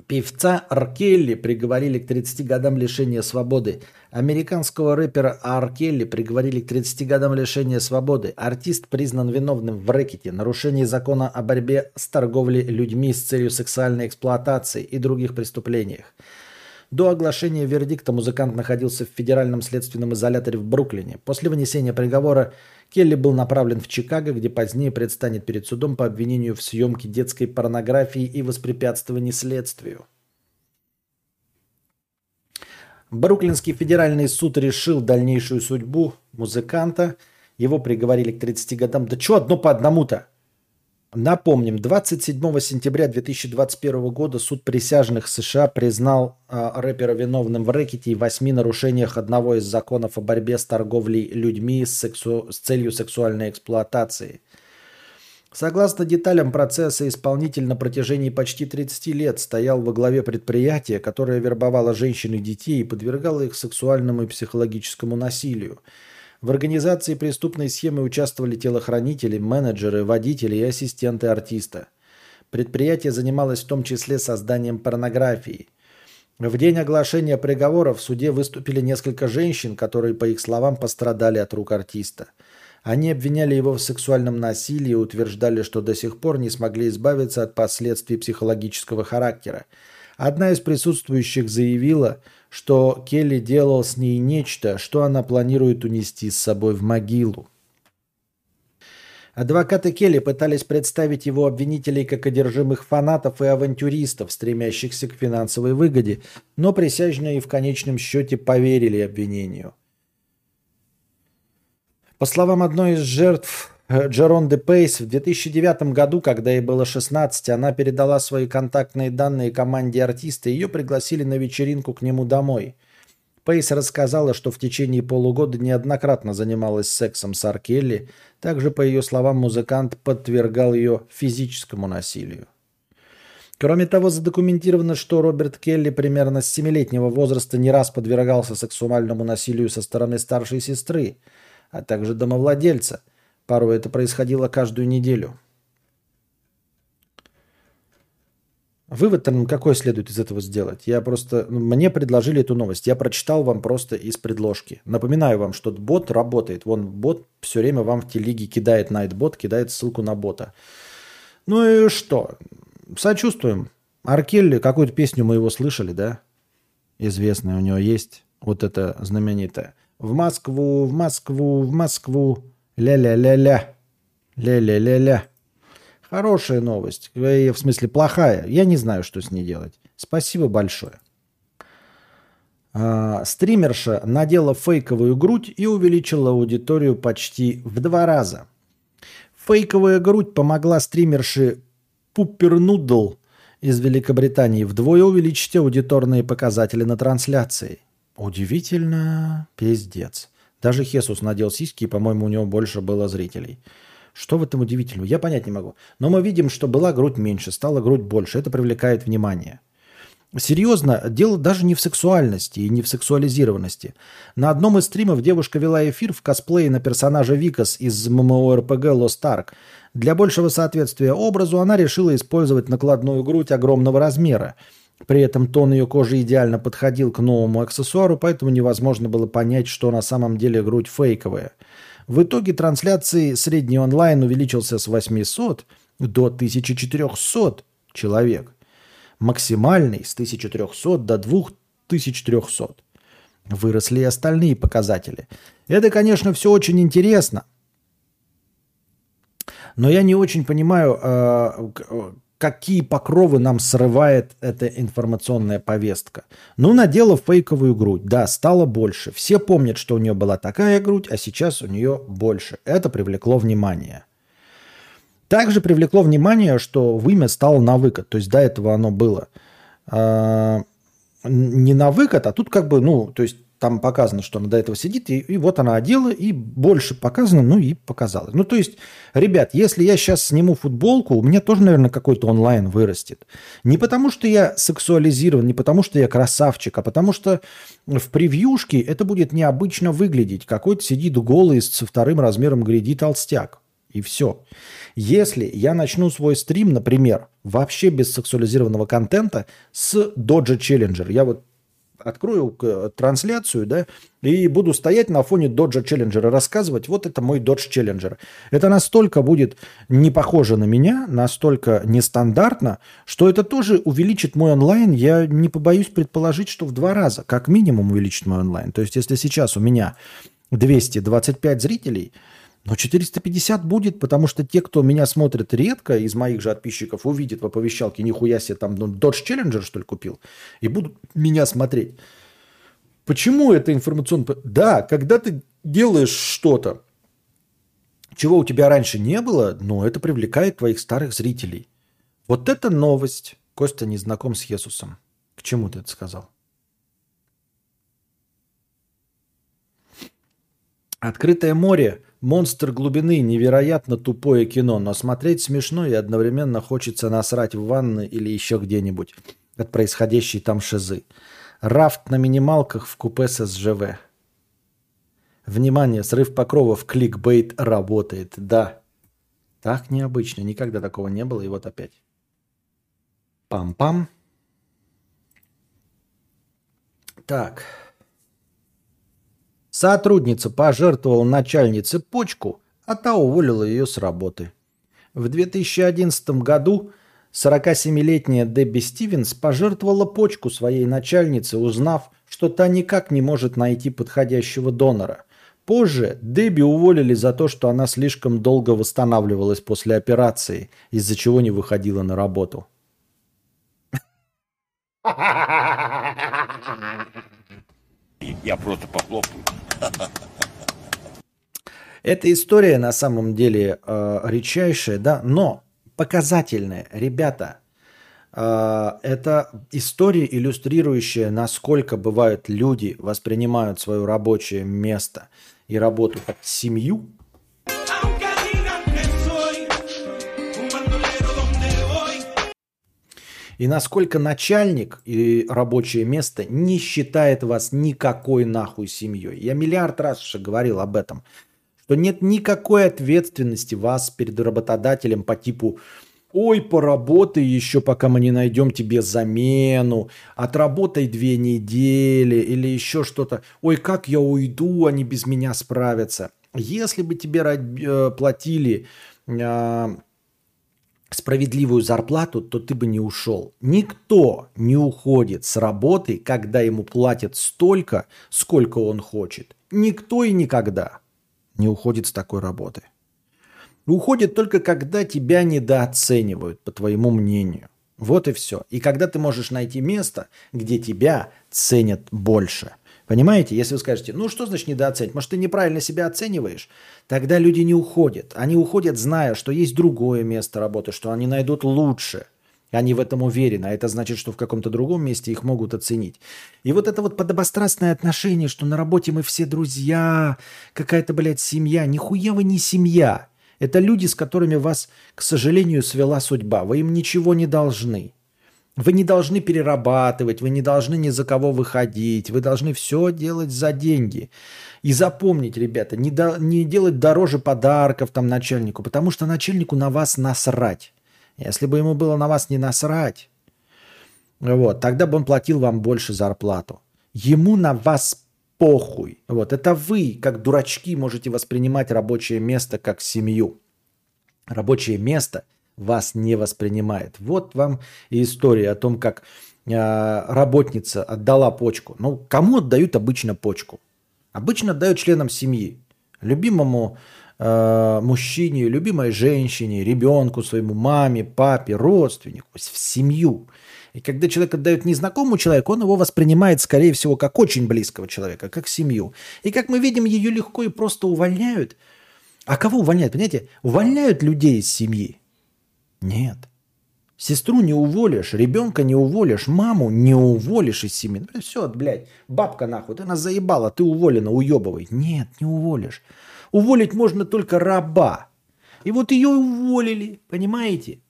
Певца Аркелли приговорили к 30 годам лишения свободы. Американского рэпера Аркелли приговорили к 30 годам лишения свободы. Артист признан виновным в рэкете, нарушении закона о борьбе с торговлей людьми с целью сексуальной эксплуатации и других преступлениях. До оглашения вердикта музыкант находился в федеральном следственном изоляторе в Бруклине. После вынесения приговора Келли был направлен в Чикаго, где позднее предстанет перед судом по обвинению в съемке детской порнографии и воспрепятствовании следствию. Бруклинский федеральный суд решил дальнейшую судьбу музыканта. Его приговорили к 30 годам. Да что одно по одному-то? Напомним, 27 сентября 2021 года суд присяжных США признал э, рэпера виновным в рэкете и восьми нарушениях одного из законов о борьбе с торговлей людьми с, сексу... с целью сексуальной эксплуатации. Согласно деталям процесса, исполнитель на протяжении почти 30 лет стоял во главе предприятия, которое вербовало женщин и детей и подвергало их сексуальному и психологическому насилию – в организации преступной схемы участвовали телохранители, менеджеры, водители и ассистенты артиста. Предприятие занималось в том числе созданием порнографии. В день оглашения приговора в суде выступили несколько женщин, которые, по их словам, пострадали от рук артиста. Они обвиняли его в сексуальном насилии и утверждали, что до сих пор не смогли избавиться от последствий психологического характера. Одна из присутствующих заявила – что Келли делал с ней нечто, что она планирует унести с собой в могилу. Адвокаты Келли пытались представить его обвинителей как одержимых фанатов и авантюристов, стремящихся к финансовой выгоде, но присяжные в конечном счете поверили обвинению. По словам одной из жертв э, Джеронды Пейс, в 2009 году, когда ей было 16, она передала свои контактные данные команде артиста, и ее пригласили на вечеринку к нему домой. Пейс рассказала, что в течение полугода неоднократно занималась сексом с Аркелли. Также, по ее словам, музыкант подвергал ее физическому насилию. Кроме того, задокументировано, что Роберт Келли примерно с 7-летнего возраста не раз подвергался сексуальному насилию со стороны старшей сестры, а также домовладельца. Порой это происходило каждую неделю. Вывод там какой следует из этого сделать? Я просто... ну, Мне предложили эту новость. Я прочитал вам просто из предложки. Напоминаю вам, что бот работает. Вон бот все время вам в телеге кидает Найтбот, кидает ссылку на бота. Ну и что? Сочувствуем. Аркелли, какую-то песню мы его слышали, да? Известная у него есть. Вот это знаменитая. В Москву, в Москву, в Москву. Ля-ля-ля-ля. Ля-ля-ля-ля. Хорошая новость. Э, В смысле, плохая. Я не знаю, что с ней делать. Спасибо большое. А, стримерша надела фейковую грудь и увеличила аудиторию почти в два раза. Фейковая грудь помогла стримерше Пуппер Нудл из Великобритании вдвое увеличить аудиторные показатели на трансляции. Удивительно, пиздец. Даже Хесус надел сиськи, и, по-моему, у него больше было зрителей. Что в этом удивительного? Я понять не могу. Но мы видим, что была грудь меньше, стала грудь больше. Это привлекает внимание. Серьезно, дело даже не в сексуальности и не в сексуализированности. На одном из стримов девушка вела эфир в косплее на персонажа Викас из MMORPG Lost Ark. Для большего соответствия образу она решила использовать накладную грудь огромного размера. При этом тон ее кожи идеально подходил к новому аксессуару, поэтому невозможно было понять, что на самом деле грудь фейковая. В итоге трансляции средний онлайн увеличился с 800 до 1400 человек. Максимальный с 1300 до 2300. Выросли и остальные показатели. Это, конечно, все очень интересно. Но я не очень понимаю, э, какие покровы нам срывает эта информационная повестка. Ну, надела фейковую грудь. Да, стало больше. Все помнят, что у нее была такая грудь, а сейчас у нее больше. Это привлекло внимание. Также привлекло внимание, что вымя стало на выкат. То есть до этого оно было а, не на выкат, а тут как бы, ну, то есть там показано, что она до этого сидит, и, и вот она одела, и больше показано, ну и показалось. Ну, то есть, ребят, если я сейчас сниму футболку, у меня тоже, наверное, какой-то онлайн вырастет. Не потому, что я сексуализирован, не потому, что я красавчик, а потому что в превьюшке это будет необычно выглядеть. Какой-то сидит голый со вторым размером гряди толстяк. И все. Если я начну свой стрим, например, вообще без сексуализированного контента с Dodge Challenger, я вот открою э, трансляцию, да, и буду стоять на фоне Challenger и рассказывать, вот это мой Dodge Challenger. Это настолько будет не похоже на меня, настолько нестандартно, что это тоже увеличит мой онлайн. Я не побоюсь предположить, что в два раза, как минимум, увеличит мой онлайн. То есть, если сейчас у меня 225 зрителей, но 450 будет, потому что те, кто меня смотрит редко, из моих же подписчиков, увидят в оповещалке, нихуя себе там ну, Dodge Challenger, что ли, купил, и будут меня смотреть. Почему это информационно... Да, когда ты делаешь что-то, чего у тебя раньше не было, но это привлекает твоих старых зрителей. Вот это новость. Костя не знаком с Иисусом. К чему ты это сказал? Открытое море, монстр глубины, невероятно тупое кино, но смотреть смешно и одновременно хочется насрать в ванны или еще где-нибудь от происходящей там шизы. Рафт на минималках в купе с СЖВ. Внимание, срыв покровов, кликбейт работает. Да. Так необычно, никогда такого не было, и вот опять. Пам-пам. Так. Сотрудница пожертвовала начальнице почку, а та уволила ее с работы. В 2011 году 47-летняя Дебби Стивенс пожертвовала почку своей начальнице, узнав, что та никак не может найти подходящего донора. позже Дебби уволили за то, что она слишком долго восстанавливалась после операции, из-за чего не выходила на работу. Я просто похлопаю. Эта история на самом деле э, редчайшая, да, но показательная. Ребята, э, это история, иллюстрирующая, насколько бывают люди воспринимают свое рабочее место и работу как семью, и насколько начальник и рабочее место не считает вас никакой нахуй семьей. Я миллиард раз уже говорил об этом что нет никакой ответственности вас перед работодателем по типу Ой, поработай еще, пока мы не найдем тебе замену. Отработай две недели или еще что-то. Ой, как я уйду, они без меня справятся. Если бы тебе э, платили э, справедливую зарплату, то ты бы не ушел. Никто не уходит с работы, когда ему платят столько, сколько он хочет. Никто и никогда не уходит с такой работы. Уходит только когда тебя недооценивают, по твоему мнению. Вот и все. И когда ты можешь найти место, где тебя ценят больше. Понимаете? Если вы скажете, ну что значит недооценить? Может, ты неправильно себя оцениваешь? Тогда люди не уходят. Они уходят, зная, что есть другое место работы, что они найдут лучше – они в этом уверены, а это значит, что в каком-то другом месте их могут оценить. И вот это вот подобострастное отношение, что на работе мы все друзья, какая-то, блядь, семья. Нихуя вы не семья. Это люди, с которыми вас, к сожалению, свела судьба. Вы им ничего не должны. Вы не должны перерабатывать, вы не должны ни за кого выходить, вы должны все делать за деньги. И запомнить, ребята, не, до, не делать дороже подарков там начальнику, потому что начальнику на вас насрать. Если бы ему было на вас не насрать, вот, тогда бы он платил вам больше зарплату. Ему на вас похуй. Вот, это вы, как дурачки, можете воспринимать рабочее место как семью. Рабочее место вас не воспринимает. Вот вам и история о том, как э, работница отдала почку. Ну, кому отдают обычно почку? Обычно отдают членам семьи. Любимому э, мужчине, любимой женщине, ребенку своему, маме, папе, родственнику, в семью. И когда человек отдает незнакомому человеку, он его воспринимает, скорее всего, как очень близкого человека, как семью. И как мы видим, ее легко и просто увольняют. А кого увольняют? Понимаете, увольняют людей из семьи. Нет. Сестру не уволишь, ребенка не уволишь, маму не уволишь из семьи. Все, блядь, бабка нахуй, ты нас заебала, ты уволена, уебывай. Нет, не уволишь. Уволить можно только раба. И вот ее уволили, понимаете?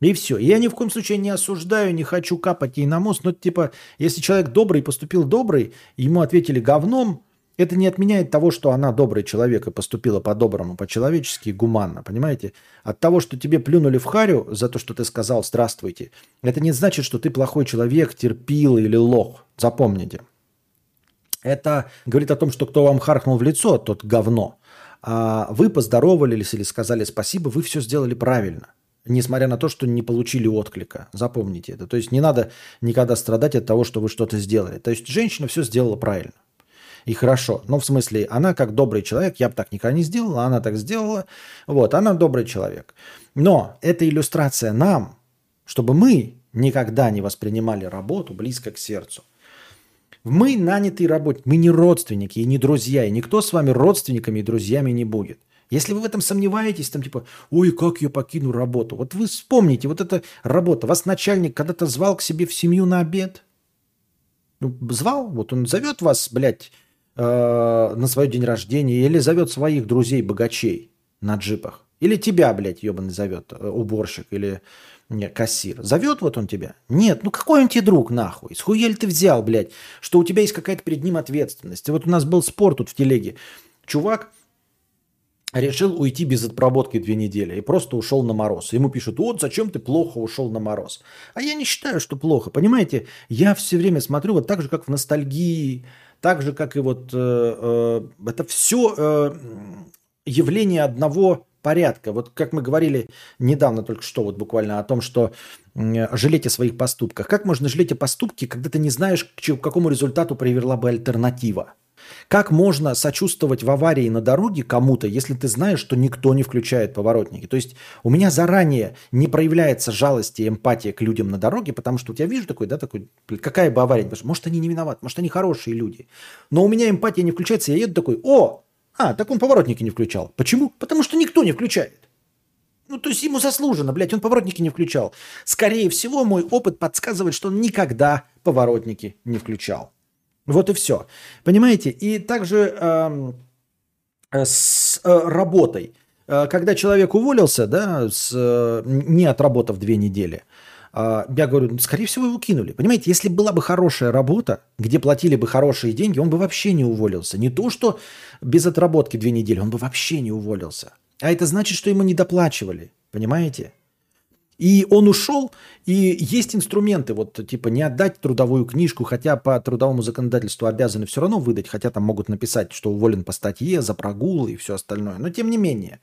И все. Я ни в коем случае не осуждаю, не хочу капать ей на мост. Но типа, если человек добрый поступил добрый, ему ответили говном, это не отменяет того, что она добрый человек и поступила по-доброму, по-человечески и гуманно, понимаете? От того, что тебе плюнули в харю за то, что ты сказал «здравствуйте», это не значит, что ты плохой человек, терпил или лох. Запомните. Это говорит о том, что кто вам харкнул в лицо, тот говно а вы поздоровались или сказали спасибо, вы все сделали правильно. Несмотря на то, что не получили отклика. Запомните это. То есть не надо никогда страдать от того, что вы что-то сделали. То есть женщина все сделала правильно. И хорошо. Но в смысле, она как добрый человек, я бы так никогда не сделала, она так сделала. Вот, она добрый человек. Но это иллюстрация нам, чтобы мы никогда не воспринимали работу близко к сердцу. Мы нанятые работники, мы не родственники и не друзья, и никто с вами родственниками и друзьями не будет. Если вы в этом сомневаетесь, там типа, ой, как я покину работу. Вот вы вспомните, вот эта работа. Вас начальник когда-то звал к себе в семью на обед. Ну, звал, вот он зовет вас, блядь, э, на свой день рождения, или зовет своих друзей-богачей на джипах. Или тебя, блядь, ебаный зовет, э, уборщик, или не, кассир. Зовет вот он тебя? Нет, ну какой он тебе друг нахуй? С ты взял, блядь, что у тебя есть какая-то перед ним ответственность? Вот у нас был спор тут в телеге. Чувак решил уйти без отработки две недели и просто ушел на мороз. Ему пишут, вот зачем ты плохо ушел на мороз. А я не считаю, что плохо. Понимаете, я все время смотрю вот так же, как в ностальгии, так же, как и вот э, э, это все э, явление одного порядка. Вот как мы говорили недавно только что, вот буквально о том, что жалеть о своих поступках. Как можно жалеть о поступке, когда ты не знаешь, к какому результату привела бы альтернатива? Как можно сочувствовать в аварии на дороге кому-то, если ты знаешь, что никто не включает поворотники? То есть у меня заранее не проявляется жалость и эмпатия к людям на дороге, потому что вот я вижу такой, да, такой, какая бы авария, может, они не виноваты, может, они хорошие люди. Но у меня эмпатия не включается, я еду такой, о, а, так он поворотники не включал. Почему? Потому что никто не включает. Ну, то есть ему заслуженно, блядь, он поворотники не включал. Скорее всего, мой опыт подсказывает, что он никогда поворотники не включал. Вот и все. Понимаете? И также эм, э, с э, работой. Э, Когда человек уволился, да, с, не отработав две недели, я говорю, «Ну, скорее всего, его кинули. Понимаете, если была бы хорошая работа, где платили бы хорошие деньги, он бы вообще не уволился. Не то, что без отработки две недели, он бы вообще не уволился. А это значит, что ему не доплачивали. Понимаете? И он ушел, и есть инструменты, вот типа не отдать трудовую книжку, хотя по трудовому законодательству обязаны все равно выдать, хотя там могут написать, что уволен по статье за прогул и все остальное. Но тем не менее,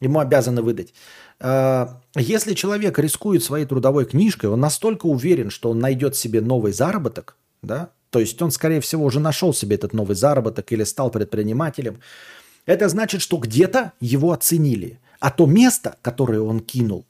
ему обязаны выдать. А, Если человек рискует своей трудовой книжкой, он настолько уверен, что он найдет себе новый заработок, да, то есть он, скорее всего, уже нашел себе этот новый заработок или стал предпринимателем, это значит, что где-то его оценили. А то место, которое он кинул,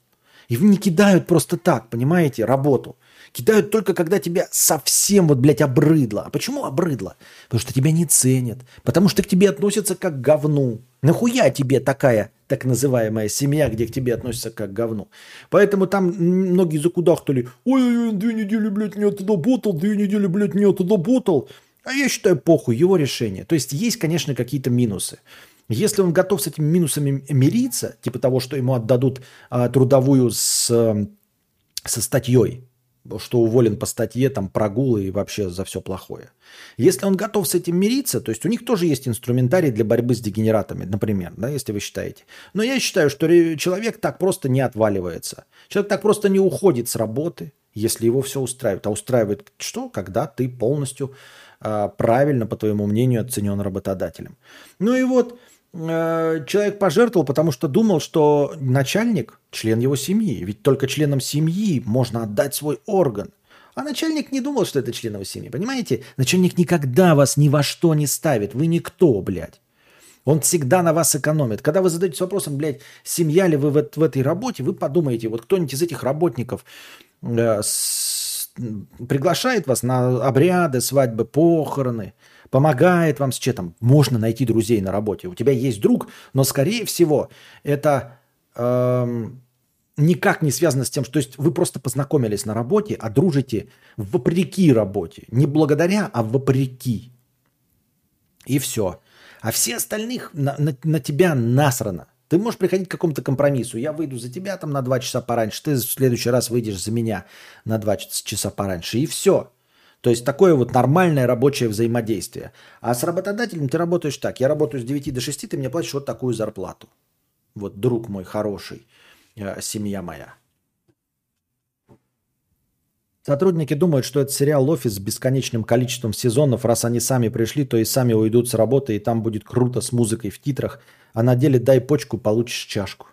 его не кидают просто так, понимаете, работу. Кидают только, когда тебя совсем вот, блядь, обрыдло. А почему обрыдло? Потому что тебя не ценят. Потому что к тебе относятся как к говну. Нахуя тебе такая так называемая семья, где к тебе относятся как к говну? Поэтому там многие закудахтали. Ой-ой-ой, две недели, блядь, не отработал, две недели, блядь, не отработал. А я считаю, похуй, его решение. То есть есть, конечно, какие-то минусы. Если он готов с этими минусами мириться, типа того, что ему отдадут а, трудовую с, э, со статьей, что уволен по статье, там, прогулы и вообще за все плохое. Если он готов с этим мириться, то есть у них тоже есть инструментарий для борьбы с дегенератами, например, да, если вы считаете. Но я считаю, что человек так просто не отваливается. Человек так просто не уходит с работы, если его все устраивает. А устраивает что? Когда ты полностью а, правильно, по твоему мнению, оценен работодателем. Ну и вот э, человек пожертвовал, потому что думал, что начальник – член его семьи. Ведь только членам семьи можно отдать свой орган. А начальник не думал, что это член его семьи. Понимаете? Начальник никогда вас ни во что не ставит. Вы никто, блядь. Он всегда на вас экономит. Когда вы задаетесь вопросом, блядь, семья ли вы в, в этой работе, вы подумаете, вот кто-нибудь из этих работников э, с- приглашает вас на обряды, свадьбы, похороны, помогает вам с чем Можно найти друзей на работе. У тебя есть друг, но, скорее всего, это эм, никак не связано с тем, что то есть вы просто познакомились на работе, а дружите вопреки работе. Не благодаря, а вопреки. И все. А все остальных на, на- на тебя насрано. Ты можешь приходить к какому-то компромиссу. Я выйду за тебя там на два часа пораньше, ты в следующий раз выйдешь за меня на два часа пораньше. И все. То есть такое вот нормальное рабочее взаимодействие. А с работодателем ты работаешь так. Я работаю с 9 до 6, ты мне платишь вот такую зарплату. Вот друг мой хороший, э, семья моя. Сотрудники думают, что это сериал «Офис» с бесконечным количеством сезонов. Раз они сами пришли, то и сами уйдут с работы, и там будет круто с музыкой в титрах. А на деле дай почку, получишь чашку.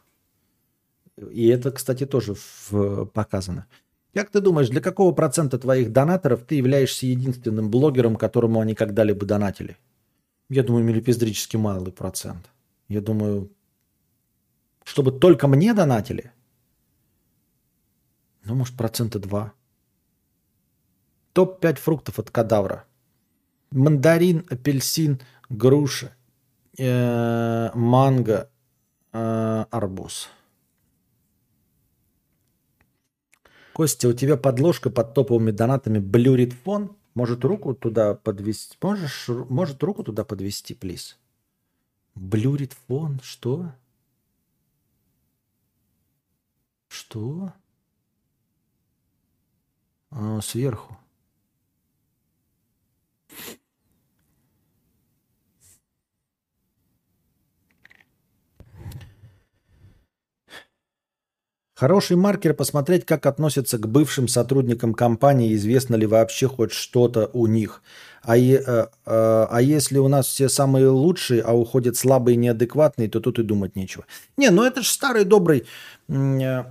И это, кстати, тоже в- показано. Как ты думаешь, для какого процента твоих донаторов ты являешься единственным блогером, которому они когда-либо донатили? Я думаю, милипиздрически малый процент. Я думаю, чтобы только мне донатили? Ну, может, процента два. Топ-5 фруктов от кадавра. Мандарин, апельсин, груша, э, манго, э, арбуз. Костя, у тебя подложка под топовыми донатами блюрит фон. Может руку туда подвести? Можешь, может руку туда подвести, плиз? Блюрит фон? Что? Что? А, сверху. Хороший маркер посмотреть, как относятся к бывшим сотрудникам компании, известно ли вообще хоть что-то у них. А, е- э, э, а если у нас все самые лучшие, а уходят слабые и неадекватные, то тут и думать нечего. Не, ну это же старый добрый... э,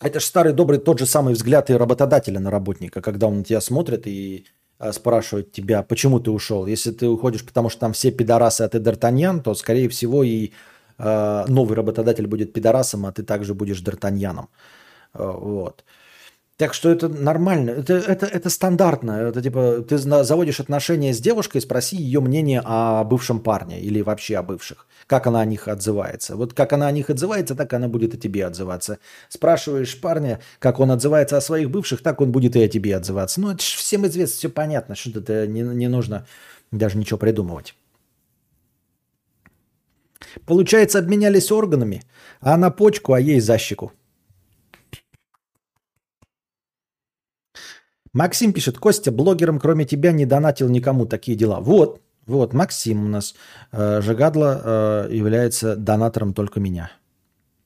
Это же старый добрый тот же самый взгляд и работодателя на работника, когда он на тебя смотрит и а, спрашивать тебя, почему ты ушел. Если ты уходишь, потому что там все пидорасы, а ты Д'Артаньян, то, скорее всего, и э, новый работодатель будет пидорасом, а ты также будешь Д'Артаньяном. Э, вот. Так что это нормально, это, это, это стандартно. Это типа ты заводишь отношения с девушкой, спроси ее мнение о бывшем парне или вообще о бывших. Как она о них отзывается. Вот как она о них отзывается, так она будет и тебе отзываться. Спрашиваешь парня, как он отзывается о своих бывших, так он будет и о тебе отзываться. Ну, это ж всем известно, все понятно, что это не, не нужно даже ничего придумывать. Получается, обменялись органами, а на почку, а ей за щеку. Максим пишет, Костя, блогером кроме тебя не донатил никому такие дела. Вот, вот, Максим у нас. Э, Жигадло э, является донатором только меня.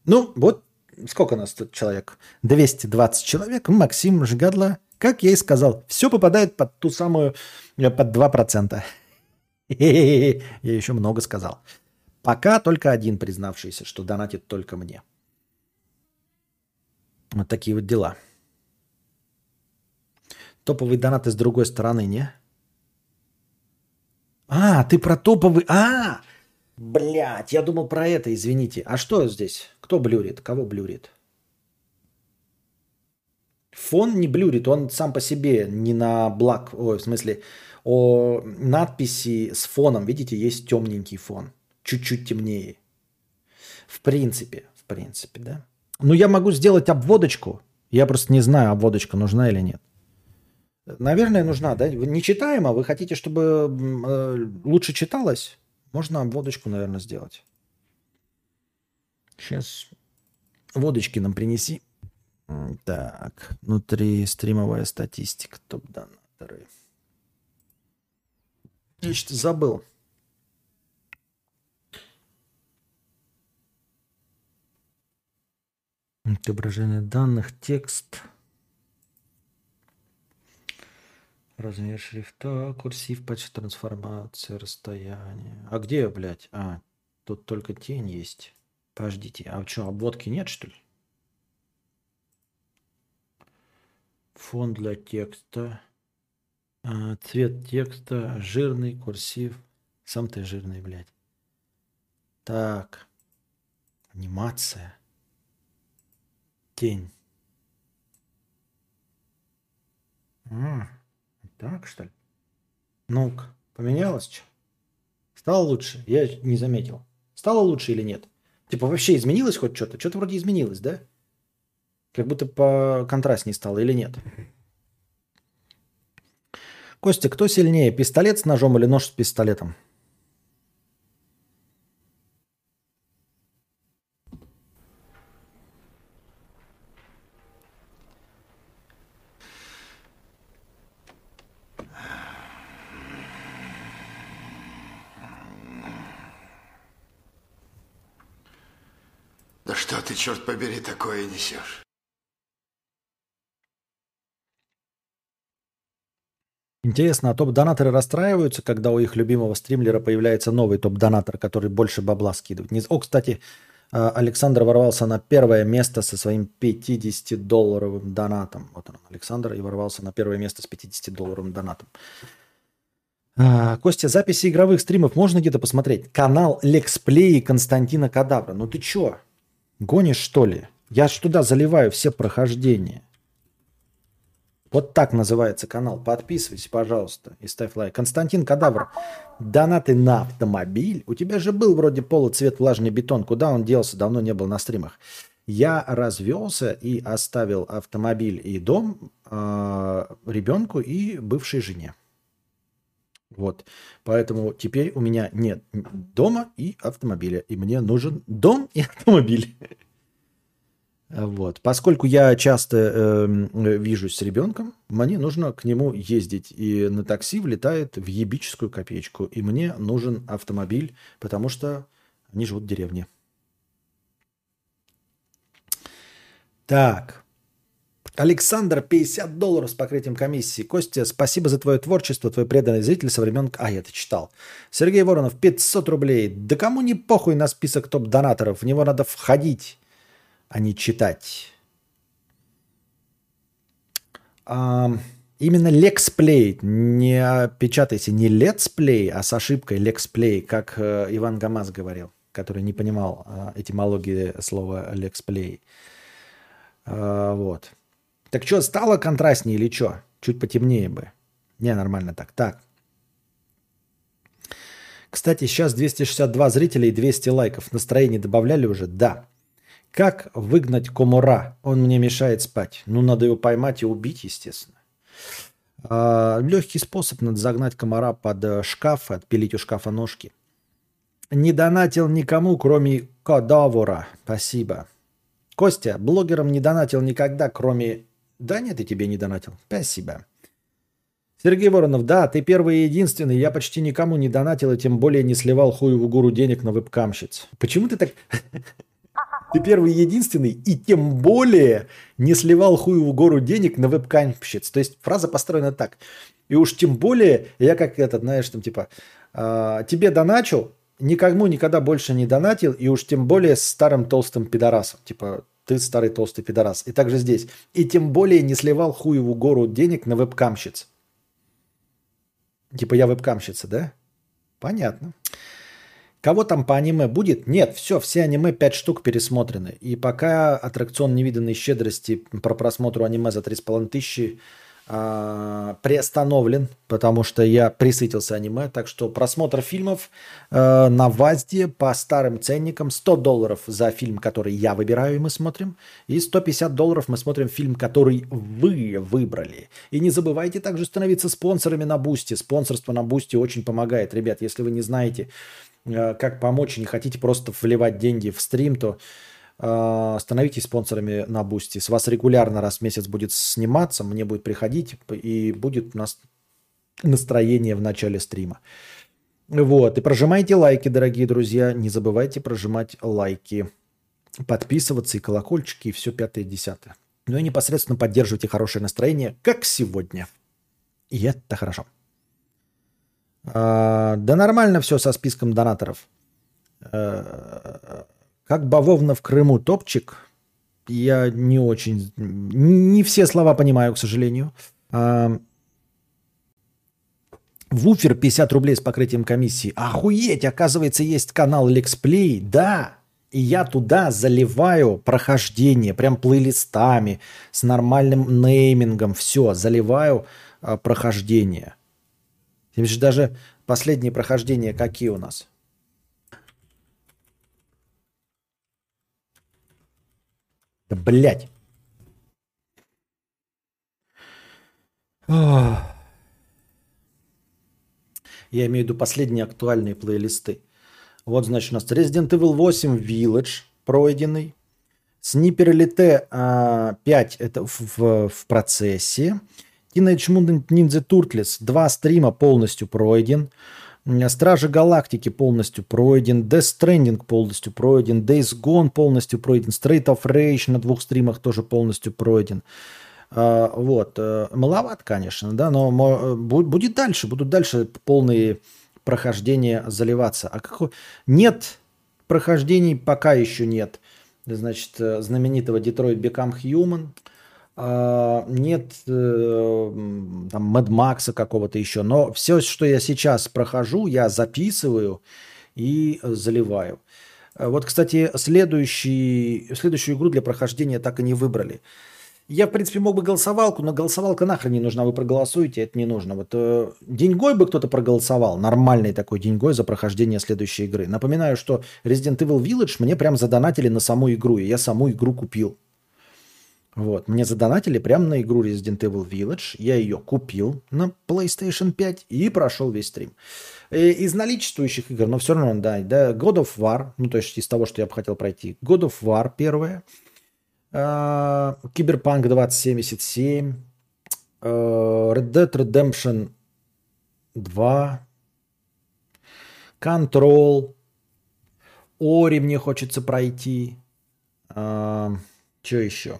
Ну, вот, сколько у нас тут человек? 220 человек. Максим Жигадло, как я и сказал, все попадает под ту самую, э, под 2%. Я еще много сказал. Пока только один признавшийся, что донатит только мне. Вот такие вот дела. Топовые донаты с другой стороны, не? А, ты про топовый... А, блядь, я думал про это, извините. А что здесь? Кто блюрит? Кого блюрит? Фон не блюрит, он сам по себе не на блак, ой, в смысле, о надписи с фоном, видите, есть темненький фон, чуть-чуть темнее. В принципе, в принципе, да. Ну, я могу сделать обводочку, я просто не знаю, обводочка нужна или нет. Наверное, нужна, да? Вы не читаемо, вы хотите, чтобы э, лучше читалось? Можно водочку, наверное, сделать. Сейчас водочки нам принеси. Так, внутри стримовая статистика, топ-донаторы. Я что забыл. Отображение данных, текст. Размер шрифта, курсив, почти трансформация, расстояние. А где, блядь? А, тут только тень есть. Подождите, а что, обводки нет, что ли? Фон для текста. А, цвет текста, жирный, курсив. Сам ты жирный, блядь. Так. Анимация. Тень. М, Так, что ли? Ну-ка, поменялось что? Стало лучше? Я не заметил. Стало лучше или нет? Типа вообще изменилось хоть что-то? Что-то вроде изменилось, да? Как будто по контрастнее стало или нет? Костя, кто сильнее, пистолет с ножом или нож с пистолетом? Да что ты, черт побери, такое несешь? Интересно, а топ-донаторы расстраиваются, когда у их любимого стримлера появляется новый топ-донатор, который больше бабла скидывает? О, кстати, а, Александр ворвался на первое место со своим 50-долларовым донатом. Вот он, Александр, и ворвался на первое место с 50-долларовым донатом. А, Костя, записи игровых стримов можно где-то посмотреть? Канал Лексплей Константина Кадавра. Ну ты чё? Гонишь, что ли? Я ж туда заливаю все прохождения. Вот так называется канал. Подписывайся, пожалуйста, и ставь лайк. Константин Кадавр, донаты на автомобиль. У тебя же был вроде полуцвет влажный бетон. Куда он делся? Давно не был на стримах. Я развелся и оставил автомобиль и дом э, ребенку и бывшей жене. Вот. Поэтому теперь у меня нет дома и автомобиля. И мне нужен дом и автомобиль. Вот. Поскольку я часто э, вижусь с ребенком, мне нужно к нему ездить. И на такси влетает в ебическую копеечку. И мне нужен автомобиль, потому что они живут в деревне. Так. Александр, 50 долларов с покрытием комиссии. Костя, спасибо за твое творчество, твой преданный зритель со времен... А, я это читал. Сергей Воронов, 500 рублей. Да кому не похуй на список топ-донаторов, в него надо входить а не читать. А, Именно лексплей. Не печатайте не летсплей, а с ошибкой лексплей, как э, Иван Гамаз говорил, который не понимал э, этимологии слова лексплей. Э, вот. Так что, стало контрастнее или что? Чуть потемнее бы. Не, нормально так. Так. Кстати, сейчас 262 зрителя и 200 лайков. Настроение добавляли уже? Да. Как выгнать комура? Он мне мешает спать. Ну, надо его поймать и убить, естественно. А, легкий способ надо загнать комара под э, шкаф, отпилить у шкафа ножки. Не донатил никому, кроме кадавора. Спасибо. Костя, блогерам не донатил никогда, кроме... Да нет, и тебе не донатил. Спасибо. Сергей Воронов, да, ты первый и единственный. Я почти никому не донатил и тем более не сливал хуеву гуру денег на вебкамщиц. Почему ты так... Ты первый единственный, и тем более не сливал хуеву гору денег на вебкамщиц. То есть фраза построена так. И уж тем более, я как этот, знаешь, там типа, «А, тебе доначил, никому никогда больше не донатил, и уж тем более с старым толстым пидорасом. Типа, ты старый толстый пидорас. И также здесь. И тем более не сливал хуеву гору денег на вебкамщиц. Типа я вебкамщица, да? Понятно. Кого там по аниме будет? Нет, все, все аниме 5 штук пересмотрены. И пока аттракцион невиданной щедрости про просмотр аниме за 3,5 тысячи а, приостановлен, потому что я присытился аниме. Так что просмотр фильмов э, на ВАЗДе по старым ценникам 100 долларов за фильм, который я выбираю, и мы смотрим. И 150 долларов мы смотрим фильм, который вы выбрали. И не забывайте также становиться спонсорами на Boosty. Спонсорство на Boosty очень помогает. Ребят, если вы не знаете, как помочь и не хотите просто вливать деньги в стрим, то э, становитесь спонсорами на Boosty. С вас регулярно раз в месяц будет сниматься, мне будет приходить, и будет у нас настроение в начале стрима. Вот, и прожимайте лайки, дорогие друзья. Не забывайте прожимать лайки, подписываться и колокольчики, и все пятое, десятое. Ну и непосредственно поддерживайте хорошее настроение, как сегодня. И это хорошо. А, да нормально все со списком донаторов. А, как бавовна в Крыму топчик, я не очень... Не все слова понимаю, к сожалению. А, Вуфер 50 рублей с покрытием комиссии. Охуеть, оказывается, есть канал Лексплей. Да, и я туда заливаю прохождение, прям плейлистами, с нормальным неймингом. Все, заливаю а, прохождение. Видишь, даже последние прохождения какие у нас? Да блядь. Я имею в виду последние актуальные плейлисты. Вот, значит, у нас Resident Evil 8 Village пройденный. Sniper Elite 5 это в, в, в процессе. Teenage Mutant Ninja Turtles 2 стрима полностью пройден. Стражи Галактики полностью пройден. Death Stranding полностью пройден. Days Gone полностью пройден. Straight of Rage на двух стримах тоже полностью пройден. А, вот. э, Маловат, конечно, да, но бу- будет дальше. Будут дальше полные прохождения заливаться. А как... Нет прохождений пока еще нет. Значит, э, знаменитого Detroit Become Human. А, Нет э, там Mad Max какого-то еще. Но все, что я сейчас прохожу, я записываю и заливаю. Э, Вот, кстати, следующий, следующую игру для прохождения так и не выбрали. Я, в принципе, мог бы голосовалку, но голосовалка нахрен не нужна. Вы проголосуете, это не нужно. Вот э, деньгой бы кто-то проголосовал, нормальный такой деньгой за прохождение следующей игры. Напоминаю, что Resident Evil Village мне прям задонатили на саму игру, и я саму игру купил. Вот, мне задонатили прямо на игру Resident Evil Village. Я ее купил на PlayStation 5 и прошел весь стрим. Э, Из наличествующих игр, но все равно, да, да, God of War, ну, то есть из того, что я бы хотел пройти. God of War первое. А, Киберпанк 2077. э, Red Dead Redemption 2. Control. Ори мне хочется пройти. что еще?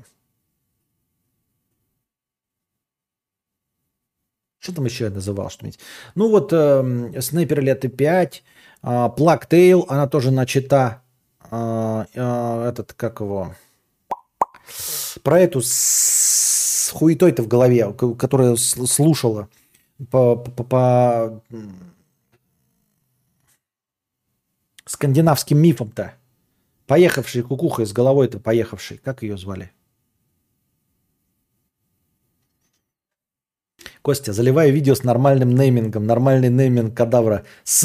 Что там еще я называл что-нибудь? Ну вот эм, Снайпер Лето 5, а, Plague Tale, она тоже начата. А, а, этот, как его? Про эту с- с хуетой-то в голове, которая слушала по, по- по, скандинавским мифам-то? Поехавший кукуха с головой-то поехавший. Как ее звали? Костя, заливаю видео с нормальным неймингом. Нормальный нейминг кадавра. С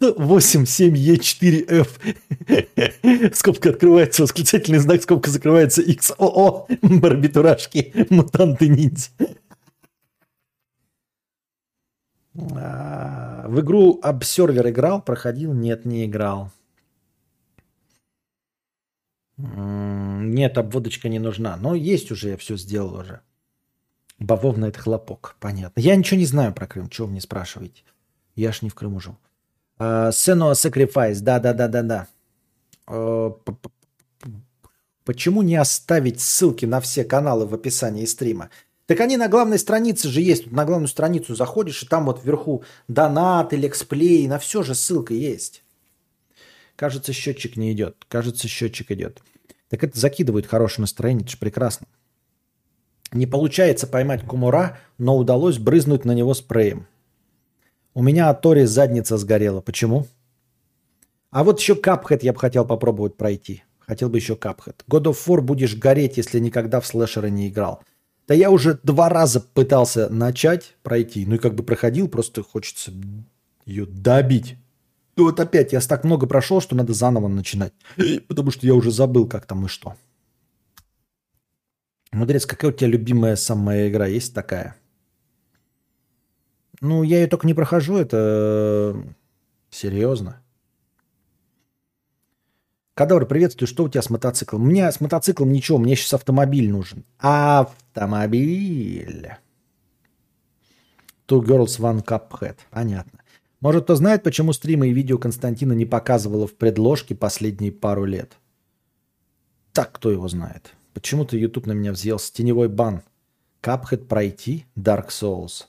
87Е4F. Скобка открывается, восклицательный знак, скобка закрывается XOO. Барбитурашки, мутанты ниндзя. А, В игру Обсервер играл, проходил? Нет, не играл. Нет, обводочка не нужна. Но есть уже, я все сделал уже. Бавовна это хлопок, понятно. Я ничего не знаю про Крым, чего вы мне спрашиваете? Я ж не в Крыму жил. А, Senua Sacrifice, да-да-да-да-да. А, Почему не оставить ссылки на все каналы в описании стрима? Так они на главной странице же есть. Тут на главную страницу заходишь, и там вот вверху донат, лексплей, на все же ссылка есть. Кажется, счетчик не идет. Кажется, счетчик идет. Так это закидывает хорошее настроение, это же прекрасно. Не получается поймать кумура, но удалось брызнуть на него спреем. У меня от Тори задница сгорела. Почему? А вот еще Капхэт я бы хотел попробовать пройти. Хотел бы еще Капхэт. God of War будешь гореть, если никогда в слэшеры не играл. Да я уже два раза пытался начать пройти. Ну и как бы проходил, просто хочется ее добить. Ну вот опять, я так много прошел, что надо заново начинать. Потому что я уже забыл, как там и что. Мудрец, какая у тебя любимая самая игра? Есть такая? Ну, я ее только не прохожу, это э, серьезно. Кадавр, приветствую. Что у тебя с мотоциклом? У меня с мотоциклом ничего, мне сейчас автомобиль нужен. Автомобиль. Two girls, one cuphead. Понятно. Может, кто знает, почему стримы и видео Константина не показывало в предложке последние пару лет? Так, кто его знает? Почему-то YouTube на меня взъелся. Теневой бан. Cuphead пройти? Dark Souls.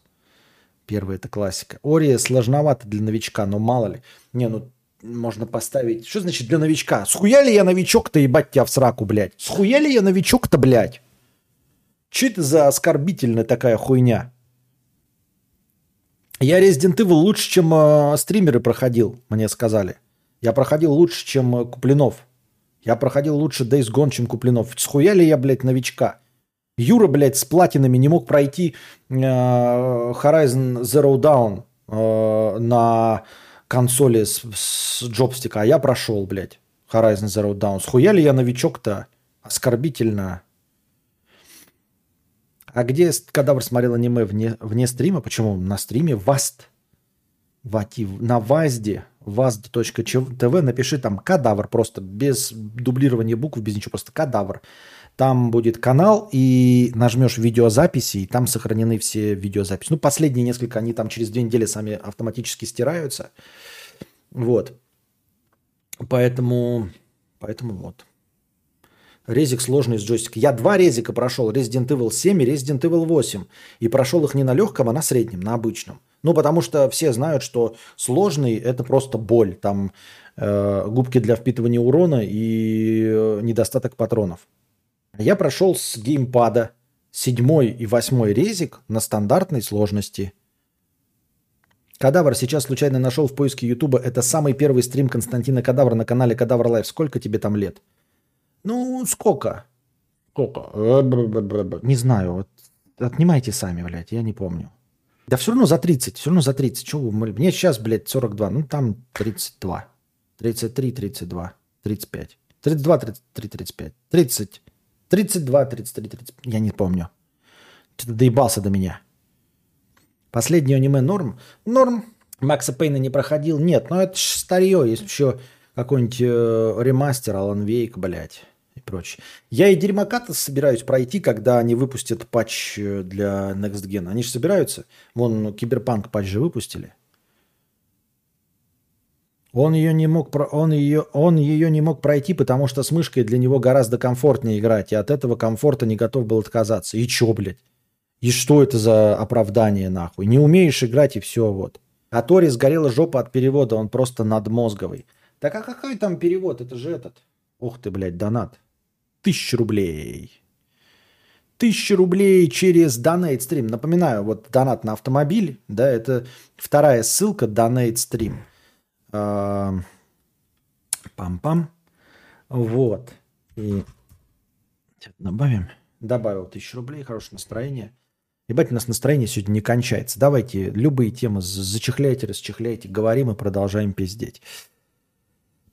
Первый это классика. Ори сложновато для новичка, но мало ли. Не, ну можно поставить... Что значит для новичка? Схуя ли я новичок-то, ебать тебя в сраку, блядь? Схуя ли я новичок-то, блядь? Че это за оскорбительная такая хуйня? Я Resident Evil лучше, чем э, стримеры проходил, мне сказали. Я проходил лучше, чем э, Куплинов. Я проходил лучше Days Gone, чем Куплинов. Схуя ли я, блядь, новичка? Юра, блядь, с платинами не мог пройти э, Horizon Zero Dawn э, на консоли с, с джобстика, а я прошел, блядь, Horizon Zero Dawn. Схуя ли я новичок-то? Оскорбительно. А где кадавр смотрел аниме вне, вне стрима? Почему? На стриме Васт. Вати, на Вазде, vazd.tv, напиши там кадавр, просто без дублирования букв, без ничего, просто кадавр. Там будет канал, и нажмешь видеозаписи, и там сохранены все видеозаписи. Ну, последние несколько, они там через две недели сами автоматически стираются. Вот. Поэтому, поэтому вот. Резик сложный с джойстика. Я два резика прошел. Resident Evil 7 и Resident Evil 8. И прошел их не на легком, а на среднем, на обычном. Ну, потому что все знают, что сложный – это просто боль. Там э, губки для впитывания урона и э, недостаток патронов. Я прошел с геймпада седьмой и восьмой резик на стандартной сложности. Кадавр сейчас случайно нашел в поиске Ютуба. Это самый первый стрим Константина Кадавра на канале Кадавр Live. Сколько тебе там лет? Ну, сколько? Сколько? Э. Не знаю. Вот отнимайте сами, блядь, я не помню. Да все равно за 30, все равно за 30. Чего вы? Мне сейчас, блядь, 42. Ну, там 32. 33, 32, 35. 32, 33, 35. 30. 32, 33, 35. Я не помню. Что-то доебался до меня. Последнее аниме норм? Норм. Макса Пейна не проходил? Нет, но это ж старье. Есть еще какой-нибудь э, ремастер Алан Вейк, блядь, и прочее. Я и Дерьмоката собираюсь пройти, когда они выпустят патч э, для Next Gen. Они же собираются. Вон Киберпанк патч же выпустили. Он ее не мог, он ее, он ее не мог пройти, потому что с мышкой для него гораздо комфортнее играть, и от этого комфорта не готов был отказаться. И чё, блядь? И что это за оправдание, нахуй? Не умеешь играть, и все, вот. А Тори сгорела жопа от перевода, он просто надмозговый. Так а какой там перевод? Это же этот. Ух ты, блядь, донат. Тысяча рублей. 1000 рублей через Donate Stream. Напоминаю, вот донат на автомобиль, да, это вторая ссылка Donate Stream. А, Пам-пам. Вот. И добавим. Добавил 1000 рублей, хорошее настроение. Ебать, у нас настроение сегодня не кончается. Давайте любые темы за- зачехляйте, расчехляйте, говорим и продолжаем пиздеть.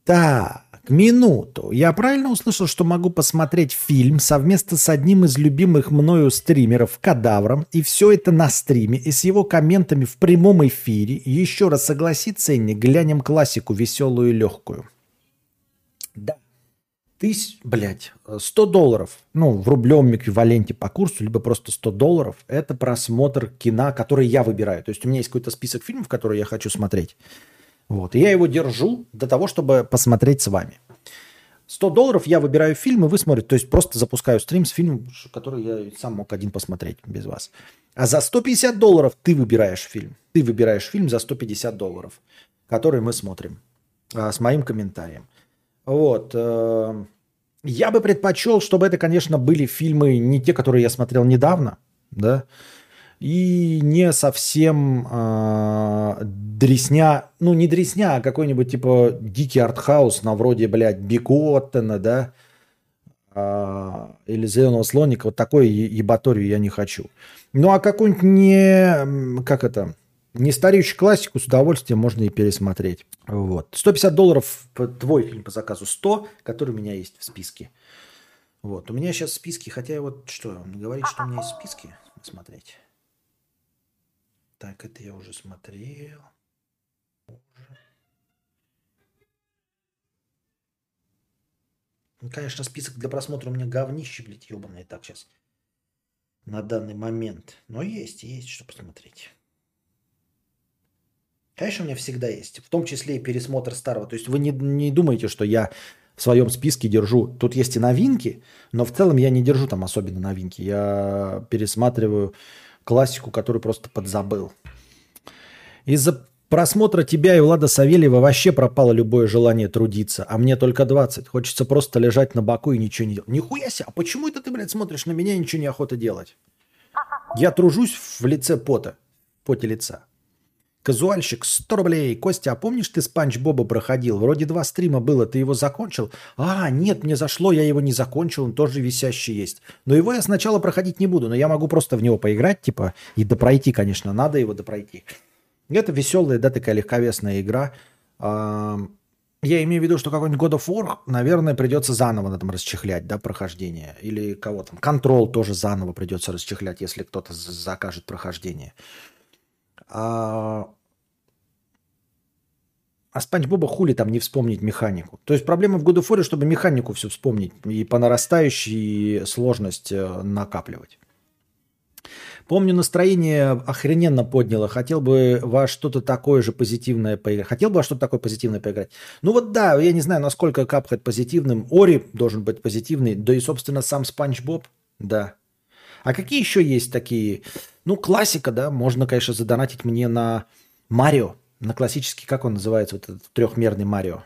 Так, минуту. Я правильно услышал, что могу посмотреть фильм совместно с одним из любимых мною стримеров, Кадавром, и все это на стриме, и с его комментами в прямом эфире. Еще раз согласи ценник, глянем классику веселую и легкую. Да. Тысяч, блядь, 100 долларов, ну, в рублевом эквиваленте по курсу, либо просто 100 долларов, это просмотр кино, который я выбираю. То есть у меня есть какой-то список фильмов, которые я хочу смотреть. Вот. И я его держу для того, чтобы посмотреть с вами. 100 долларов я выбираю фильм, и вы смотрите. То есть просто запускаю стрим с фильмом, который я сам мог один посмотреть без вас. А за 150 долларов ты выбираешь фильм. Ты выбираешь фильм за 150 долларов, который мы смотрим а, с моим комментарием. Вот. э, Я бы предпочел, чтобы это, конечно, были фильмы не те, которые я смотрел недавно, да, и не совсем э, дресня, ну не дресня, а какой-нибудь типа дикий артхаус на вроде, блядь, Бикоттена, да, а, или Зеленого слоника, вот такой ебаторию я не хочу. Ну а какую-нибудь не, как это, не стареющую классику с удовольствием можно и пересмотреть. Вот. 150 долларов твой фильм по заказу 100, который у меня есть в списке. Вот. У меня сейчас списки, хотя вот что, говорит, что у меня есть списки смотреть. Так, это я уже смотрел. Ну, конечно, список для просмотра у меня говнище, блядь, ебаный так сейчас. На данный момент. Но есть, есть что посмотреть. Конечно, у меня всегда есть. В том числе и пересмотр старого. То есть вы не, не думаете, что я в своем списке держу. Тут есть и новинки, но в целом я не держу там особенно новинки. Я пересматриваю классику, которую просто подзабыл. Из-за просмотра тебя и Влада Савельева вообще пропало любое желание трудиться, а мне только 20. Хочется просто лежать на боку и ничего не делать. Нихуя себе, а почему это ты, блядь, смотришь на меня и ничего не охота делать? Я тружусь в лице пота, поте лица. Казуальщик, 100 рублей. Костя, а помнишь, ты Спанч Боба проходил? Вроде два стрима было, ты его закончил? А, нет, мне зашло, я его не закончил, он тоже висящий есть. Но его я сначала проходить не буду, но я могу просто в него поиграть, типа, и допройти, конечно, надо его допройти. Это веселая, да, такая легковесная игра. А, Я имею в виду, что какой-нибудь God of War, наверное, придется заново на там расчехлять, да, прохождение. Или кого там. Control тоже заново придется расчехлять, если кто-то закажет прохождение. А, а Спанч Боба хули там не вспомнить механику. То есть проблема в War, чтобы механику все вспомнить и по нарастающей сложность э, накапливать. Помню, настроение охрененно подняло. Хотел бы во что-то такое же позитивное поиграть. Хотел бы во что-то такое позитивное поиграть. Ну вот да, я не знаю, насколько Капхед позитивным. Ори должен быть позитивный. Да и, собственно, сам Спанч Боб. Да. А какие еще есть такие? Ну, классика, да. Можно, конечно, задонатить мне на Марио. На классический, как он называется, вот этот трехмерный Марио.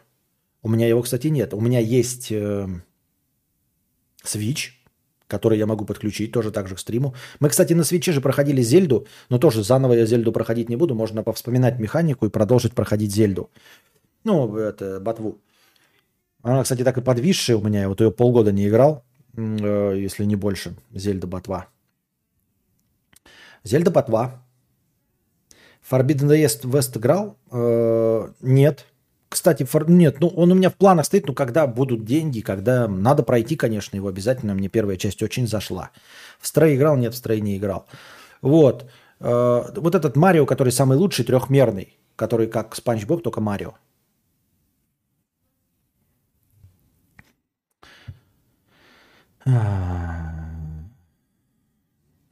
У меня его, кстати, нет. У меня есть э, Switch, который я могу подключить тоже так же к стриму. Мы, кстати, на свече же проходили Зельду, но тоже заново я Зельду проходить не буду. Можно повспоминать механику и продолжить проходить Зельду. Ну, это, ботву. Она, кстати, так и подвисшая у меня. Я вот ее полгода не играл, э, если не больше. Зельда ботва. Зельда ботва. Forbidden West, играл? Э, нет. Кстати, фор... нет, ну он у меня в планах стоит, ну когда будут деньги, когда надо пройти, конечно, его обязательно. Мне первая часть очень зашла. В Стрей играл, нет, в Стрей не играл. Вот. Э, вот этот Марио, который самый лучший, трехмерный, который как Спанч Боб, только Марио.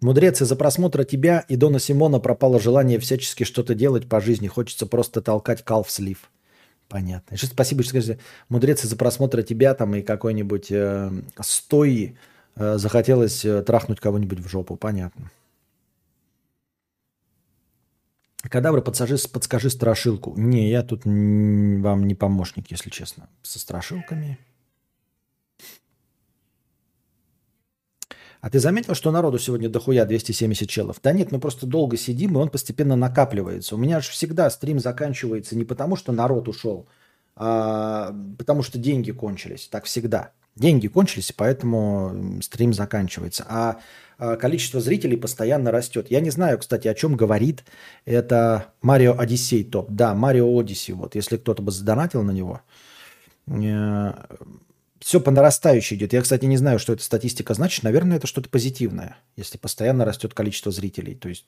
Мудрец, из-за просмотра тебя и Дона Симона пропало желание всячески что-то делать по жизни. Хочется просто толкать кал в слив. Понятно. Еще спасибо, что скажете. Мудрец, из-за просмотра тебя там и какой-нибудь э, стои э, захотелось э, трахнуть кого-нибудь в жопу. Понятно. Кадавра, подсажи, подскажи страшилку. Не, я тут вам не помощник, если честно. Со страшилками. А ты заметил, что народу сегодня дохуя 270 челов? Да нет, мы просто долго сидим, и он постепенно накапливается. У меня же всегда стрим заканчивается не потому, что народ ушел, а потому что деньги кончились. Так всегда. Деньги кончились, поэтому стрим заканчивается. А а, количество зрителей постоянно растет. Я не знаю, кстати, о чем говорит это Марио Одиссей топ. Да, Марио Одиссей. Вот, если кто-то бы задонатил на него. Все по нарастающей идет. Я, кстати, не знаю, что эта статистика значит. Наверное, это что-то позитивное, если постоянно растет количество зрителей. То есть,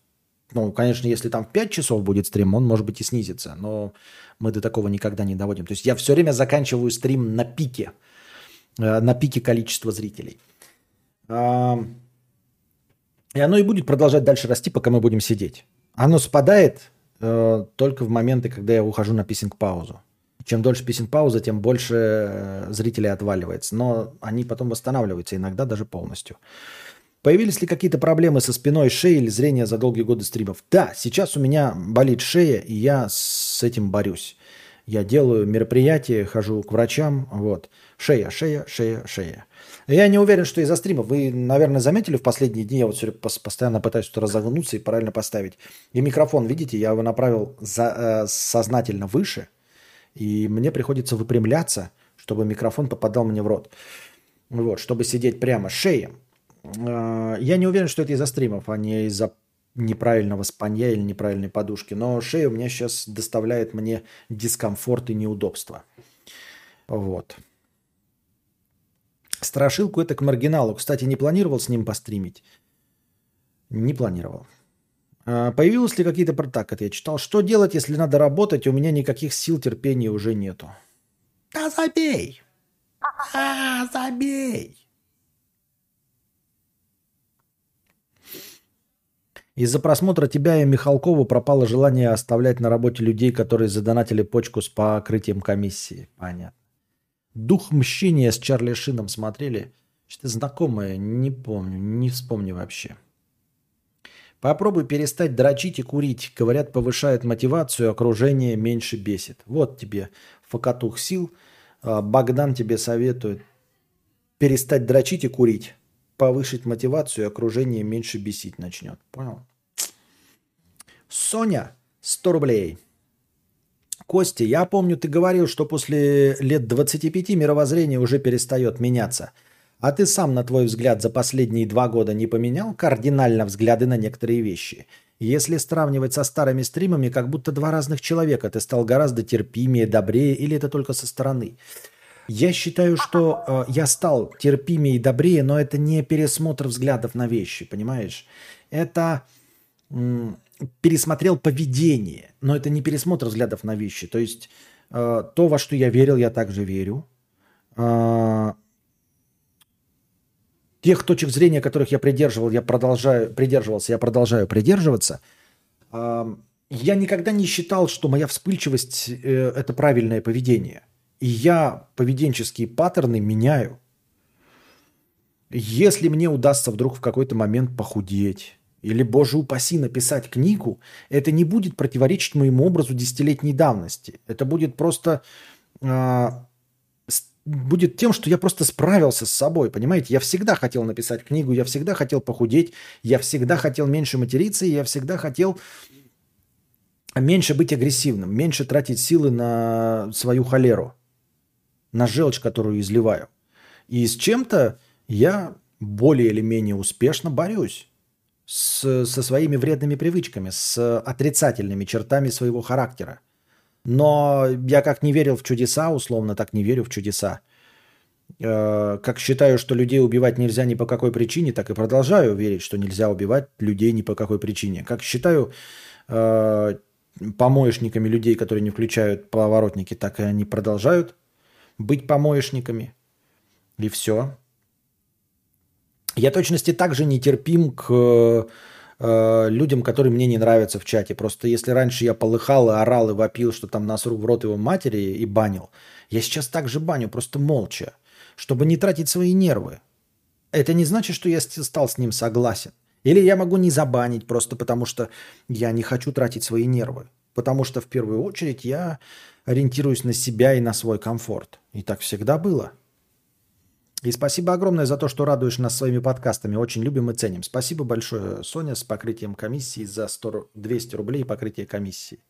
ну, конечно, если там в 5 часов будет стрим, он, может быть, и снизится. Но мы до такого никогда не доводим. То есть я все время заканчиваю стрим на пике. э, На пике количества зрителей. И оно и будет продолжать дальше расти, пока мы будем сидеть. Оно спадает э, только в моменты, когда я ухожу на писинг-паузу. Чем дольше писинг-пауза, тем больше э, зрителей отваливается. Но они потом восстанавливаются, иногда даже полностью. Появились ли какие-то проблемы со спиной, шеей или зрением за долгие годы стримов? Да, сейчас у меня болит шея, и я с этим борюсь. Я делаю мероприятия, хожу к врачам. Вот. Шея, шея, шея, шея. Я не уверен, что из-за стрима. Вы, наверное, заметили в последние дни, я вот пос- постоянно пытаюсь что-то разогнуться и правильно поставить. И микрофон, видите, я его направил за- э, сознательно выше, и мне приходится выпрямляться, чтобы микрофон попадал мне в рот. Вот, чтобы сидеть прямо. Шея. Э, Я не уверен, что это из-за стримов, а не из-за неправильного спанья или неправильной подушки. Но шея у меня сейчас доставляет мне дискомфорт и неудобство. Вот. Страшилку это к маргиналу. Кстати, не планировал с ним постримить? Не планировал. А, Появилось ли какие-то... Так, это я читал. Что делать, если надо работать, у меня никаких сил, терпения уже нету? Да забей! А, забей! Из-за просмотра тебя и Михалкова пропало желание оставлять на работе людей, которые задонатили почку с покрытием комиссии. Понятно. Дух мщения с Чарли Шином смотрели? Что-то знакомое, не помню, не вспомню вообще. Попробуй перестать дрочить и курить. Говорят, повышает мотивацию, окружение меньше бесит. Вот тебе факатух сил. А, Богдан тебе советует перестать дрочить и курить. Повышить мотивацию, окружение меньше бесить начнет. Понял? Соня, 100 рублей. Костя, я помню, ты говорил, что после лет 25 мировоззрение уже перестает меняться. А ты сам, на твой взгляд, за последние два года не поменял кардинально взгляды на некоторые вещи? Если сравнивать со старыми стримами, как будто два разных человека, ты стал гораздо терпимее, добрее, или это только со стороны? Я считаю, что э, я стал терпимее и добрее, но это не пересмотр взглядов на вещи, понимаешь? Это м, пересмотрел поведение, но это не пересмотр взглядов на вещи. То есть э, то, во что я верил, я также верю. Э, тех точек зрения, которых я придерживал, я продолжаю придерживался, я продолжаю придерживаться. Я никогда не считал, что моя вспыльчивость э, это правильное поведение. И я поведенческие паттерны меняю. Если мне удастся вдруг в какой-то момент похудеть, или, боже упаси, написать книгу, это не будет противоречить моему образу десятилетней давности. Это будет просто... а, будет тем, что я просто справился с собой, понимаете? Я всегда хотел написать книгу, я всегда хотел похудеть, я всегда хотел меньше материться, я всегда хотел меньше быть агрессивным, меньше тратить силы на свою холеру, на желчь, которую изливаю. И с чем-то я более или менее успешно борюсь с, со своими вредными привычками, с отрицательными чертами своего характера. Но я как не верил в чудеса, условно, так не верю в чудеса. Э, Как считаю, что людей убивать нельзя ни по какой причине, так и продолжаю верить, что нельзя убивать людей ни по какой причине. Как считаю э, помоечниками людей, которые не включают поворотники, так и они продолжают быть помоечниками. И все. Я точности также нетерпим к э, людям, которые мне не нравятся в чате. Просто если раньше я полыхал и орал и вопил, что там насру в рот его матери и банил, я сейчас также баню, просто молча, чтобы не тратить свои нервы. Это не значит, что я стал с ним согласен. Или я могу не забанить просто потому, что я не хочу тратить свои нервы. Потому что в первую очередь я ориентируюсь на себя и на свой комфорт. И так всегда было. И спасибо огромное за то, что радуешь нас своими подкастами. Очень любим и ценим. Спасибо большое, Соня, с покрытием комиссии за 100, ру- 200 рублей покрытие комиссии.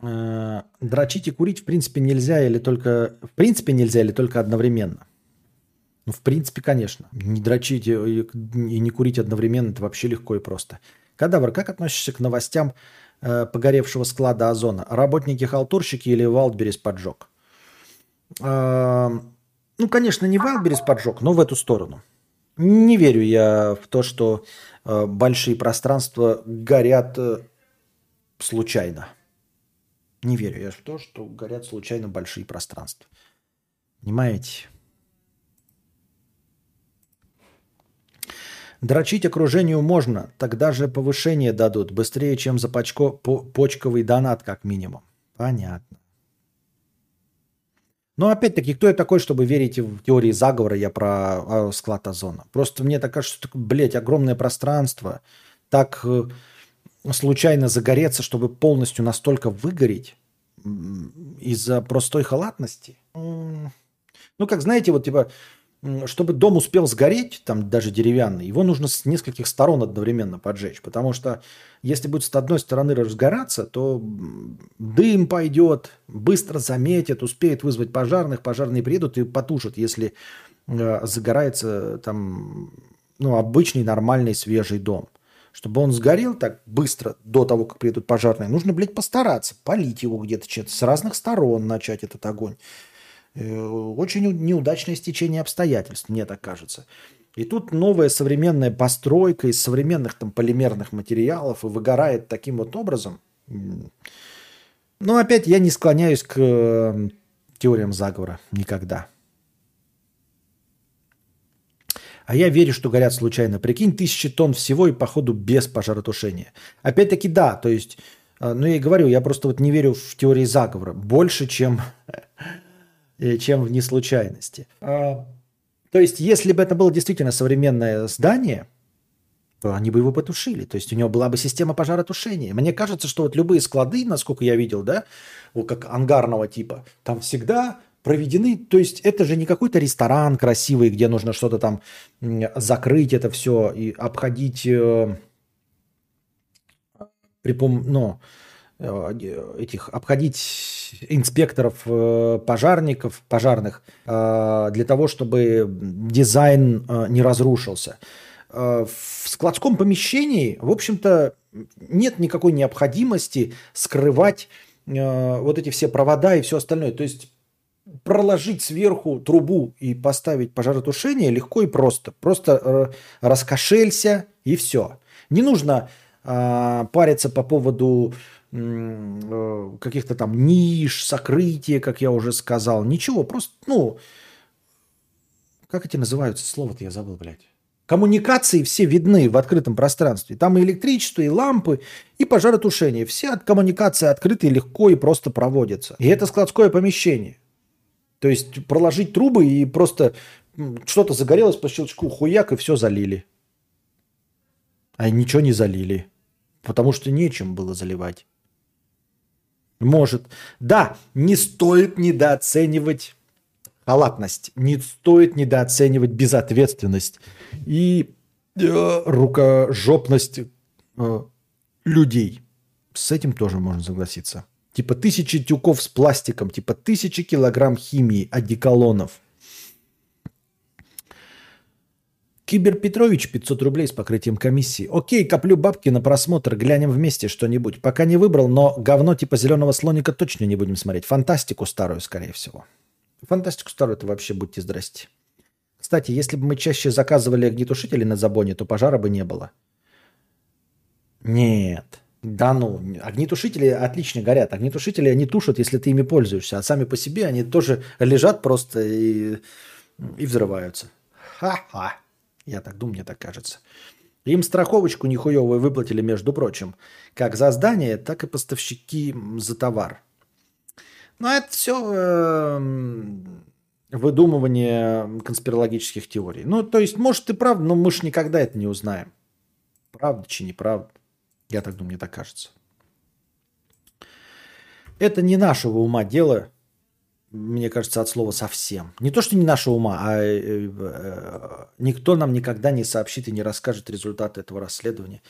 Э, Дрочить и курить в принципе нельзя или только... В принципе нельзя или только одновременно? Ну, в принципе, конечно. Не дрочить и, и не курить одновременно – это вообще легко и просто. Кадавр, как относишься к новостям э, погоревшего склада Озона? Работники-халтурщики или Валдберис поджег? Ну, конечно, не Валдберис поджег, но в эту сторону. Не верю я в то, что э, большие пространства горят э, случайно. Не верю я в то, что горят случайно большие пространства. Понимаете? Дрочить окружению можно, тогда же повышение дадут быстрее, чем за почко, по- почковый донат, как минимум. Понятно. Но опять-таки, кто я такой, чтобы верить в теории заговора я про э, склад озона? Просто мне так кажется, что, блядь, огромное пространство, так э, случайно загореться, чтобы полностью настолько выгореть из-за простой халатности. Ну, как знаете, вот типа, чтобы дом успел сгореть, там даже деревянный, его нужно с нескольких сторон одновременно поджечь. Потому что если будет с одной стороны разгораться, то дым пойдет, быстро заметят, успеют вызвать пожарных, пожарные приедут и потушат, если э, загорается там ну, обычный нормальный свежий дом. Чтобы он сгорел так быстро до того, как приедут пожарные, нужно, блядь, постараться, полить его где-то с разных сторон начать этот огонь. Э, Очень неудачное стечение обстоятельств, мне так кажется. И тут новая современная постройка из современных там полимерных материалов и выгорает таким вот образом. Но опять я не склоняюсь к э, теориям заговора никогда. А я верю, что горят случайно. Прикинь, тысячи тонн всего и походу без пожаротушения. Опять-таки да, то есть, э, ну я и говорю, я просто вот не верю в теории заговора больше, чем, чем в неслучайности. А, То есть, если бы это было действительно современное здание, то они бы его потушили. То есть у него была бы система пожаротушения. Мне кажется, что вот любые склады, насколько я видел, да, вот как ангарного типа, там всегда проведены, то есть это же не какой-то ресторан красивый, где нужно что-то там закрыть это все и обходить э, при пом- ну, э, этих обходить инспекторов, э, пожарников, пожарных э, для того, чтобы дизайн э, не разрушился. В складском помещении, в общем-то, нет никакой необходимости скрывать вот эти все провода и все остальное. То есть проложить сверху трубу и поставить пожаротушение легко и просто. Просто раскошелься и все. Не нужно париться по поводу каких-то там ниш, сокрытия, как я уже сказал. Ничего, просто, ну, как эти называются? Слово-то я забыл, блядь. Коммуникации все видны в открытом пространстве. Там и электричество, и лампы, и пожаротушение. Все от коммуникации открыты, легко и просто проводятся. И это складское помещение. То есть проложить трубы и просто что-то загорелось по щелчку, хуяк, и все залили. А ничего не залили. Потому что нечем было заливать. Может. Да, не стоит недооценивать халатность. Не стоит недооценивать безответственность и э, рукожопность э, людей. С этим тоже можно согласиться. Типа тысячи тюков с пластиком, типа тысячи килограмм химии, одеколонов. Кибер Петрович 500 рублей с покрытием комиссии. Окей, коплю бабки на просмотр, глянем вместе что-нибудь. Пока не выбрал, но говно типа зеленого слоника точно не будем смотреть. Фантастику старую, скорее всего. Фантастику старую это вообще будьте здрасте. Кстати, если бы мы чаще заказывали огнетушители на забоне, то пожара бы не было. Нет. Да ну, огнетушители отлично горят. Огнетушители они тушат, если ты ими пользуешься. А сами по себе они тоже лежат просто и, и взрываются. Ха-ха. Я так думаю, мне так кажется. Им страховочку нихуевую выплатили, между прочим. Как за здание, так и поставщики за товар. Но это все выдумывание конспирологических теорий. Ну, то есть, может и правда, но мы же никогда это не узнаем. Правда чи неправда. Я так думаю, мне так кажется. Это не нашего ума дело мне кажется, от слова совсем. Не то, что не нашего ума, а э, э, никто нам никогда не сообщит и не расскажет результаты этого расследования,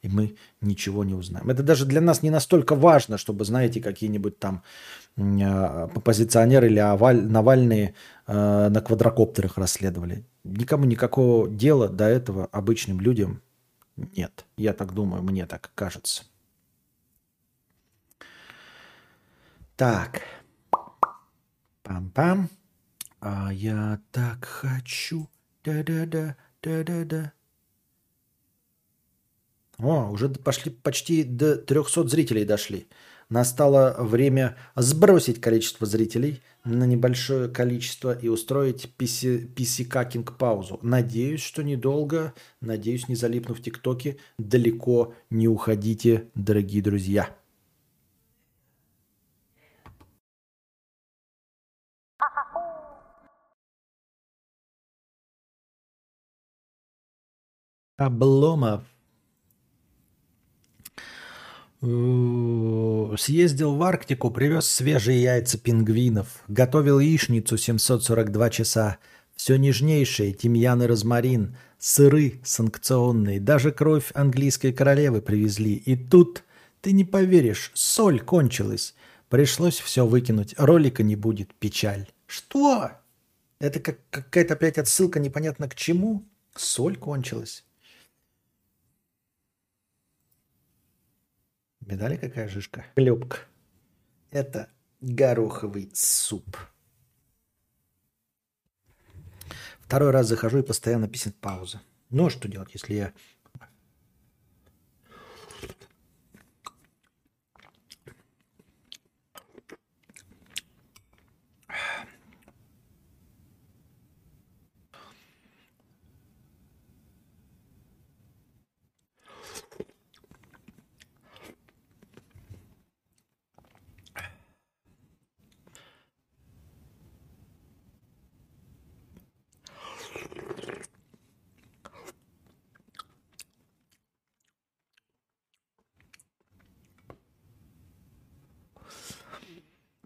и мы ничего не узнаем. Это даже для нас не настолько важно, чтобы, знаете, какие-нибудь там э, оппозиционеры или Аваль- Навальные э, на квадрокоптерах расследовали. Никому никакого дела до этого обычным людям нет. Я так думаю, мне так кажется. Так. Пам-пам. А я так хочу. Да-да-да, да-да-да. О, уже пошли почти до 300 зрителей дошли. Настало время сбросить количество зрителей на небольшое количество и устроить писикакинг паузу. Надеюсь, что недолго, надеюсь, не залипну в ТикТоке. Далеко не уходите, дорогие друзья. Обломов. Э, Съездил в Арктику, привез свежие яйца пингвинов, готовил яичницу 742 часа, все нежнейшее, тимьян и розмарин, сыры санкционные, даже кровь английской королевы привезли. И тут, ты не поверишь, соль кончилась. Пришлось все выкинуть, ролика не будет, печаль. Что? Это как какая-то опять отсылка непонятно к чему? Соль кончилась. Видали, какая жишка? Хлебка. Это гороховый суп. Второй раз захожу и постоянно писит пауза. Ну, а что делать, если я...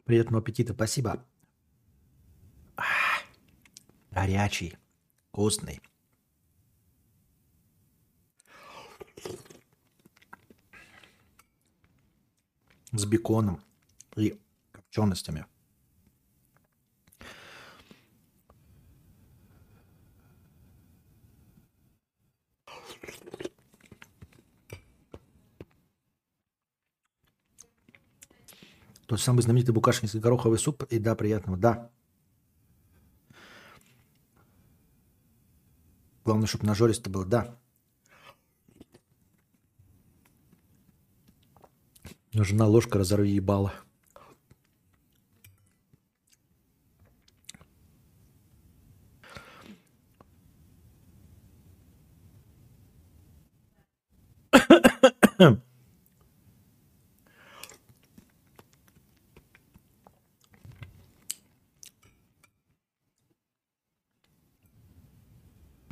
Приятного аппетита, спасибо. А, Горячий, вкусный. С беконом и копченостями. Тот самый знаменитый букашинский гороховый суп. И да, приятного. Да. Главное, чтобы нажористо было. Да. Нужна ложка, разорви ебало.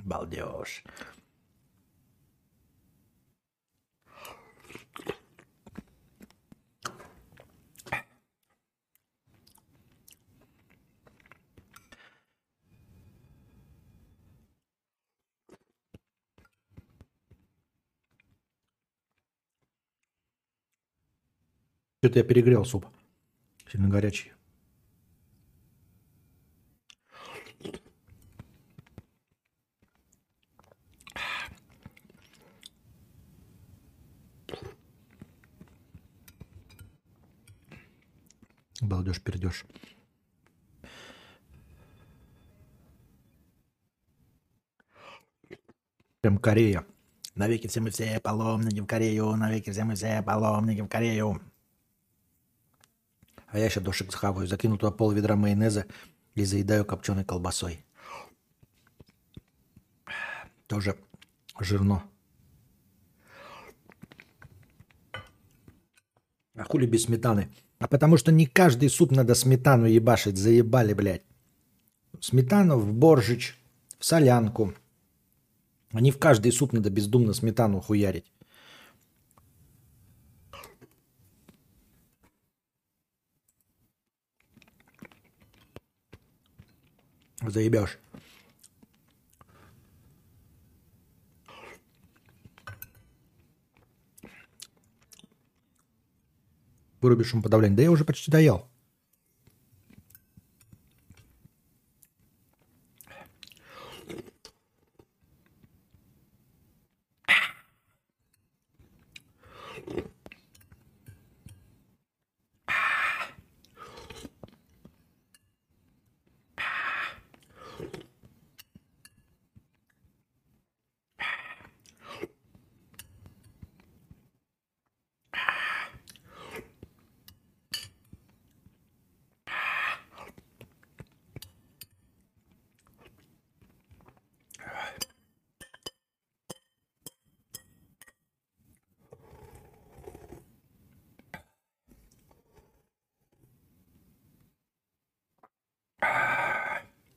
Балдеж. Что-то я перегрел суп. Сильно горячий. Балдеж, пердеж. Прям Корея. Навеки все мы все паломники в Корею, навеки все мы все паломники в Корею. А я еще дошик схаваю, закину туда пол ведра майонеза и заедаю копченой колбасой. Тоже жирно. А хули без сметаны? А потому что не каждый суп надо сметану ебашить, заебали, блядь. Сметану в боржич, в солянку. А не в каждый суп надо бездумно сметану хуярить. Заебешь. Вырубишь шумоподавление. Да я уже почти доел.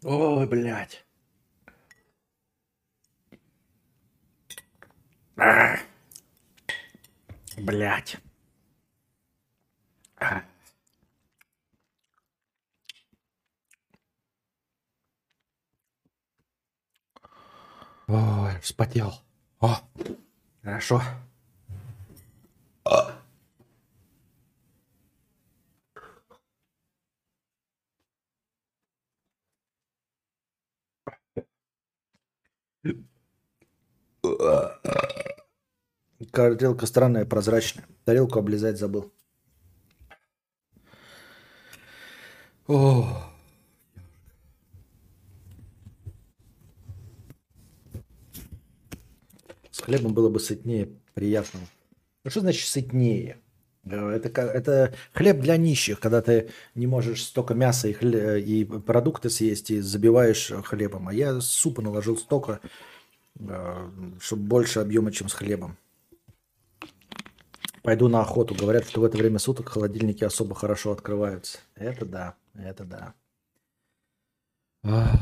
Ой, блядь. Блять. Ой, вспотел. О, хорошо. Тарелка странная, прозрачная. Тарелку облизать забыл. О. С хлебом было бы сытнее, приятно. Ну что значит сытнее? Э, Это, это хлеб для нищих, когда ты не можешь столько мяса и, хле- и продукты съесть и забиваешь хлебом. А я супа наложил столько, чтобы больше объема, чем с хлебом. Пойду на охоту. Говорят, что в это время суток холодильники особо хорошо открываются. Это да, это да. Ах.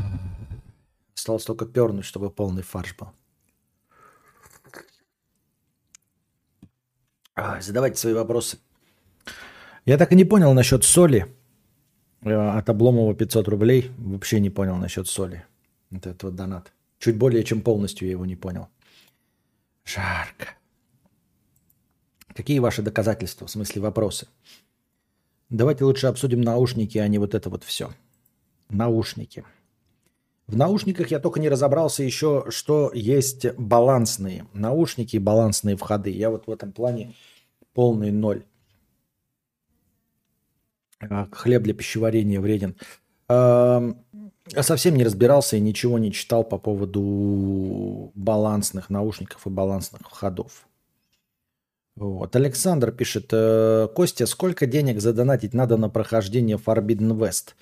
Осталось только пернуть, чтобы полный фарш был. А, задавайте свои вопросы. Я так и не понял насчет соли. Э, От Обломова 500 рублей. Вообще не понял насчет соли. Вот это вот донат. Чуть более чем полностью я его не понял. Жарко. Какие ваши доказательства, в смысле вопросы? Давайте лучше обсудим наушники, а не вот это вот все. Наушники. В наушниках я только не разобрался еще, что есть балансные наушники и балансные входы. Я вот в этом плане полный ноль. А, Хлеб для пищеварения вреден. Совсем не разбирался и ничего не читал по поводу балансных наушников и балансных входов. Вот. Александр пишет, э, Костя, сколько денег задонатить надо на прохождение Forbidden West?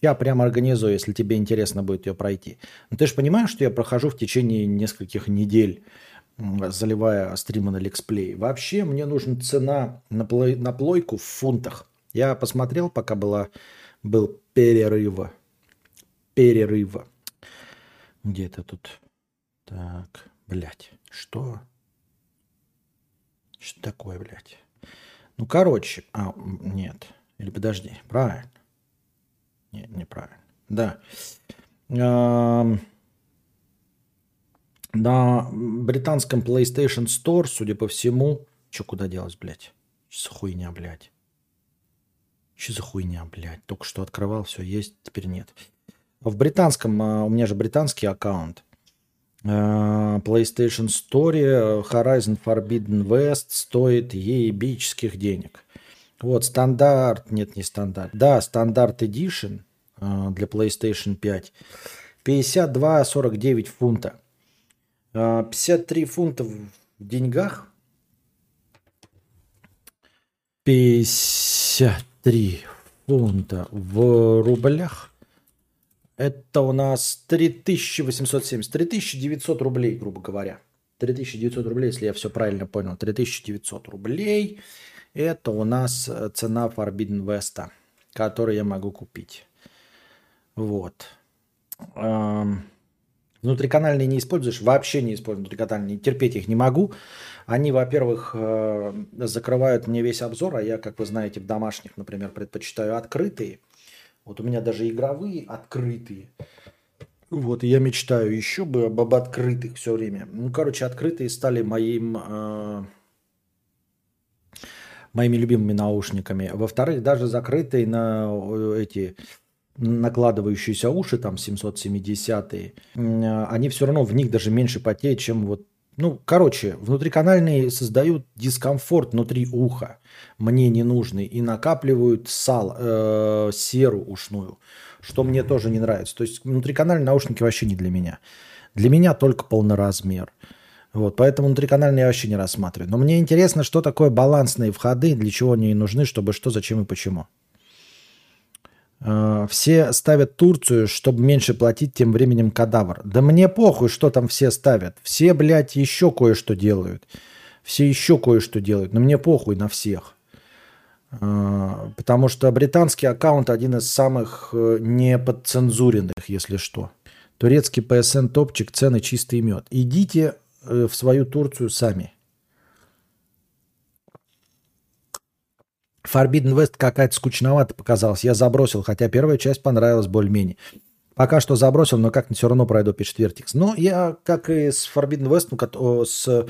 Я прямо организую, если тебе интересно будет ее пройти. Но ты же понимаешь, что я прохожу в течение нескольких недель, заливая стримы на Лексплей. Вообще мне нужна цена на, плой- на плойку в фунтах. Я посмотрел, пока была, был перерыв. Перерыв. Где это тут? Так, блядь, что? Что такое, блядь? Ну, короче, а, нет. Или подожди, правильно. Нет, неправильно. Да. Ам, На британском PlayStation Store, судя по всему... Че, куда делось, блядь? Что за хуйня, блядь? Что за хуйня, блядь? Только что открывал, все есть, теперь нет. В британском, а, у меня же британский аккаунт. А, PlayStation Store э, Horizon Forbidden West стоит ебических денег. Вот, стандарт, нет, не стандарт. Да, стандарт Edition э, для PlayStation 5. 52,49 фунта. Э, 53 фунта в деньгах. 53 фунта в рублях. Это у нас 3870, 3900 рублей, грубо говоря. 3900 рублей, если я все правильно понял. 3900 рублей. Это у нас э, цена Forbidden West, которую я могу купить. Вот. Эм, Внутриканальные не используешь? Вообще не использую внутриканальные. Терпеть их не могу. Они, во-первых, э, закрывают мне весь обзор, а я, как вы знаете, в домашних, например, предпочитаю открытые. Вот у меня даже игровые открытые. Вот, и я мечтаю еще бы об, об открытых все время. Ну, короче, открытые стали моим, э, моими любимыми наушниками. Во-вторых, даже закрытые на э, эти накладывающиеся уши, там 770-е, м, они все равно в них даже меньше потеют, чем вот ну, короче, внутриканальные создают дискомфорт внутри уха, мне не нужный, и накапливают сал, э, серу ушную, что мне тоже не нравится. То есть внутриканальные наушники вообще не для меня. Для меня только полноразмер. Вот, поэтому внутриканальные я вообще не рассматриваю. Но мне интересно, что такое балансные входы, для чего они нужны, чтобы что, зачем и почему. Э, Все ставят Турцию, чтобы меньше платить, тем временем кадавр. Да мне похуй, что там все ставят. Все, блядь, еще кое-что делают. Все еще кое-что делают. Но мне похуй на всех. Э, Потому что британский аккаунт один из самых э, неподцензуренных, если что. Турецкий PSN топчик, цены чистый мед. Идите в свою Турцию сами. Forbidden West какая-то скучновато показалась. Я забросил, хотя первая часть понравилась более-менее. Пока что забросил, но как-то все равно пройду, пишет Вертикс. Но я, как и с Forbidden West, ну, с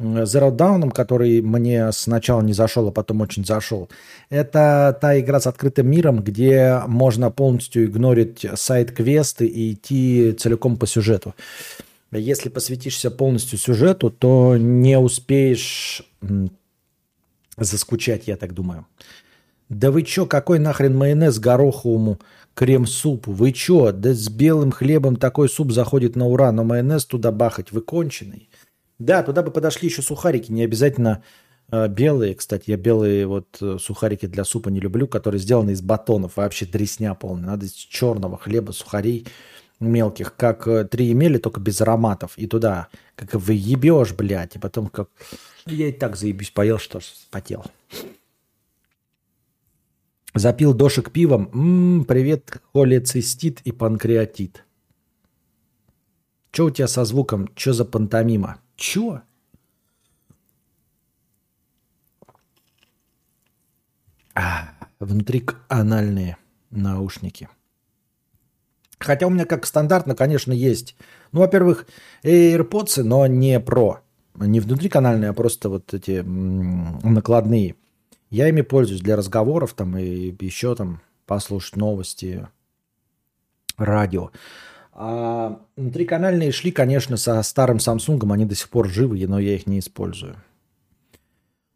Zero Dawn, который мне сначала не зашел, а потом очень зашел. Это та игра с открытым миром, где можно полностью игнорить сайт-квесты и идти целиком по сюжету. Если посвятишься полностью сюжету, то не успеешь заскучать, я так думаю. Да вы чё, какой нахрен майонез гороховому крем-супу? Вы чё, да с белым хлебом такой суп заходит на ура, но майонез туда бахать, вы конченый. Да, туда бы подошли еще сухарики, не обязательно э, белые. Кстати, я белые вот э, сухарики для супа не люблю, которые сделаны из батонов, вообще дресня полная. Надо из черного хлеба, сухарей мелких, как э, три емели, только без ароматов. И туда, как вы ебешь, блядь, и потом как... Я и так заебись поел, что потел. Запил дошек пивом. М, привет, холецистит и панкреатит. Че у тебя со звуком? Че за пантомима? Чё? А, внутриканальные наушники. Хотя у меня как стандартно, конечно, есть. Ну, во-первых, AirPods, но не Pro. Не внутриканальные, а просто вот эти накладные. Я ими пользуюсь для разговоров там и еще там послушать новости, радио. А внутриканальные шли, конечно, со старым Samsung, они до сих пор живы, но я их не использую.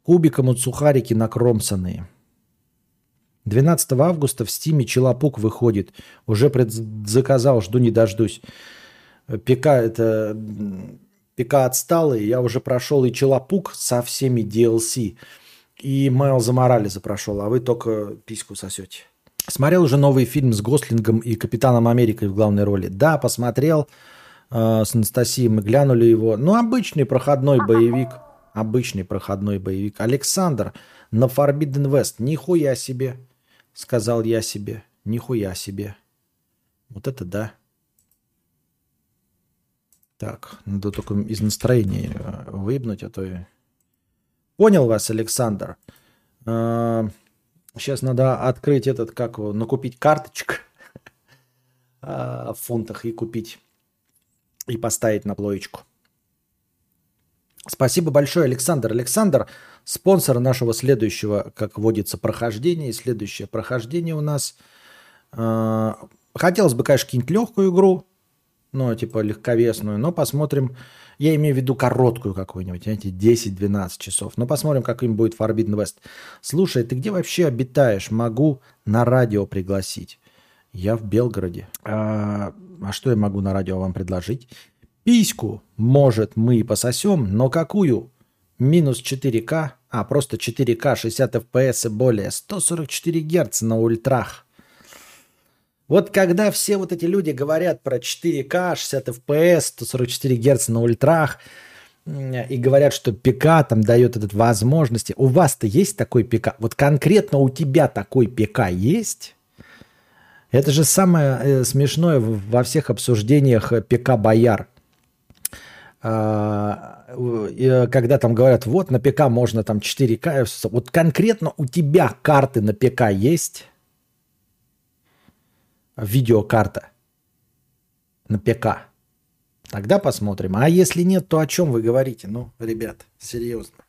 Кубиком от сухарики накромсанные. 12 августа в Стиме Челопук выходит. Уже предзаказал, жду не дождусь. ПК это ПК отсталый. Я уже прошел и Челопук со всеми DLC. И Майлза Морализа прошел, а вы только письку сосете. Смотрел уже новый фильм с Гослингом и Капитаном Америкой в главной роли. Да, посмотрел э, с Анастасией, мы глянули его. Ну, обычный проходной боевик. Обычный проходной боевик. Александр на Forbidden West. Нихуя себе, сказал я себе. Нихуя себе. Вот это да. Так, надо только из настроения э, выебнуть, а то и... Понял вас, Александр. Сейчас надо открыть этот, как его, накупить карточек а, в фунтах и купить. И поставить на плоечку. Спасибо большое, Александр. Александр, спонсор нашего следующего, как водится, прохождения. И следующее прохождение у нас. а, Хотелось бы, конечно, какую-нибудь легкую игру, ну, типа легковесную, но посмотрим. Я имею в виду короткую какую-нибудь, знаете, 10-12 часов. Но посмотрим, как им будет Forbidden West. Слушай, ты где вообще обитаешь? Могу на радио пригласить. Я в Белгороде. А, а что я могу на радио вам предложить? Письку, может, мы и пососем, но какую? Минус 4К, а просто 4К, 60 FPS и более, 144 Гц на ультрах. Вот когда все вот эти люди говорят про 4К, 60 FPS, 144 Гц на ультрах, и говорят, что ПК там дает этот возможности. У вас-то есть такой ПК? Вот конкретно у тебя такой ПК есть? Это же самое э, смешное во всех обсуждениях э, ПК Бояр. А, э, когда там говорят, вот на ПК можно там 4К, вот конкретно у тебя карты на ПК есть? Видеокарта. на ПК. Тогда посмотрим. А если нет, то о чем вы говорите? Ну, ребят, серьезно.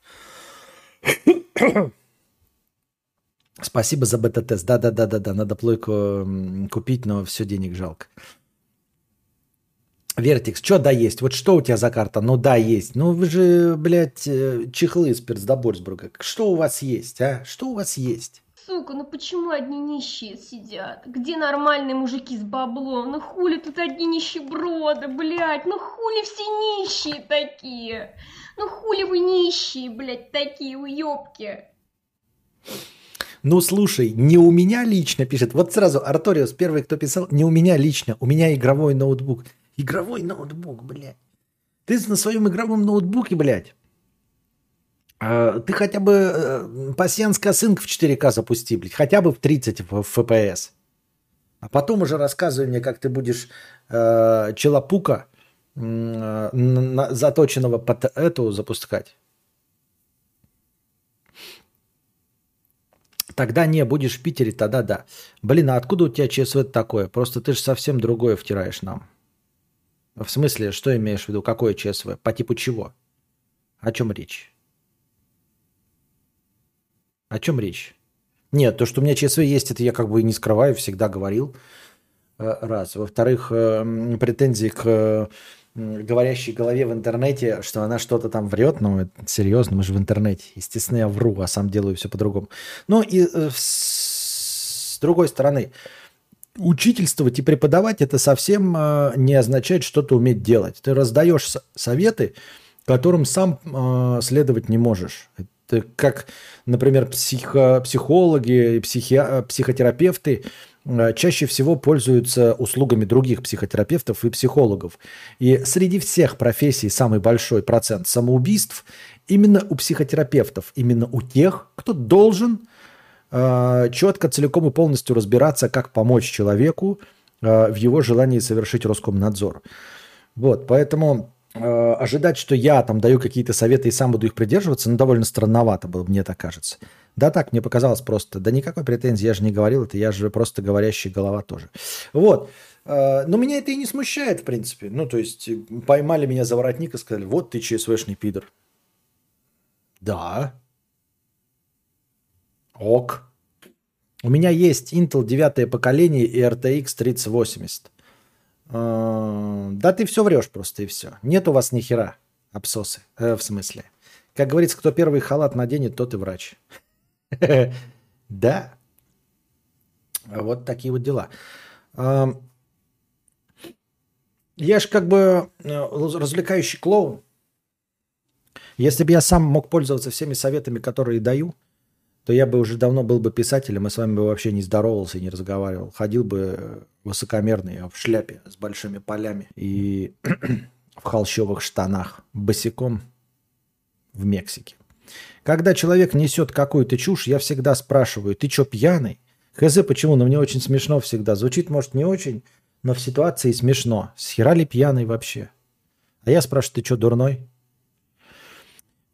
Спасибо за бета-тест. Да-да-да-да-да. Надо плойку купить, но все денег жалко. Вертикс, что да есть? Вот что у тебя за карта? Ну да, есть. Ну вы же, блядь, э, чехлы из Перцдоборсбурга. Что у вас есть, а? Что у вас есть? Сука, ну почему одни нищие сидят? Где нормальные мужики с баблом? Ну хули тут одни нищеброды, блядь? Ну хули все нищие такие? Ну хули вы нищие, блядь, такие уёбки? Ну слушай, не у меня лично пишет. Вот сразу Арториус первый, кто писал, не у меня лично, у меня игровой ноутбук. Игровой ноутбук, блядь. Ты на своем игровом ноутбуке, блядь, а, ты хотя бы э, пассианс косынка в 4К запусти, блядь, хотя бы в 30 в- FPS. А потом уже рассказывай мне, как ты будешь э, челопука э, на- заточенного под эту запускать. Тогда не, будешь в Питере, тогда да. Блин, а откуда у тебя ЧСВ такое? Просто ты же совсем другое втираешь нам. В смысле, что имеешь в виду? Какое ЧСВ? По типу чего? О чем речь? О чем речь? Нет, то, что у меня ЧСВ есть, это я как бы и не скрываю, всегда говорил. Э, Раз. Во-вторых, э, претензии к говорящей голове в интернете, что она что-то там врет, ну, это серьезно, мы же в интернете. Естественно, я вру, а сам делаю все по-другому. Ну, и э, с другой стороны, учительствовать и преподавать это совсем э, не означает что-то уметь делать. Ты раздаешь советы, которым сам э, следовать не можешь. Это как, например, психо- психологи психи- психотерапевты э, чаще всего пользуются услугами других психотерапевтов и психологов. И среди всех профессий самый большой процент самоубийств именно у психотерапевтов, именно у тех, кто должен четко, целиком и полностью разбираться, как помочь человеку э, в его желании совершить Роскомнадзор. Вот, поэтому э, ожидать, что я там даю какие-то советы и сам буду их придерживаться, ну, довольно странновато было, мне так кажется. Да так, мне показалось просто. Да никакой претензии, я же не говорил это, я же просто говорящая голова тоже. Вот. Э, Но меня это и не смущает, в принципе. Ну, то есть, э, поймали меня за воротник и сказали, вот ты ЧСВшный пидор. Да, Ок. У меня есть Intel 9 поколение и RTX 3080. Э, Да ты все врешь просто и все. Нет у вас ни хера обсосы. Э, в смысле. Как говорится, кто первый халат наденет, тот и врач. Да. Вот такие вот дела. Эм, Я ж как бы э, развлекающий клоун. Если бы я сам мог пользоваться всеми советами, которые даю, то я бы уже давно был бы писателем и с вами бы вообще не здоровался и не разговаривал. Ходил бы э, высокомерный, в шляпе с большими полями и в холщовых штанах, босиком в Мексике. Когда человек несет какую-то чушь, я всегда спрашиваю, ты что, пьяный? Хз, почему? Но мне очень смешно всегда. Звучит, может, не очень, но в ситуации смешно. С хера ли пьяный вообще? А я спрашиваю, ты что, дурной?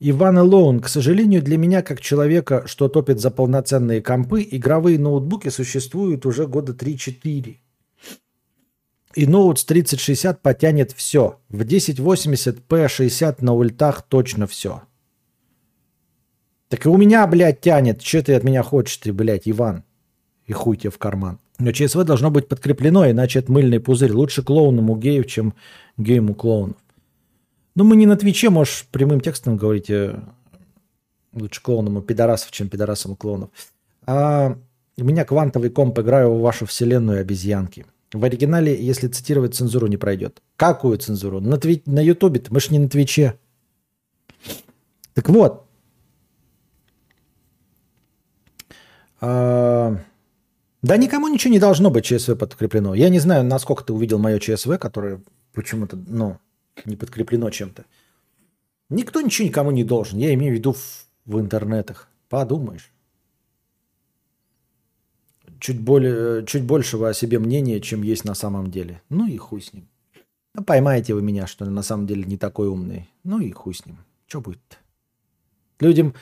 Иван Лоун, к сожалению, для меня, как человека, что топит за полноценные компы, игровые ноутбуки существуют уже года 3-4. И ноут с 3060 потянет все. В 1080p 60 на ультах точно все. Так и у меня, блядь, тянет. Че ты от меня хочешь, ты, блядь, Иван? И хуй тебе в карман. Но ЧСВ должно быть подкреплено, иначе это мыльный пузырь. Лучше клоунам у геев, чем геям у клоунов. Ну, мы не на Твиче, можешь прямым текстом говорить э, лучше клоунам у пидорасов, чем пидорасам у клоунов. А у меня квантовый комп, играю в вашу вселенную обезьянки. В оригинале, если цитировать, цензуру не пройдет. Какую цензуру? На, тви... на Ютубе, мы ж не на Твиче. Так вот. А, Да никому ничего не должно быть ЧСВ подкреплено. Я не знаю, насколько ты увидел мое ЧСВ, которое почему-то, ну, не подкреплено чем-то. Никто ничего никому не должен. Я имею в виду в, в интернетах. Подумаешь. Чуть, более, чуть большего о себе мнения, чем есть на самом деле. Ну и хуй с ним. Ну, поймаете вы меня, что на самом деле не такой умный. Ну и хуй с ним. Что будет-то? Людям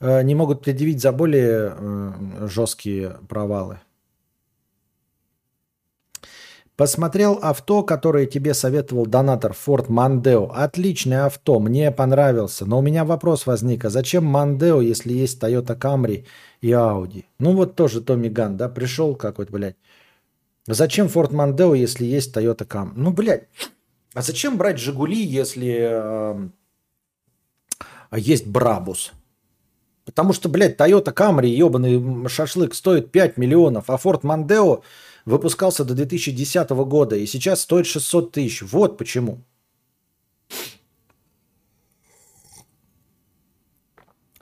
э, не могут предъявить за более э, жесткие провалы. Посмотрел авто, которое тебе советовал донатор Ford Mondeo. Отличное авто, мне понравился. Но у меня вопрос возник, а зачем Mondeo, если есть Toyota Camry и Audi? Ну вот тоже Томми Ган, да, пришел какой-то, блядь. Зачем Ford Mondeo, если есть Toyota Camry? Ну, блядь, а зачем брать Жигули, если э, есть Брабус? Потому что, блядь, Toyota Camry, ебаный шашлык, стоит 5 миллионов, а Ford Mondeo выпускался до 2010 года и сейчас стоит 600 тысяч. Вот почему.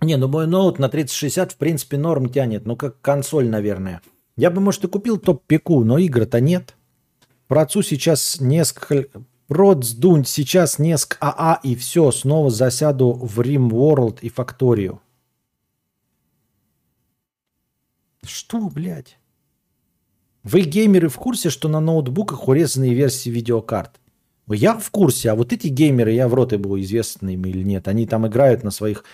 Не, ну мой ноут на 3060 в принципе норм тянет, ну как консоль, наверное. Я бы, может, и купил топ-пику, но игр-то нет. Про отцу сейчас несколько... Рот сдунь, сейчас несколько АА и все, снова засяду в Рим World и Факторию. Что, блядь? Вы, геймеры, в курсе, что на ноутбуках урезанные версии видеокарт? Я в курсе, а вот эти геймеры, я в рот был известны им или нет, они там играют на своих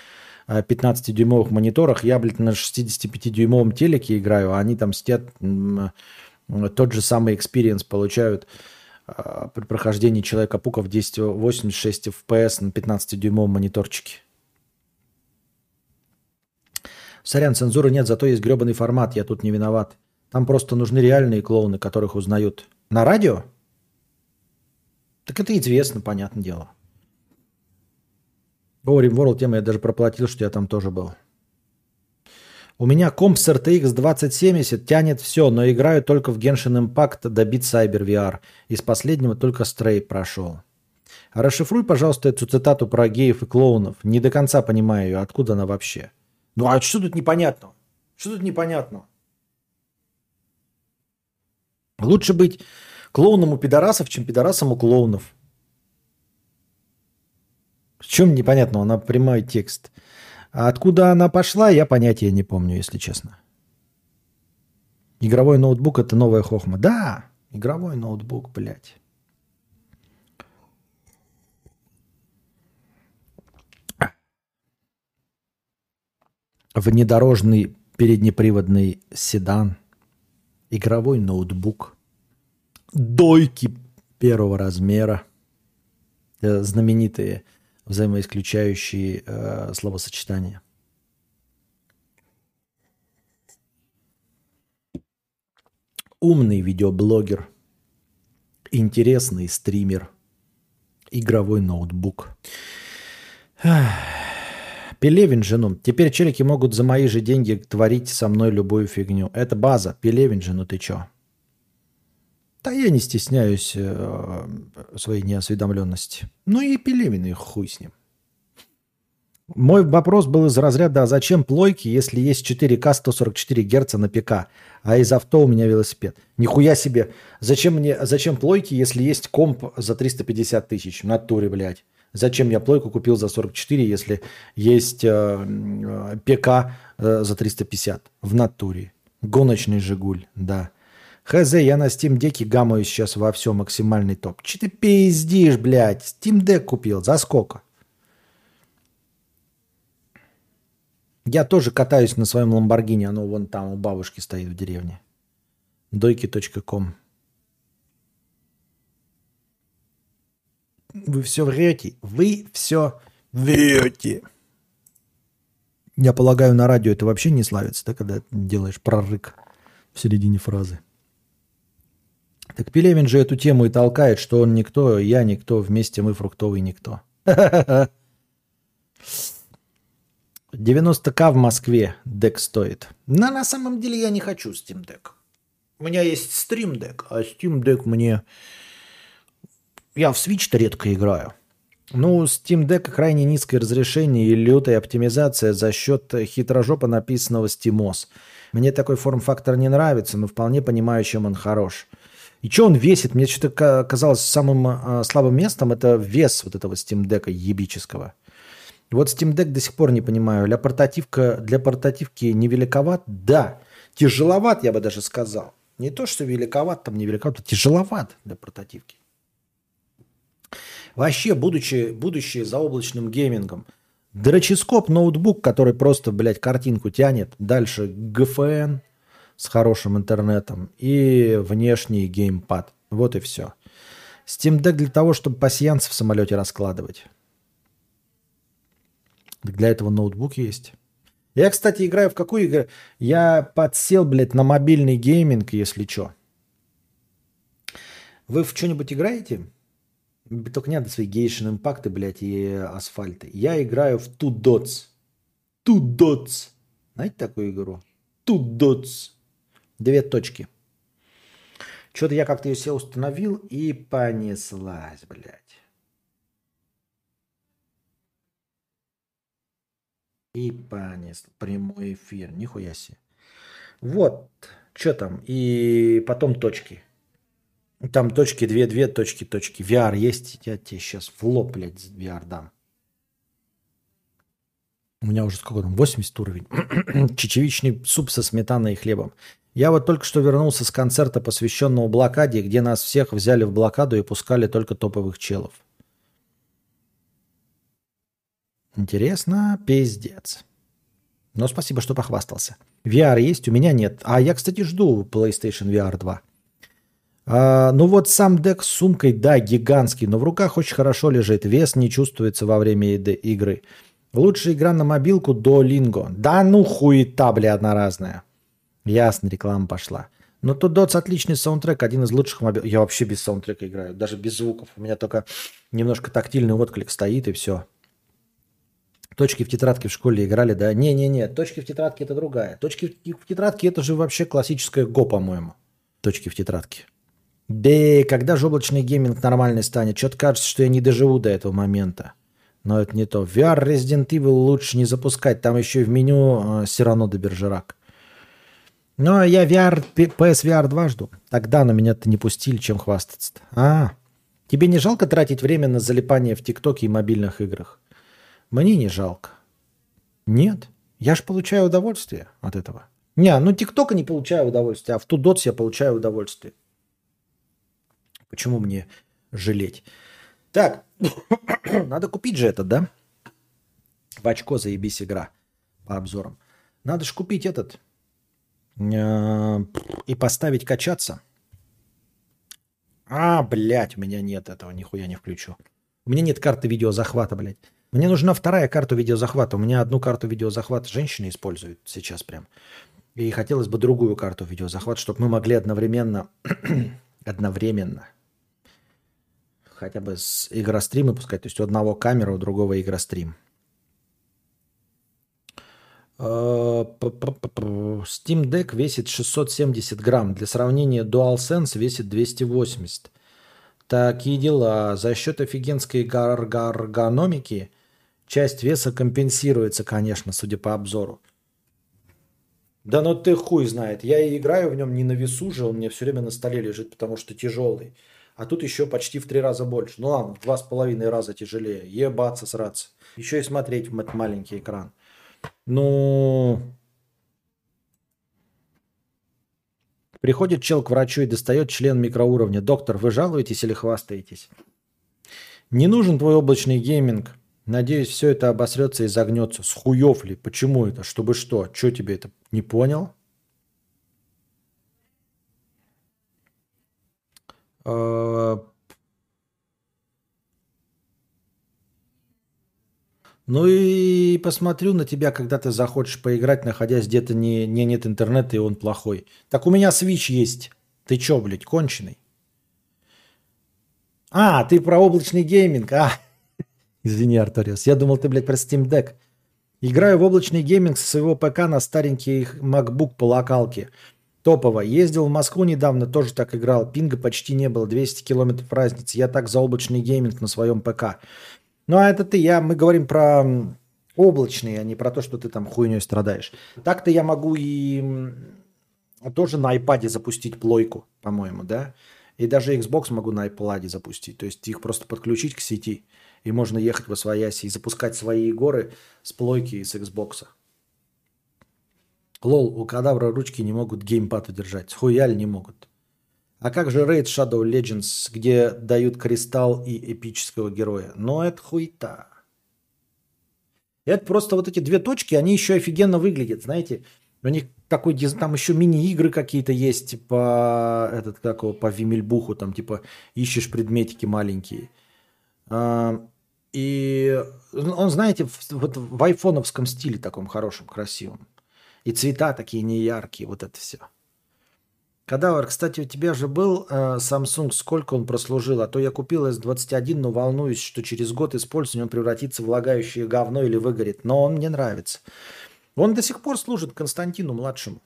э, 15-дюймовых мониторах, я, блядь, на 65-дюймовом телеке играю, а они там сидят, тот же самый experience получают э, при прохождении Человека-пука в 1086 FPS на 15-дюймовом мониторчике. Сорян, цензуры нет, зато есть гребаный формат, я тут не виноват. Там просто нужны реальные клоуны, которых узнают. На радио? Так это известно, понятное дело. О, RimWorld тема, я даже проплатил, что я там тоже был. У меня комп с RTX 2070 тянет все, но играю только в Genshin Impact до Beat Cyber VR. Из последнего только Stray прошел. Расшифруй, пожалуйста, эту цитату про геев и клоунов. Не до конца понимаю ее, откуда она вообще. Ну а что тут непонятного? Что тут непонятного? Лучше быть клоуном у пидорасов, чем пидорасом у клоунов. В чем непонятно? Она прямой текст. А откуда она пошла, я понятия не помню, если честно. Игровой ноутбук это новая хохма. Да, игровой ноутбук, блядь. Внедорожный переднеприводный седан. Игровой ноутбук. Дойки первого размера. Э, Знаменитые взаимоисключающие э, словосочетания. Умный видеоблогер. Интересный стример. Игровой ноутбук. Пелевин жену. Теперь челики могут за мои же деньги творить со мной любую фигню. Это база. Пелевин жену, ты чё? Да я не стесняюсь э, своей неосведомленности. Ну и Пелевин, и хуй с ним. Мой вопрос был из разряда, а зачем плойки, если есть 4К 144 Гц на ПК, а из авто у меня велосипед? Нихуя себе. Зачем мне, зачем плойки, если есть комп за 350 тысяч? В натуре, блядь. Зачем я плойку купил за 44, если есть э, э, ПК э, за 350? В натуре. Гоночный Жигуль, да. Хз, я на Steam Deck гамаю сейчас во все максимальный топ. Че ты пиздишь, блядь? Steam Deck купил. За сколько? Я тоже катаюсь на своем Ламборгини. Оно вон там у бабушки стоит в деревне. Дойки.ком Вы все врете. Вы все врете. Я полагаю, на радио это вообще не славится, да, когда делаешь прорык в середине фразы. Так Пелевин же эту тему и толкает, что он никто, я никто, вместе мы фруктовый никто. 90к в Москве дек стоит. Но на самом деле я не хочу Steam Deck. У меня есть Stream Deck, а Steam Deck мне... Я в Switch-то редко играю. Ну, Steam Deck крайне низкое разрешение и лютая оптимизация за счет хитрожопо написанного SteamOS. Мне такой форм-фактор не нравится, но вполне понимаю, чем он хорош. И что он весит? Мне что-то казалось самым э, слабым местом это вес вот этого Steam Deck ебического. Вот Steam Deck до сих пор не понимаю. Для, портативка, для портативки не великоват? Да. Тяжеловат, я бы даже сказал. Не то, что великоват, там не великоват, а тяжеловат для портативки. Вообще, будучи, будущее за облачным геймингом, дроческоп ноутбук, который просто, блядь, картинку тянет, дальше GFN с хорошим интернетом и внешний геймпад. Вот и все. Steam Deck для того, чтобы пассианс в самолете раскладывать. Для этого ноутбук есть. Я, кстати, играю в какую игру? Я подсел, блядь, на мобильный гейминг, если что. Вы в что-нибудь играете? Только не надо свои Genshin импакты, блядь, и асфальты. Я играю в Two Dots. Two Dots. Знаете такую игру? Two Dots. Две точки. Что-то я как-то ее себе установил и понеслась, блядь. И понес. Прямой эфир. Нихуя себе. Вот. Что там? И потом точки. Там точки, две, две точки, точки. VR есть. Я тебе сейчас в лоб, блядь, VR дам. У меня уже сколько там? 80 уровень. Чечевичный суп со сметаной и хлебом. Я вот только что вернулся с концерта, посвященного блокаде, где нас всех взяли в блокаду и пускали только топовых челов. Интересно, пиздец. Но спасибо, что похвастался. VR есть, у меня нет. А я, кстати, жду PlayStation VR 2. А, ну вот сам дек с сумкой, да, гигантский, но в руках очень хорошо лежит. Вес не чувствуется во время еды- игры. Лучшая игра на мобилку до Линго. Да ну хуета, бля, одноразная. Ясно, реклама пошла. Но тут Дотс отличный саундтрек, один из лучших мобил. Я вообще без саундтрека играю, даже без звуков. У меня только немножко тактильный отклик стоит и все. Точки в тетрадке в школе играли, да? Не-не-не, точки в тетрадке это другая. Точки в тетрадке это же вообще классическое ГО, по-моему. Точки в тетрадке. И когда же облачный гейминг нормальный станет? Что-то кажется, что я не доживу до этого момента. Но это не то. VR Resident Evil лучше не запускать. Там еще и в меню Сирано де Бержерак. Но я VR, PSVR 2 жду. Тогда на меня-то не пустили, чем хвастаться-то. А, тебе не жалко тратить время на залипание в ТикТоке и мобильных играх? Мне не жалко. Нет. Я же получаю удовольствие от этого. Не, ну ТикТока не получаю удовольствия, а в Тудотс я получаю удовольствие. Почему мне жалеть? Так, надо купить же этот, да? В очко заебись игра по обзорам. Надо же купить этот э, и поставить качаться. А, блядь, у меня нет этого, нихуя не включу. У меня нет карты видеозахвата, блядь. Мне нужна вторая карта видеозахвата. У меня одну карту видеозахвата женщины используют сейчас прям. И хотелось бы другую карту видеозахвата, чтобы мы могли одновременно, одновременно хотя бы с игростримы пускать. То есть у одного камера, у другого игрострим. Э. Steam Deck весит 670 грамм. Для сравнения DualSense весит 280. Такие дела. За счет офигенской гар- гар- эргономики часть веса компенсируется, конечно, судя по обзору. Да ну ты хуй знает. Я и играю в нем не на весу же, он мне все время на столе лежит, потому что тяжелый. А тут еще почти в три раза больше. Ну ладно, в два с половиной раза тяжелее. Ебаться, сраться. Еще и смотреть в этот маленький экран. Ну... Приходит чел к врачу и достает член микроуровня. Доктор, вы жалуетесь или хвастаетесь? Не нужен твой облачный гейминг. Надеюсь, все это обосрется и загнется. С хуев ли? Почему это? Чтобы что? Че тебе это? Не понял? Ну и посмотрю на тебя, когда ты захочешь поиграть, находясь где-то не, не нет интернета, и он плохой. Так у меня Switch есть. Ты чё, блядь, конченый? А, ты про облачный гейминг. А, извини, Арториус. Я думал, ты, блядь, про Steam Deck. Играю в облачный гейминг со своего ПК на старенький MacBook по локалке. Топово. Ездил в Москву недавно, тоже так играл. Пинга почти не было, 200 километров разницы. Я так за облачный гейминг на своем ПК. Ну, а это ты, я, мы говорим про облачный, а не про то, что ты там хуйней страдаешь. Так-то я могу и тоже на iPad запустить плойку, по-моему, да? И даже Xbox могу на iPad запустить. То есть их просто подключить к сети, и можно ехать во свояси и запускать свои горы с плойки и с Xbox. Лол, у кадавра ручки не могут геймпад удержать. Хуяль не могут. А как же Raid Shadow Legends, где дают кристалл и эпического героя? Ну, это хуйта. Это просто вот эти две точки, они еще офигенно выглядят, знаете. У них такой диз- там еще мини-игры какие-то есть по этот как его, по Вимельбуху, там типа ищешь предметики маленькие. А, И он, знаете, вот в айфоновском стиле таком хорошем, красивом. И цвета такие неяркие, вот это все. Кадавр, кстати, у тебя же был э, Samsung, сколько он прослужил? А то я купил S21, но волнуюсь, что через год использования он превратится в лагающее говно или выгорит. Но он мне нравится. Он до сих пор служит Константину младшему.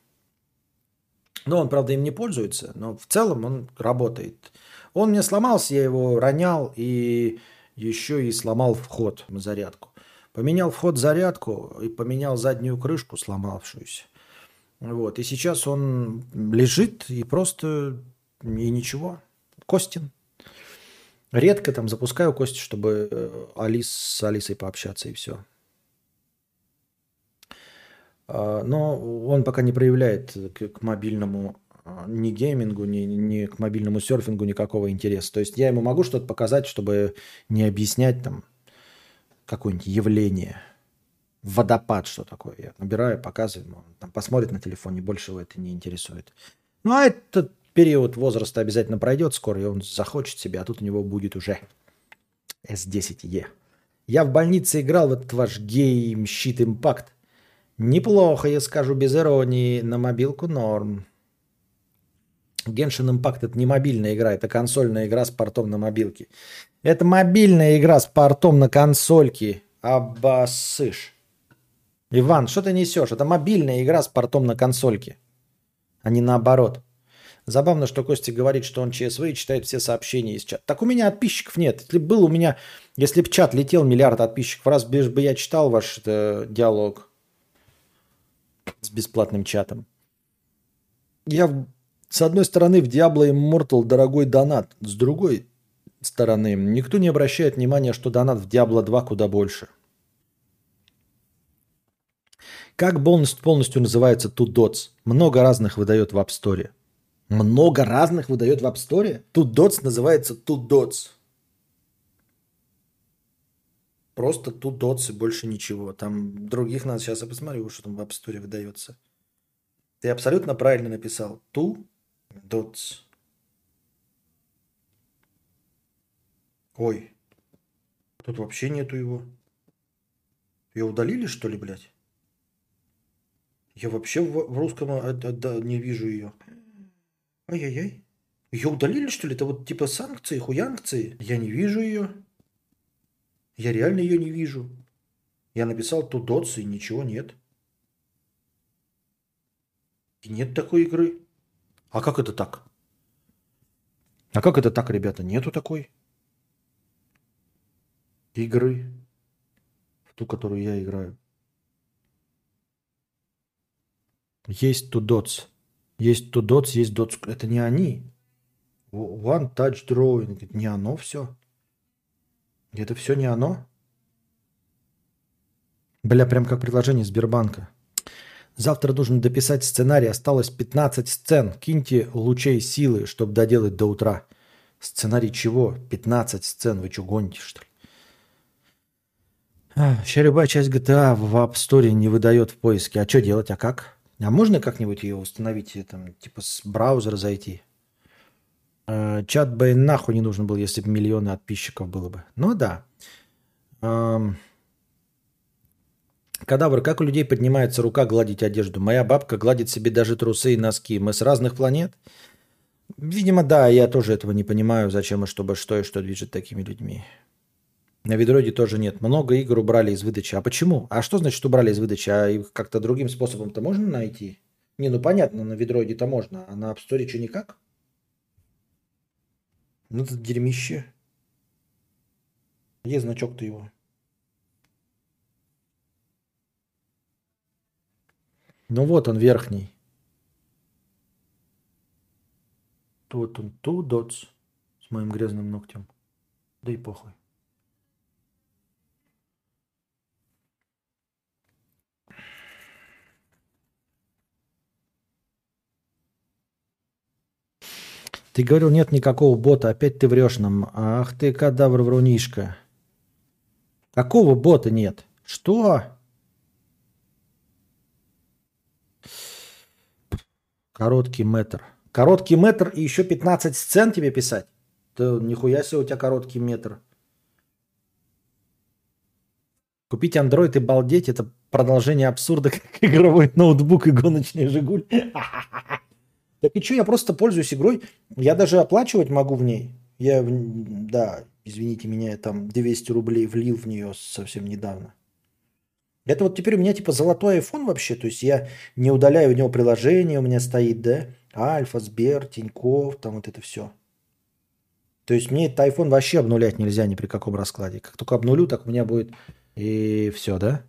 Но он, правда, им не пользуется, но в целом он работает. Он мне сломался, я его ронял и еще и сломал вход на зарядку. Поменял вход зарядку и поменял заднюю крышку сломавшуюся. Вот. И сейчас он лежит и просто и ничего. Костин. Редко там запускаю Кости, чтобы э, Алис с Алисой пообщаться и все. А, Но он пока не проявляет к, к мобильному а, ни геймингу, ни, ни к мобильному серфингу никакого интереса. То есть я ему могу что-то показать, чтобы не объяснять там какое-нибудь явление. Водопад, что такое. Я набираю, показываю ему. Там посмотрит на телефоне, больше его это не интересует. Ну, а этот период возраста обязательно пройдет скоро, и он захочет себе, а тут у него будет уже S10E. Я в больнице играл в этот ваш Genshit Impact. Неплохо, я скажу без иронии, на мобилку норм. Genshin Impact это не мобильная игра, это консольная игра с портом на мобилке. Это мобильная игра с портом на консольке. Обоссышь. Иван, что ты несешь? Это мобильная игра с портом на консольке, а не наоборот. Забавно, что Костя говорит, что он ЧСВ и читает все сообщения из чата. Так у меня подписчиков нет. Если б был у меня, если бы чат летел миллиард подписчиков, раз бы бы я читал ваш э, диалог с бесплатным чатом. Я, с одной стороны, в Diablo Immortal дорогой донат. С другой стороны, никто не обращает внимания, что донат в Diablo 2 куда больше. Как полностью, называется Two Dots? Много разных выдает в App Store. Много разных выдает в App Store? Two Dots называется Two Dots. Просто Two Dots и больше ничего. Там других надо сейчас я посмотрю, что там в App Store выдается. Ты абсолютно правильно написал. Two Dots. Ой. Тут вообще нету его. Ее удалили, что ли, блядь? Я вообще в, в русском а, не вижу ее. Ай-яй-яй. Ее удалили, что ли? Это вот типа санкции, хуянкции? Я не вижу ее. Я реально ее не вижу. Я написал тудоц и ничего нет. И нет такой игры. А как это так? А как это так, ребята? Нету такой игры, в ту, которую я играю. Есть Тудоц. Есть Тудоц, есть Доц. Это не они. One Touch Drawing. Не оно все. Это все не оно. Бля, прям как предложение Сбербанка. Завтра нужно дописать сценарий. Осталось 15 сцен. Киньте лучей силы, чтобы доделать до утра. Сценарий чего? 15 сцен. Вы что, гоните, что ли? А, Сейчас любая часть GTA в App Store не выдает в поиске. А что делать? А как? А можно как-нибудь ее установить, там, типа с браузера зайти? Э, Чат бы нахуй не нужен был, если бы миллионы подписчиков было бы. Ну да. Эм. Кадавр, как у людей поднимается рука гладить одежду? Моя бабка гладит себе даже трусы и носки. Мы с разных планет? Видимо, да, я тоже этого не понимаю, зачем и чтобы что и что движет такими людьми. На Ведроиде тоже нет. Много игр убрали из выдачи. А почему? А что значит убрали из выдачи? А их как-то другим способом-то можно найти? Не, ну понятно, на Ведроиде-то можно, а на App Store что никак? Ну, это дерьмище. Где значок-то его? Ну вот он, верхний. Вот он, ту дотс с моим грязным ногтем. Да и похуй. Ты говорил, нет никакого бота, опять ты врешь нам. Ах ты, кадавр врунишка. Какого бота нет? Что? Короткий метр. Короткий метр и еще 15 сцен тебе писать? Да нихуя себе у тебя короткий метр. Купить Android и балдеть – это продолжение абсурда, как игровой ноутбук и гоночный «Жигуль». Так и что, я просто пользуюсь игрой. Я даже оплачивать могу в ней. Я, да, извините меня, я там 200 рублей влил в нее совсем недавно. Это вот теперь у меня типа золотой iPhone вообще. То есть я не удаляю у него приложение, у меня стоит, да, Альфа, Сбер, Тиньков, там вот это все. То есть мне этот iPhone вообще обнулять нельзя ни при каком раскладе. Как только обнулю, так у меня будет и все, да?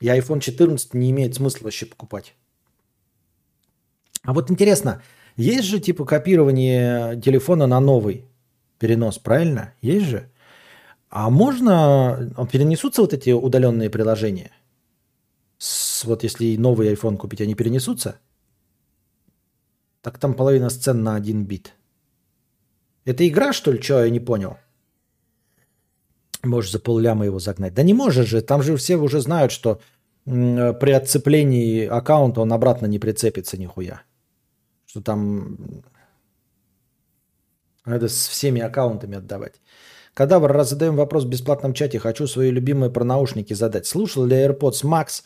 И iPhone 14 не имеет смысла вообще покупать. А вот интересно, есть же типа копирование телефона на новый перенос, правильно? Есть же? А можно, а перенесутся вот эти удаленные приложения? С- вот если новый iPhone купить, они перенесутся? Так там половина сцен на один бит. Это игра, что ли? Что, я не понял. Можешь за полляма его загнать. Да не можешь же. Там же все уже знают, что при отцеплении аккаунта он обратно не прицепится нихуя. Что там надо с всеми аккаунтами отдавать. Кадавр, раз задаем вопрос в бесплатном чате, хочу свои любимые про наушники задать. Слушал ли AirPods Max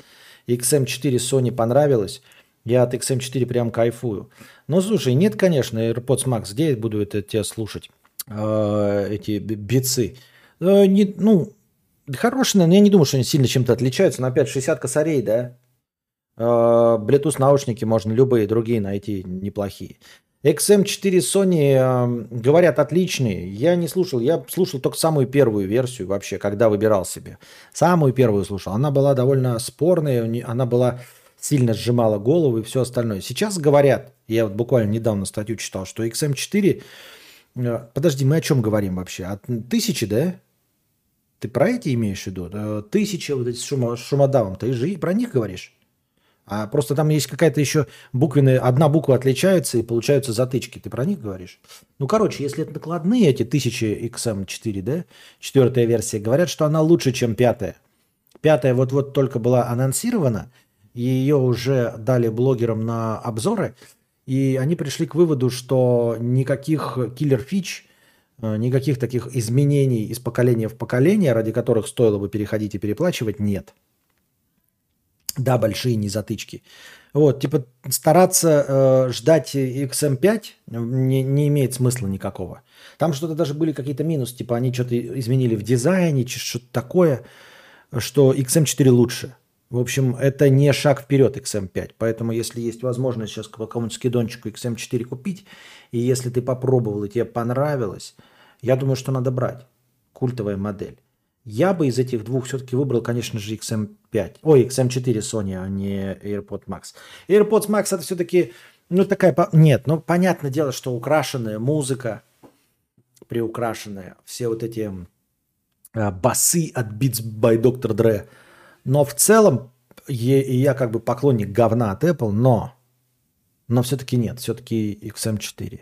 XM4 Sony понравилось? Я от XM4 прям кайфую. Ну, слушай, нет, конечно, AirPods Max. Где я буду это тебе слушать? Э, Эти бицы. Э, ну, хорошие, но я не думаю, что они сильно чем-то отличаются. Но опять 60 косарей, да? Э, Bluetooth наушники можно любые другие найти неплохие. XM4 Sony э, говорят отличные. Я не слушал, я слушал только самую первую версию вообще, когда выбирал себе. Самую первую слушал. Она была довольно спорная, она была сильно сжимала голову и все остальное. Сейчас говорят, я вот буквально недавно статью читал, что XM4... э, Подожди, мы о чем говорим вообще? От тысячи, да? Ты про эти имеешь в виду? Э, Тысячи вот эти с шумодавом. Ты же и про них говоришь? А просто там есть какая-то еще буквенная, одна буква отличается и получаются затычки. Ты про них говоришь? Ну, короче, если это накладные эти 1000 XM4, да, четвертая версия, говорят, что она лучше, чем пятая. Пятая вот-вот только была анонсирована, и ее уже дали блогерам на обзоры, и они пришли к выводу, что никаких киллер-фич, э, никаких таких изменений из поколения в поколение, ради которых стоило бы переходить и переплачивать, нет. Да, большие незатычки. Вот, типа стараться э, ждать XM5 не, не имеет смысла никакого. Там что-то даже были какие-то минусы, типа они что-то изменили в дизайне, что-то такое, что XM4 лучше. В общем, это не шаг вперед XM5. Поэтому, если есть возможность сейчас по какому-нибудь скидончику XM4 купить, и если ты попробовал и тебе понравилось, я думаю, что надо брать. Культовая модель. Я бы из этих двух все-таки выбрал, конечно же, XM5. Ой, XM4 Sony, а не AirPods Max. AirPods Max это все-таки, ну такая, нет, ну понятное дело, что украшенная музыка, приукрашенная, все вот эти а, басы от Beats by Dr. Dre. Но в целом и я как бы поклонник говна от Apple, но, но все-таки нет, все-таки XM4.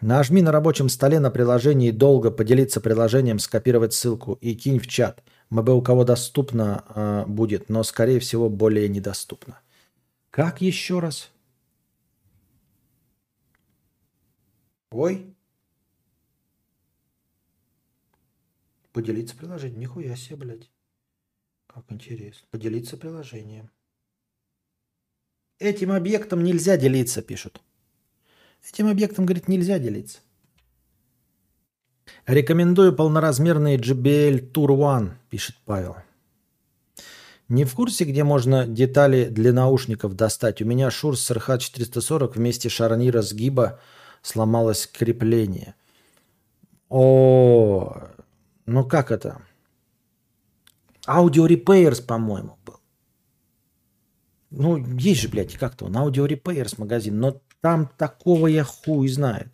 Нажми на рабочем столе на приложении долго поделиться приложением, скопировать ссылку и кинь в чат. МБ у кого доступно э, будет, но скорее всего более недоступно. Как еще раз? Ой. Поделиться приложением. Нихуя себе, блядь. Как интересно. Поделиться приложением. Этим объектом нельзя делиться, пишут. Этим объектом, говорит, нельзя делиться. Рекомендую полноразмерный JBL Tour One, пишет Павел. Не в курсе, где можно детали для наушников достать? У меня Шур с RH440 вместе шарнира сгиба сломалось крепление. О, ну как это? Audio Repairs, по-моему, был. Ну, есть же, блядь, как-то он, Audio Repairs магазин, но там такого я хуй знает.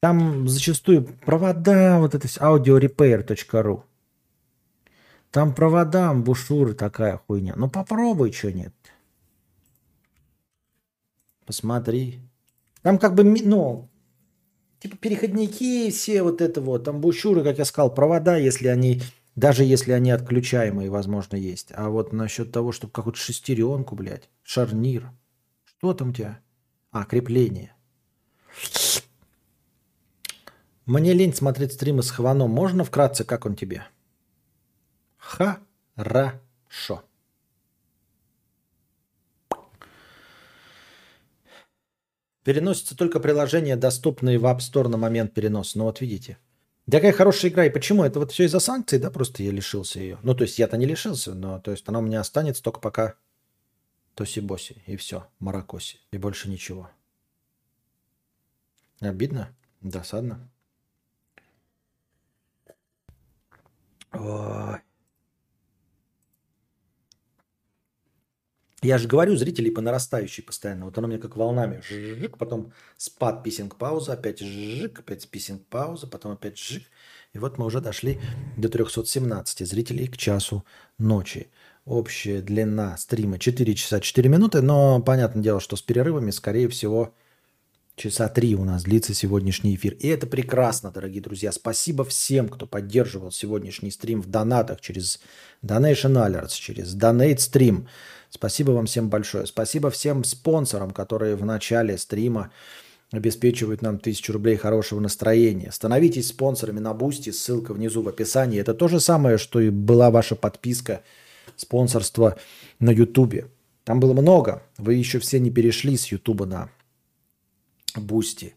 Там зачастую провода, вот это все, audiorepair.ru. Там провода, амбушюры, такая хуйня. Ну попробуй, что нет. Посмотри. Там как бы, ну, типа переходники, все вот это вот, амбушюры, как я сказал, провода, если они Даже если они отключаемые, возможно, есть. А вот насчет того, чтобы какую-то шестеренку, блядь, шарнир. Что там у тебя? А, крепление. Мне лень смотреть стримы с Хваном. Можно вкратце, как он тебе? Хорошо. Переносится только приложения, доступные в App Store на момент переноса. Ну вот видите. Такая хорошая игра. И почему? Это вот все из-за санкций, да? Просто я лишился ее. Ну, то есть я-то не лишился, но то есть она у меня останется только пока Тоси-боси. И все. Маракоси. И больше ничего. Обидно? Досадно? Ой. Я же говорю, зрителей по нарастающей постоянно. Вот оно мне как волнами. Жик, потом спад, писинг, пауза, опять жик, опять писинг, пауза, потом опять жик. И вот мы уже дошли до 317 зрителей к часу ночи. Общая длина стрима 4 часа 4 минуты, но понятное дело, что с перерывами, скорее всего, часа 3 у нас длится сегодняшний эфир. И это прекрасно, дорогие друзья. Спасибо всем, кто поддерживал сегодняшний стрим в донатах через Donation Alerts, через Donate Stream. Спасибо вам всем большое. Спасибо всем спонсорам, которые в начале стрима обеспечивают нам тысячу рублей хорошего настроения. Становитесь спонсорами на Boosty, ссылка внизу в описании. Это то же самое, что и была ваша подписка, спонсорство на Ютубе. Там было много. Вы еще все не перешли с Ютуба на Boosty.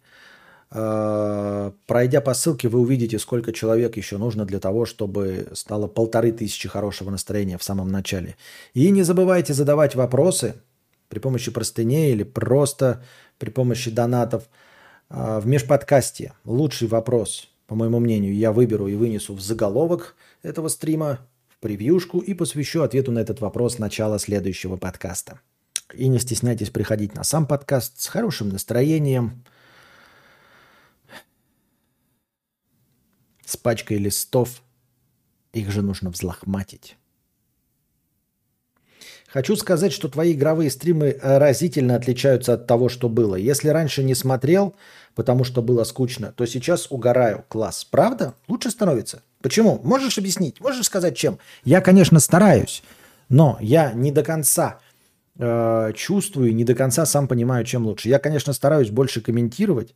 Э, Пройдя по ссылке, вы увидите, сколько человек еще нужно для того, чтобы стало полторы тысячи хорошего настроения в самом начале. И не забывайте задавать вопросы при помощи простыней или просто при помощи донатов э, в межподкасте. Лучший вопрос, по моему мнению, я выберу и вынесу в заголовок этого стрима, превьюшку и посвящу ответу на этот вопрос начала следующего подкаста. И не стесняйтесь приходить на сам подкаст с хорошим настроением – с пачкой листов. Их же нужно взлохматить. Хочу сказать, что твои игровые стримы разительно отличаются от того, что было. Если раньше не смотрел, потому что было скучно, то сейчас угораю. Класс. Правда? Лучше становится. Почему? Можешь объяснить? Можешь сказать, чем? Я, конечно, стараюсь, но я не до конца э, чувствую, не до конца сам понимаю, чем лучше. Я, конечно, стараюсь больше комментировать,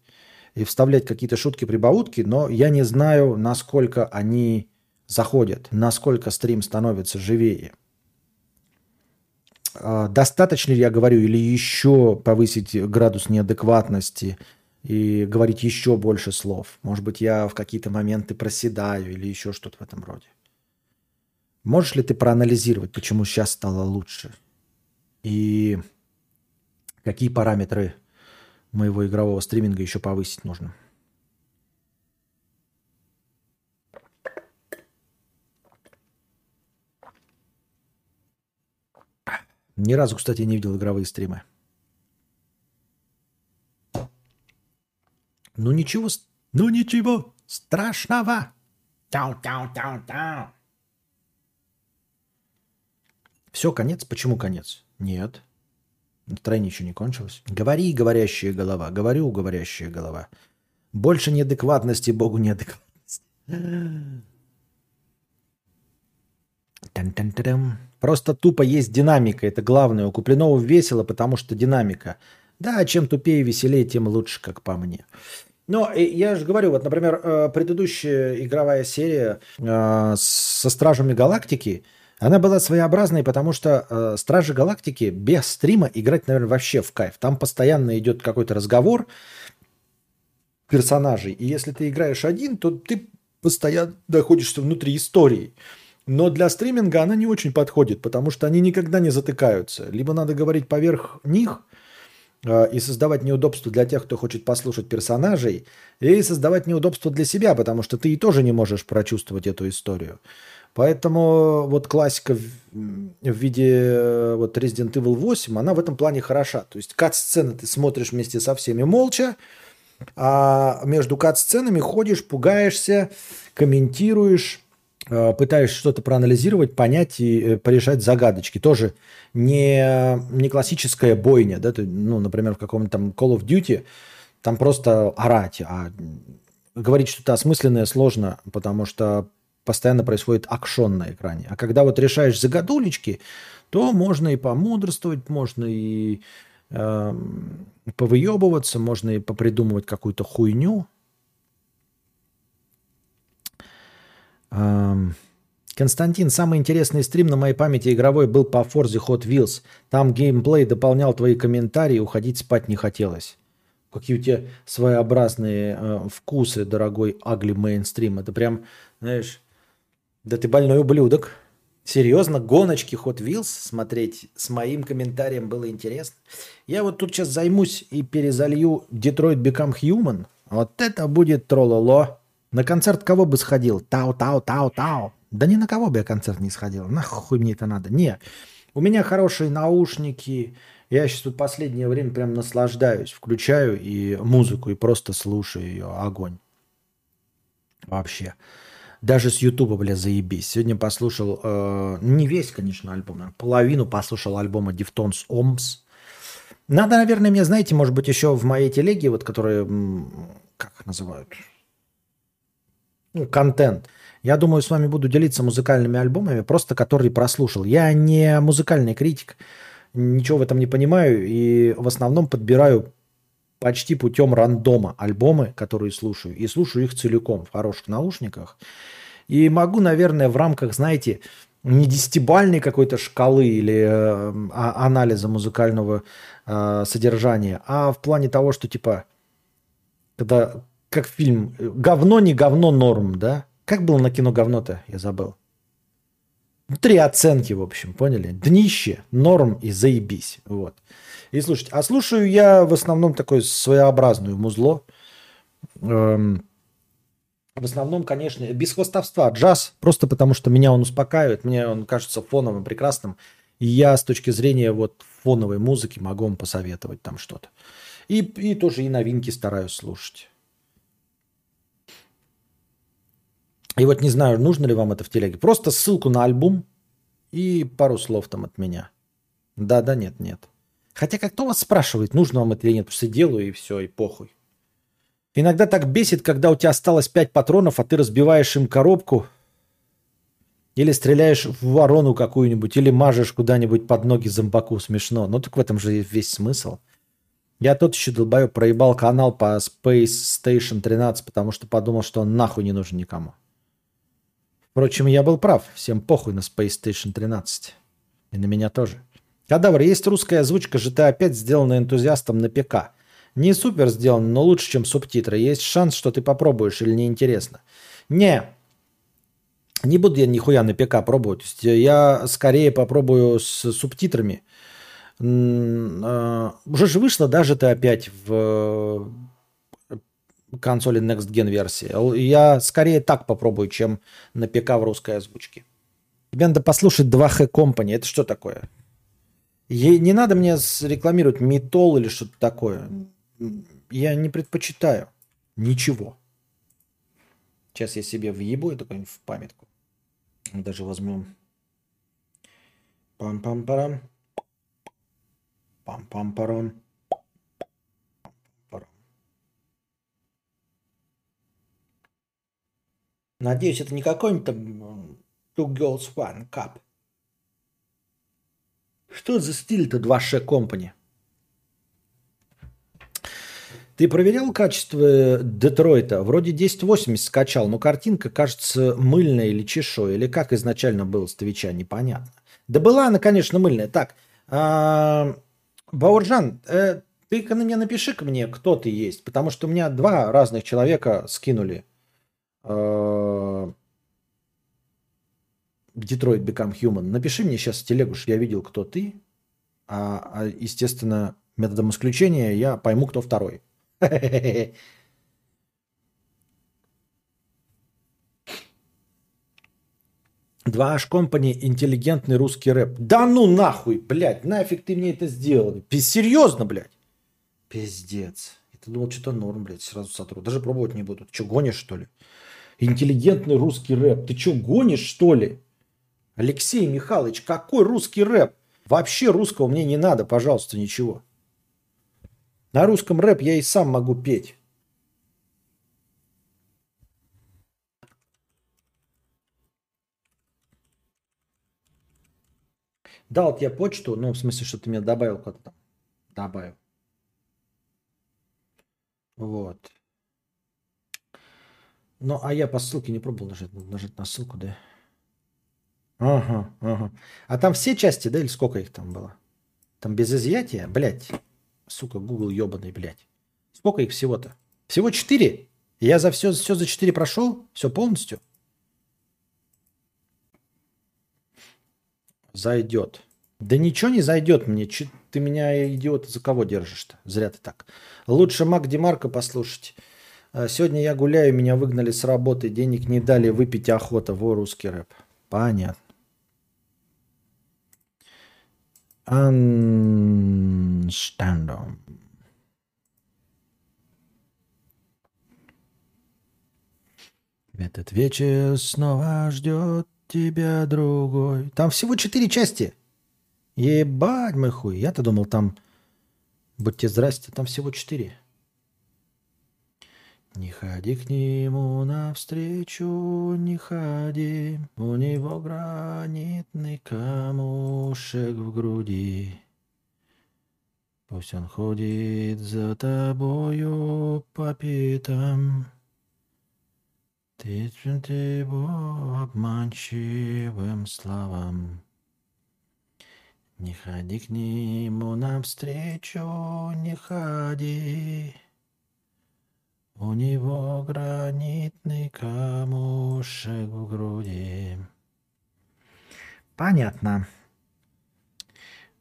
и вставлять какие-то шутки-прибаутки, но я не знаю, насколько они заходят, насколько стрим становится живее. А, достаточно ли я говорю или еще повысить градус неадекватности и говорить еще больше слов? Может быть, я в какие-то моменты проседаю или еще что-то в этом роде. Можешь ли ты проанализировать, почему сейчас стало лучше? И какие параметры моего игрового стриминга еще повысить нужно. Ни разу, кстати, не видел игровые стримы. Ну ничего, ну ничего страшного. Тау, тау, тау, тау. Все, конец? Почему конец? Нет. Настроение еще не кончилось. Говори, говорящая голова. Говорю, говорящая голова. Больше неадекватности, Богу неадекватности. Тан-тан-тарам. Просто тупо есть динамика. Это главное. У Куплинова весело, потому что динамика. Да, чем тупее и веселее, тем лучше, как по мне. Но э, я же говорю, вот, например, э, предыдущая игровая серия э, со Стражами Галактики – она была своеобразной, потому что Стражи Галактики без стрима играть, наверное, вообще в кайф. Там постоянно идет какой-то разговор персонажей. И если ты играешь один, то ты постоянно находишься внутри истории. Но для стриминга она не очень подходит, потому что они никогда не затыкаются. Либо надо говорить поверх них и создавать неудобства для тех, кто хочет послушать персонажей, и создавать неудобства для себя, потому что ты и тоже не можешь прочувствовать эту историю. Поэтому вот классика в, виде э, вот Resident Evil 8, она в этом плане хороша. То есть кат-сцены ты смотришь вместе со всеми молча, а между кат-сценами ходишь, пугаешься, комментируешь, э, пытаешься что-то проанализировать, понять и э, порешать загадочки. Тоже не, не классическая бойня, да, ты, ну, например, в каком-то там Call of Duty, там просто орать, а говорить что-то осмысленное сложно, потому что постоянно происходит акшон на экране. А когда вот решаешь загадулечки, то можно и помудрствовать, можно и эм, повыебываться, можно и попридумывать какую-то хуйню. Константин, самый интересный стрим на моей памяти игровой был по Forza Hot Wheels. Там геймплей дополнял твои комментарии, уходить спать не хотелось. Какие у тебя своеобразные э, вкусы, дорогой агли мейнстрим. Это прям, знаешь, да ты больной ублюдок. Серьезно, гоночки Hot Wheels смотреть с моим комментарием было интересно. Я вот тут сейчас займусь и перезалью Detroit Become Human. Вот это будет трололо. На концерт кого бы сходил? Тау-тау-тау-тау. Да ни на кого бы я концерт не сходил. Нахуй мне это надо. Не. У меня хорошие наушники. Я сейчас тут последнее время прям наслаждаюсь. Включаю и музыку, и просто слушаю ее. Огонь. Вообще. Даже с Ютуба, бля, заебись. Сегодня послушал, э, не весь, конечно, альбом, а половину послушал альбома Deftones Omps. Надо, наверное, мне, знаете, может быть, еще в моей телеге, вот, которые, как их называют, ну, контент. Я думаю, с вами буду делиться музыкальными альбомами, просто которые прослушал. Я не музыкальный критик, ничего в этом не понимаю, и в основном подбираю почти путем рандома альбомы, которые слушаю, и слушаю их целиком в хороших наушниках. И могу, наверное, в рамках, знаете, не десятибальной какой-то шкалы или э, а- анализа музыкального э, содержания, а в плане того, что типа, когда как фильм «Говно, не говно, норм», да? Как было на кино говно-то? Я забыл. Ну, Три оценки, в общем, поняли? Днище, норм и заебись. Вот. И слушайте, а слушаю я в основном такое своеобразную музло. Эм, в основном, конечно, без хвостовства джаз, просто потому что меня он успокаивает, мне он кажется фоновым, прекрасным. И я с точки зрения вот фоновой музыки могу вам посоветовать там что-то. И, и тоже и новинки стараюсь слушать. И вот не знаю, нужно ли вам это в телеге. Просто ссылку на альбом и пару слов там от меня. Да, да, нет, нет. Хотя как кто вас спрашивает, нужно вам это или нет, просто делаю и все, и похуй. Иногда так бесит, когда у тебя осталось 5 патронов, а ты разбиваешь им коробку, или стреляешь в ворону какую-нибудь, или мажешь куда-нибудь под ноги зомбаку. Смешно. Ну так в этом же весь смысл. Я тот еще долбою проебал канал по Space Station 13, потому что подумал, что он нахуй не нужен никому. Впрочем, я был прав. Всем похуй на Space Station 13. И на меня тоже. Кадавр, есть русская озвучка GTA 5, сделанная энтузиастом на ПК. Не супер сделано, но лучше, чем субтитры. Есть шанс, что ты попробуешь или неинтересно. Не, не буду я нихуя на ПК пробовать. Я скорее попробую с субтитрами. Э, Уже же вышло даже ты опять в консоли Next Gen версии. Я скорее так попробую, чем на ПК в русской озвучке. Тебе надо послушать 2H Company. Это что такое? Ей не надо мне рекламировать метол или что-то такое. Я не предпочитаю ничего. Сейчас я себе въебу это какое-нибудь в памятку. Даже возьму. Пам-пам-парам. Пам-пам-парам. Надеюсь, это не какой-нибудь там Two Girls One Cup. Что за стиль-то 2Ш Company? Ты проверял качество Детройта? Вроде 1080 скачал, но картинка кажется мыльная или чешой. Или как изначально было с Твича, непонятно. Да была она, конечно, мыльная. Так, а, Бауржан, э, ты-ка на меня напиши-ка мне, кто ты есть. Потому что у меня два разных человека скинули э, Detroit Become Human. Напиши мне сейчас в телегу, что я видел, кто ты. А, а, естественно, методом исключения я пойму, кто второй. Два аж компани интеллигентный русский рэп. Да ну нахуй, блядь, нафиг ты мне это сделал? Серьезно, блядь? Пиздец. Я думал, что-то норм, блядь, сразу сотру. Даже пробовать не буду. Что, гонишь, что ли? интеллигентный русский рэп. Ты что, гонишь, что ли? Алексей Михайлович, какой русский рэп? Вообще русского мне не надо, пожалуйста, ничего. На русском рэп я и сам могу петь. Дал тебе почту, ну, в смысле, что ты меня добавил куда-то там. Добавил. Вот. Ну, а я по ссылке не пробовал нажать, нажать на ссылку, да? Ага, ага. А там все части, да, или сколько их там было? Там без изъятия? Блять. Сука, Google ебаный, блядь. Сколько их всего-то? Всего четыре? Я за все, все за четыре прошел? Все полностью? Зайдет. Да ничего не зайдет мне. Че- Ты меня, идиот, за кого держишь-то? Зря ты так. Лучше Мак Демарко послушать. А, Сегодня я гуляю, меня выгнали с работы, денег не дали, выпить охота. Во, русский рэп. Понятно. Анштандом. Этот вечер снова ждет тебя другой. Там всего четыре части. Ебать мой хуй. Я-то думал, там... Будьте здрасте, там всего четыре. Не ходи к нему навстречу, не ходи. У него гранитный камушек в груди. Пусть он ходит за тобою по пятам. Ты его обманчивым словам. Не ходи к нему навстречу, не ходи. У него гранитный камушек в груди. Понятно.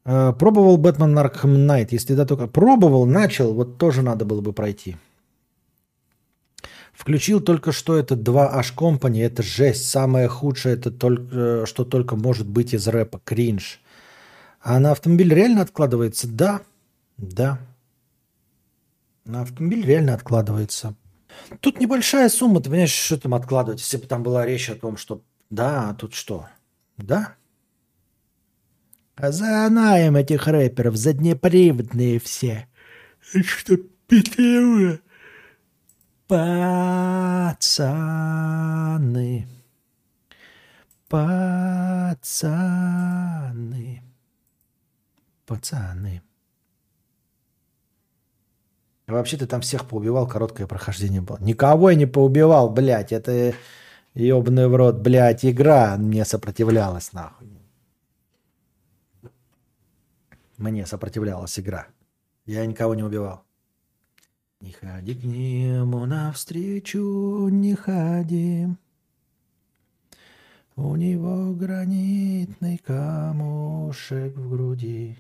Э, Пробовал Бэтмен Арkham Knight? Если да, только пробовал, начал, вот тоже надо было бы пройти. Включил только что это 2H Company, это жесть. Самое худшее, это только, э, что только может быть из рэпа, кринж. А на автомобиль реально откладывается? Да, да. На автомобиль реально откладывается. Тут небольшая сумма, ты понимаешь, что там откладывать, если бы там была речь о том, что да, а тут что? Да? А знаем этих рэперов, заднеприводные все. Что петлевые? Пацаны. Пацаны. Пацаны. Вообще ты там всех поубивал, короткое прохождение было. Никого я не поубивал, блядь. Это ебаный в рот, блядь, игра мне сопротивлялась, нахуй. Мне сопротивлялась игра. Я никого не убивал. Не ходи к нему навстречу, не ходи. У него гранитный камушек в груди.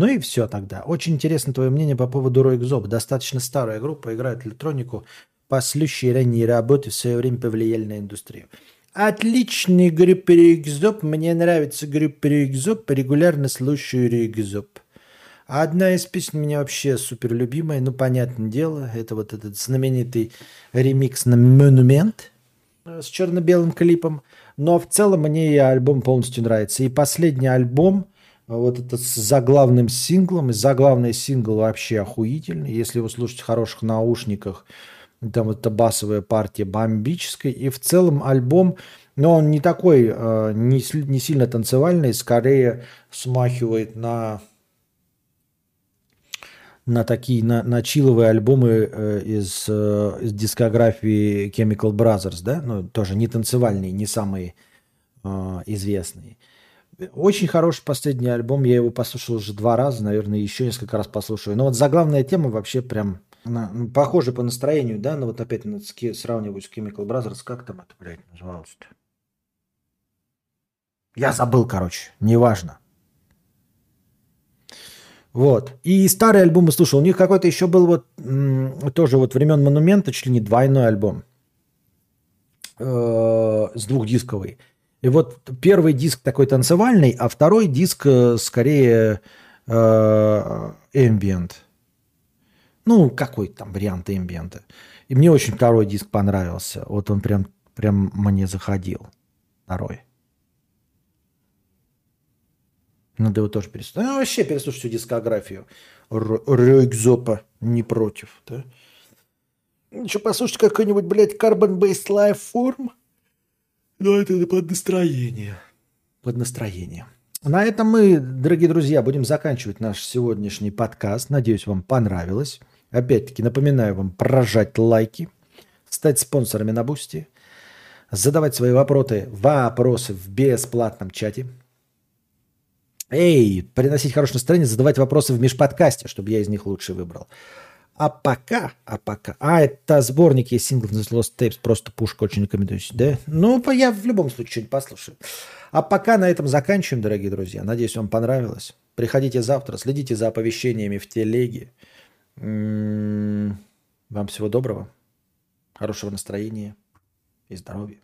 Ну и все тогда. Очень интересно твое мнение по поводу Роик Зоб. Достаточно старая группа, играет электронику. Последующие ранние работы в свое время повлияли на индустрию. Отличный группа Роик Зоб. Мне нравится группа Роик Зоб. Регулярно слушаю Роик Зоб. Одна из песен у меня вообще супер любимая. Ну, понятное дело, это вот этот знаменитый ремикс на «Монумент» с черно-белым клипом. Но в целом мне и альбом полностью нравится. И последний альбом, вот это с заглавным синглом, и заглавный сингл вообще охуительный. Если вы слушаете в хороших наушниках, там эта басовая партия бомбическая. И в целом альбом, но он не такой, э, не, не сильно танцевальный, скорее смахивает на на такие, на, на чиловые альбомы э, из, э, из дискографии Chemical Brothers, да, ну, тоже не танцевальные, не самые э, известные. Очень хороший последний альбом, я его послушал уже два раза, наверное, еще несколько раз послушаю. Но вот заглавная тема вообще прям она, ну, похожа по настроению, да, но вот опять на- с ки- сравниваю с Chemical Brothers, как там это, блядь, называлось-то? Я забыл, короче, неважно. Вот. И старые альбомы слушал. У них какой-то еще был вот тоже вот времен Монумента, чуть ли не двойной альбом. Э, с двухдисковый. И вот первый диск такой танцевальный, а второй диск э, скорее э, ambient. Ну, какой там вариант эмбиента. И мне очень второй диск понравился. Вот он прям, прям мне заходил. Второй. Надо его тоже переслушать. Ну, вообще переслушать всю дискографию. Р- Рёйкзопа не против. Да? Еще послушать какой-нибудь, блядь, Carbon-Based Life Form. Ну, это под настроение. Под настроение. На этом мы, дорогие друзья, будем заканчивать наш сегодняшний подкаст. Надеюсь, вам понравилось. Опять-таки напоминаю вам прожать лайки, стать спонсорами на Boosty, задавать свои вопросы, вопросы в бесплатном чате. Эй, приносить хорошее настроение, задавать вопросы в межподкасте, чтобы я из них лучше выбрал. А пока, а пока. А, это сборник есть синглов The Lost Tapes, просто пушка очень рекомендую. Да? Ну, я в любом случае что-нибудь послушаю. А пока на этом заканчиваем, дорогие друзья. Надеюсь, вам понравилось. Приходите завтра, следите за оповещениями в телеге. М, Вам всего доброго, хорошего настроения и здоровья.